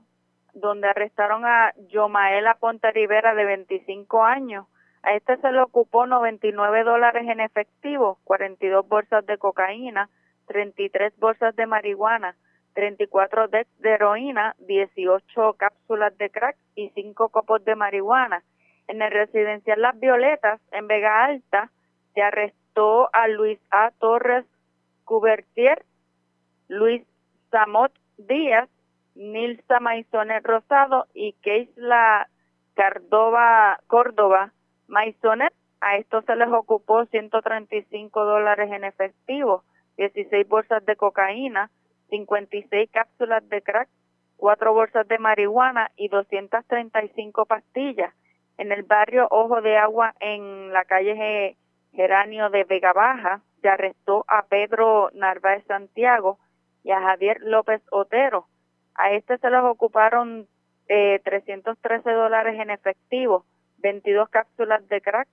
donde arrestaron a Yomaela Ponte Rivera de 25 años. A este se le ocupó 99 dólares en efectivo, 42 bolsas de cocaína, 33 bolsas de marihuana, 34 decks de heroína, 18 cápsulas de crack y 5 copos de marihuana. En el residencial Las Violetas, en Vega Alta, se arrestó a Luis A. Torres Cubertier, Luis Samot Díaz, Nilsa Maisonet Rosado y Keisla Cardova, Córdoba Maisonet. A estos se les ocupó 135 dólares en efectivo, 16 bolsas de cocaína, 56 cápsulas de crack, 4 bolsas de marihuana y 235 pastillas en el barrio Ojo de Agua en la calle Ge- Geranio de Vega Baja se arrestó a Pedro Narváez Santiago y a Javier López Otero. A este se les ocuparon eh, 313 dólares en efectivo, 22 cápsulas de crack,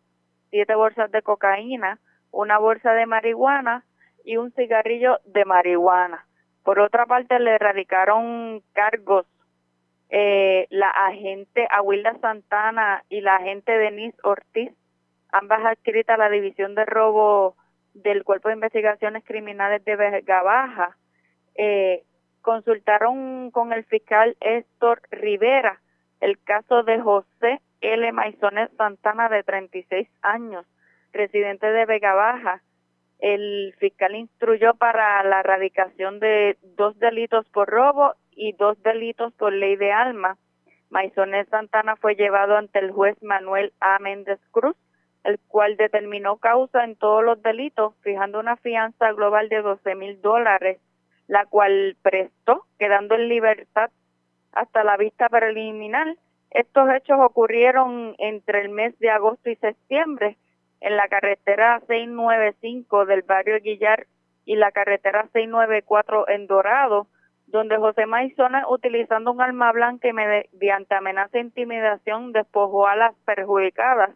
7 bolsas de cocaína, una bolsa de marihuana y un cigarrillo de marihuana. Por otra parte, le erradicaron cargos eh, la agente Aguilda Santana y la agente Denise Ortiz, ambas adscritas a la División de Robo del Cuerpo de Investigaciones Criminales de Vega Baja, eh, consultaron con el fiscal Héctor Rivera el caso de José L. Maisonet Santana, de 36 años, residente de Vega Baja. El fiscal instruyó para la erradicación de dos delitos por robo y dos delitos por ley de alma. Maisonet Santana fue llevado ante el juez Manuel A. Méndez Cruz, el cual determinó causa en todos los delitos, fijando una fianza global de 12 mil dólares, la cual prestó, quedando en libertad hasta la vista preliminar Estos hechos ocurrieron entre el mes de agosto y septiembre en la carretera 695 del barrio Guillar y la carretera 694 en Dorado, donde José Maizona, utilizando un arma blanca y mediante amenaza e intimidación, despojó a las perjudicadas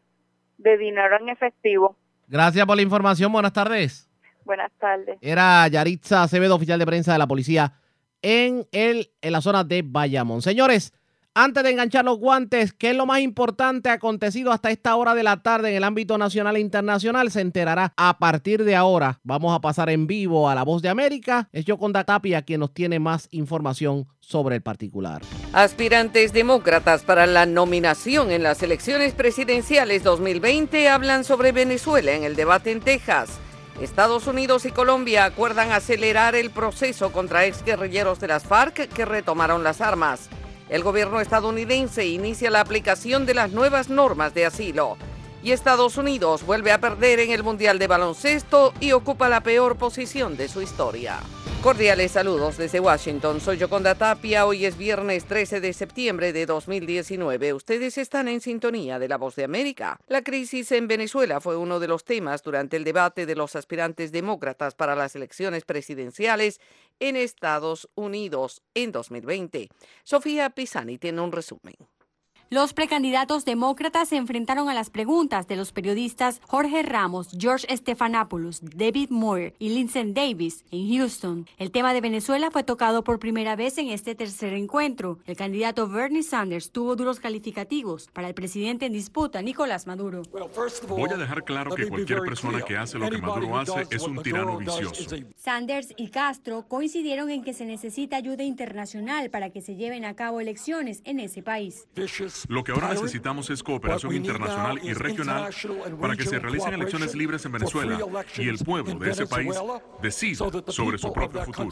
de dinero en efectivo. Gracias por la información. Buenas tardes. Buenas tardes. Era Yaritza Acevedo, oficial de prensa de la policía en, el, en la zona de Bayamón. Señores, antes de enganchar los guantes, ¿qué es lo más importante acontecido hasta esta hora de la tarde en el ámbito nacional e internacional? Se enterará a partir de ahora. Vamos a pasar en vivo a La Voz de América. Es Yoconda Tapia quien nos tiene más información sobre el particular. Aspirantes demócratas para la nominación en las elecciones presidenciales 2020 hablan sobre Venezuela en el debate en Texas. Estados Unidos y Colombia acuerdan acelerar el proceso contra exguerrilleros de las FARC que retomaron las armas. El gobierno estadounidense inicia la aplicación de las nuevas normas de asilo. Y Estados Unidos vuelve a perder en el Mundial de Baloncesto y ocupa la peor posición de su historia. Cordiales saludos desde Washington. Soy Yoconda Tapia. Hoy es viernes 13 de septiembre de 2019. Ustedes están en sintonía de La Voz de América. La crisis en Venezuela fue uno de los temas durante el debate de los aspirantes demócratas para las elecciones presidenciales en Estados Unidos en 2020. Sofía Pisani tiene un resumen. Los precandidatos demócratas se enfrentaron a las preguntas de los periodistas Jorge Ramos, George Stephanopoulos, David Moore y Lindsey Davis en Houston. El tema de Venezuela fue tocado por primera vez en este tercer encuentro. El candidato Bernie Sanders tuvo duros calificativos para el presidente en disputa, Nicolás Maduro. Voy a dejar claro que cualquier persona que hace lo que Maduro hace es un tirano vicioso. Sanders y Castro coincidieron en que se necesita ayuda internacional para que se lleven a cabo elecciones en ese país. Lo que ahora necesitamos es cooperación internacional y regional para que se realicen elecciones libres en Venezuela y el pueblo de ese país decida sobre su propio futuro.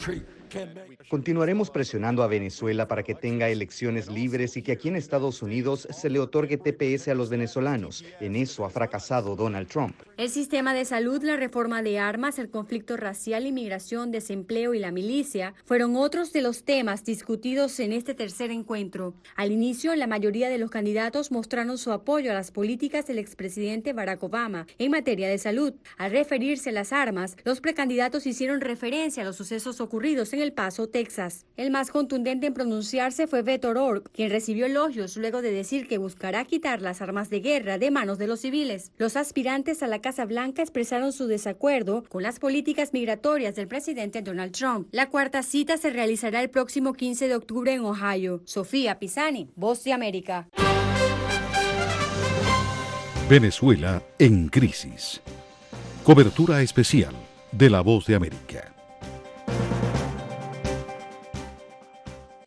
Continuaremos presionando a Venezuela para que tenga elecciones libres y que aquí en Estados Unidos se le otorgue TPS a los venezolanos. En eso ha fracasado Donald Trump. El sistema de salud, la reforma de armas, el conflicto racial, inmigración, desempleo y la milicia fueron otros de los temas discutidos en este tercer encuentro. Al inicio, la mayoría de los candidatos mostraron su apoyo a las políticas del expresidente Barack Obama en materia de salud. Al referirse a las armas, los precandidatos hicieron referencia a los sucesos ocurridos en El Paso, Texas. El más contundente en pronunciarse fue Beto O'Rourke, quien recibió elogios luego de decir que buscará quitar las armas de guerra de manos de los civiles. Los aspirantes a la Casa Blanca expresaron su desacuerdo con las políticas migratorias del presidente Donald Trump. La cuarta cita se realizará el próximo 15 de octubre en Ohio. Sofía Pisani, Voz de América. Venezuela en crisis. Cobertura especial de La Voz de América.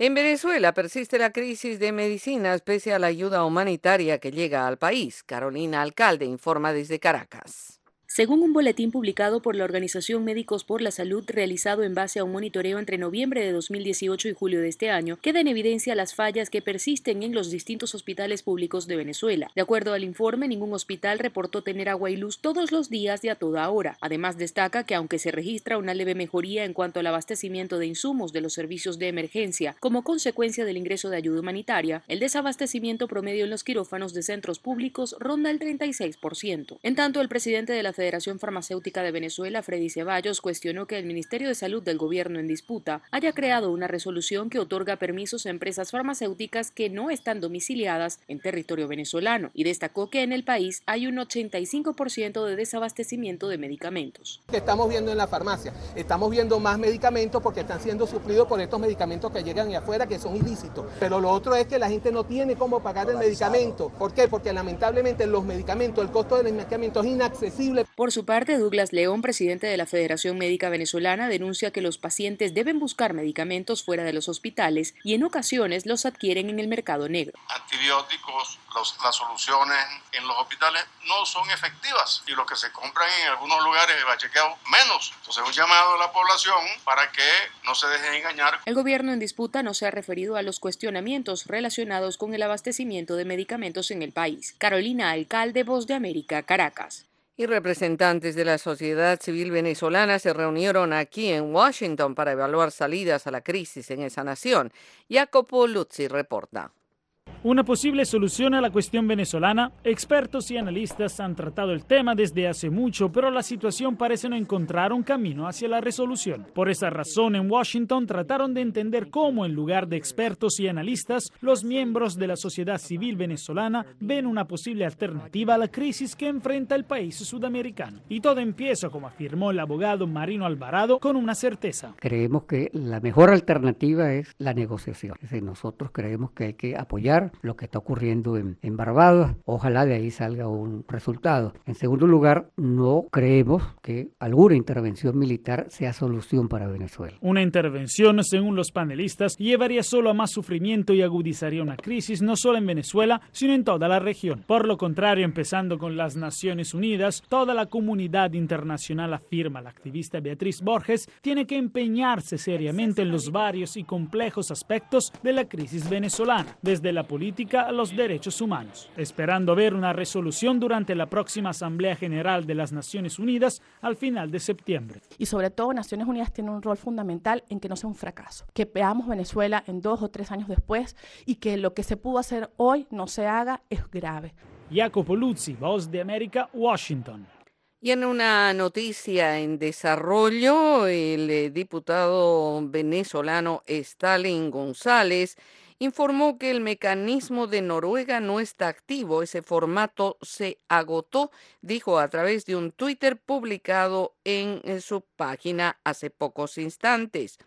En Venezuela persiste la crisis de medicinas pese a la ayuda humanitaria que llega al país. Carolina Alcalde informa desde Caracas. Según un boletín publicado por la Organización Médicos por la Salud realizado en base a un monitoreo entre noviembre de 2018 y julio de este año, queda en evidencia las fallas que persisten en los distintos hospitales públicos de Venezuela. De acuerdo al informe, ningún hospital reportó tener agua y luz todos los días y a toda hora. Además, destaca que aunque se registra una leve mejoría en cuanto al abastecimiento de insumos de los servicios de emergencia como consecuencia del ingreso de ayuda humanitaria, el desabastecimiento promedio en los quirófanos de centros públicos ronda el 36%. En tanto, el presidente de la Federación Farmacéutica de Venezuela, Freddy Ceballos, cuestionó que el Ministerio de Salud del gobierno en disputa haya creado una resolución que otorga permisos a empresas farmacéuticas que no están domiciliadas en territorio venezolano y destacó que en el país hay un 85% de desabastecimiento de medicamentos. Que estamos viendo en la farmacia, estamos viendo más medicamentos porque están siendo suplidos por estos medicamentos que llegan de afuera que son ilícitos. Pero lo otro es que la gente no tiene cómo pagar el medicamento. ¿Por qué? Porque lamentablemente los medicamentos, el costo del medicamento es inaccesible. Por su parte, Douglas León, presidente de la Federación Médica Venezolana, denuncia que los pacientes deben buscar medicamentos fuera de los hospitales y en ocasiones los adquieren en el mercado negro. Antibióticos, los- las soluciones en los hospitales no son efectivas y lo que se compran en algunos lugares de bachequeo menos. Entonces, un llamado a la población para que no se dejen engañar El gobierno en disputa no se ha referido a los cuestionamientos relacionados con el abastecimiento de medicamentos en el país. Carolina Alcalde, Voz de América, Caracas. Y representantes de la sociedad civil venezolana se reunieron aquí en Washington para evaluar salidas a la crisis en esa nación. Jacopo Luzzi reporta. Una posible solución a la cuestión venezolana. Expertos y analistas han tratado el tema desde hace mucho, pero la situación parece no encontrar un camino hacia la resolución. Por esa razón, en Washington trataron de entender cómo, en lugar de expertos y analistas, los miembros de la sociedad civil venezolana ven una posible alternativa a la crisis que enfrenta el país sudamericano. Y todo empieza, como afirmó el abogado Marino Alvarado, con una certeza. Creemos que la mejor alternativa es la negociación. Nosotros creemos que hay que apoyar lo que está ocurriendo en, en Barbados. Ojalá de ahí salga un resultado. En segundo lugar, no creemos que alguna intervención militar sea solución para Venezuela. Una intervención, según los panelistas, llevaría solo a más sufrimiento y agudizaría una crisis no solo en Venezuela, sino en toda la región. Por lo contrario, empezando con las Naciones Unidas, toda la comunidad internacional afirma la activista Beatriz Borges tiene que empeñarse seriamente en los varios y complejos aspectos de la crisis venezolana, desde la política a los derechos humanos, esperando ver una resolución durante la próxima Asamblea General de las Naciones Unidas al final de septiembre. Y sobre todo Naciones Unidas tiene un rol fundamental en que no sea un fracaso, que veamos Venezuela en dos o tres años después y que lo que se pudo hacer hoy no se haga es grave. Jacopo Luzzi, Voz de América, Washington. Y en una noticia en desarrollo, el eh, diputado venezolano Stalin González informó que el mecanismo de Noruega no está activo. Ese formato se agotó, dijo a través de un Twitter publicado en, en su página hace pocos instantes.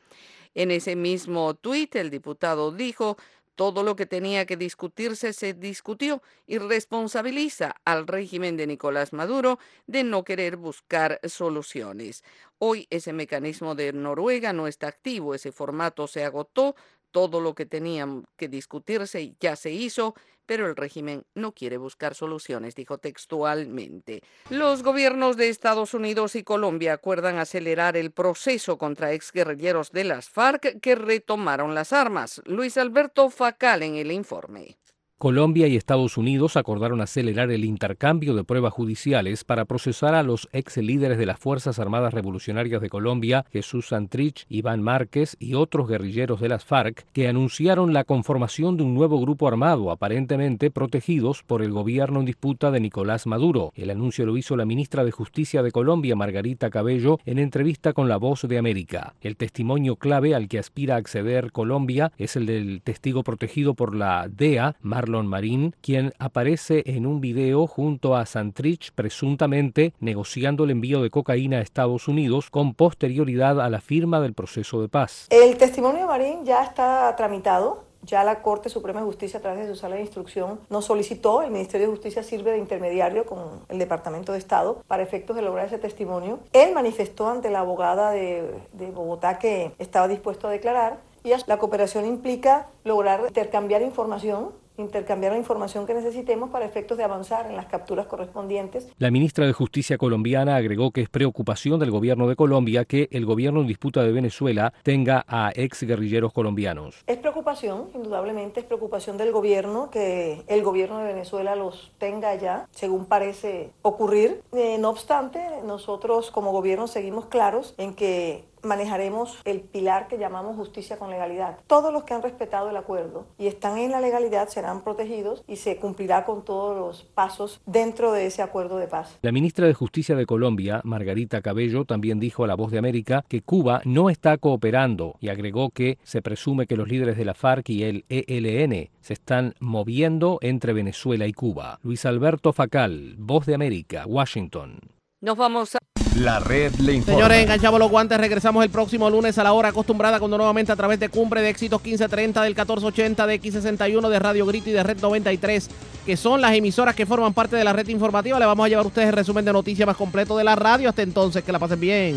En ese mismo tuit, el diputado dijo, todo lo que tenía que discutirse se discutió y responsabiliza al régimen de Nicolás Maduro de no querer buscar soluciones. Hoy ese mecanismo de Noruega no está activo, ese formato se agotó, todo lo que tenía que discutirse ya se hizo, pero el régimen no quiere buscar soluciones, dijo textualmente. Los gobiernos de Estados Unidos y Colombia acuerdan acelerar el proceso contra exguerrilleros de las FARC que retomaron las armas. Luis Alberto Facal en el informe. Colombia y Estados Unidos acordaron acelerar el intercambio de pruebas judiciales para procesar a los ex líderes de las Fuerzas Armadas Revolucionarias de Colombia, Jesús Santrich, Iván Márquez y otros guerrilleros de las FARC, que anunciaron la conformación de un nuevo grupo armado, aparentemente protegidos por el gobierno en disputa de Nicolás Maduro. El anuncio lo hizo la ministra de Justicia de Colombia, Margarita Cabello, en entrevista con La Voz de América. El testimonio clave al que aspira a acceder Colombia es el del testigo protegido por la DEA, Marlon Marín, quien aparece en un video junto a Santrich presuntamente negociando el envío de cocaína a Estados Unidos con posterioridad a la firma del proceso de paz. El testimonio de Marín ya está tramitado. Ya la Corte Suprema de Justicia, a través de su sala de instrucción, nos solicitó, el Ministerio de Justicia sirve de intermediario con el Departamento de Estado para efectos de lograr ese testimonio. Él manifestó ante la abogada de, de Bogotá que estaba dispuesto a declarar y la cooperación implica lograr intercambiar información intercambiar la información que necesitemos para efectos de avanzar en las capturas correspondientes. La ministra de Justicia colombiana agregó que es preocupación del gobierno de Colombia que el gobierno en disputa de Venezuela tenga a ex guerrilleros colombianos. Es preocupación, indudablemente es preocupación del gobierno que el gobierno de Venezuela los tenga ya, según parece ocurrir. Eh, no obstante, nosotros como gobierno seguimos claros en que manejaremos el pilar que llamamos justicia con legalidad. Todos los que han respetado el acuerdo y están en la legalidad serán protegidos y se cumplirá con todos los pasos dentro de ese acuerdo de paz. La ministra de Justicia de Colombia, Margarita Cabello, también dijo a La Voz de América que Cuba no está cooperando y agregó que se presume que los líderes de la FARC y el ELN se están moviendo entre Venezuela y Cuba. Luis Alberto Facal, Voz de América, Washington. Nos vamos a... La red le informa. Señores, enganchamos los guantes. Regresamos el próximo lunes a la hora acostumbrada cuando nuevamente a través de Cumbre de Éxitos 1530 del 1480 de X61 de Radio Grito y de Red 93, que son las emisoras que forman parte de la red informativa. Le vamos a llevar a ustedes el resumen de noticias más completo de la radio. Hasta entonces, que la pasen bien.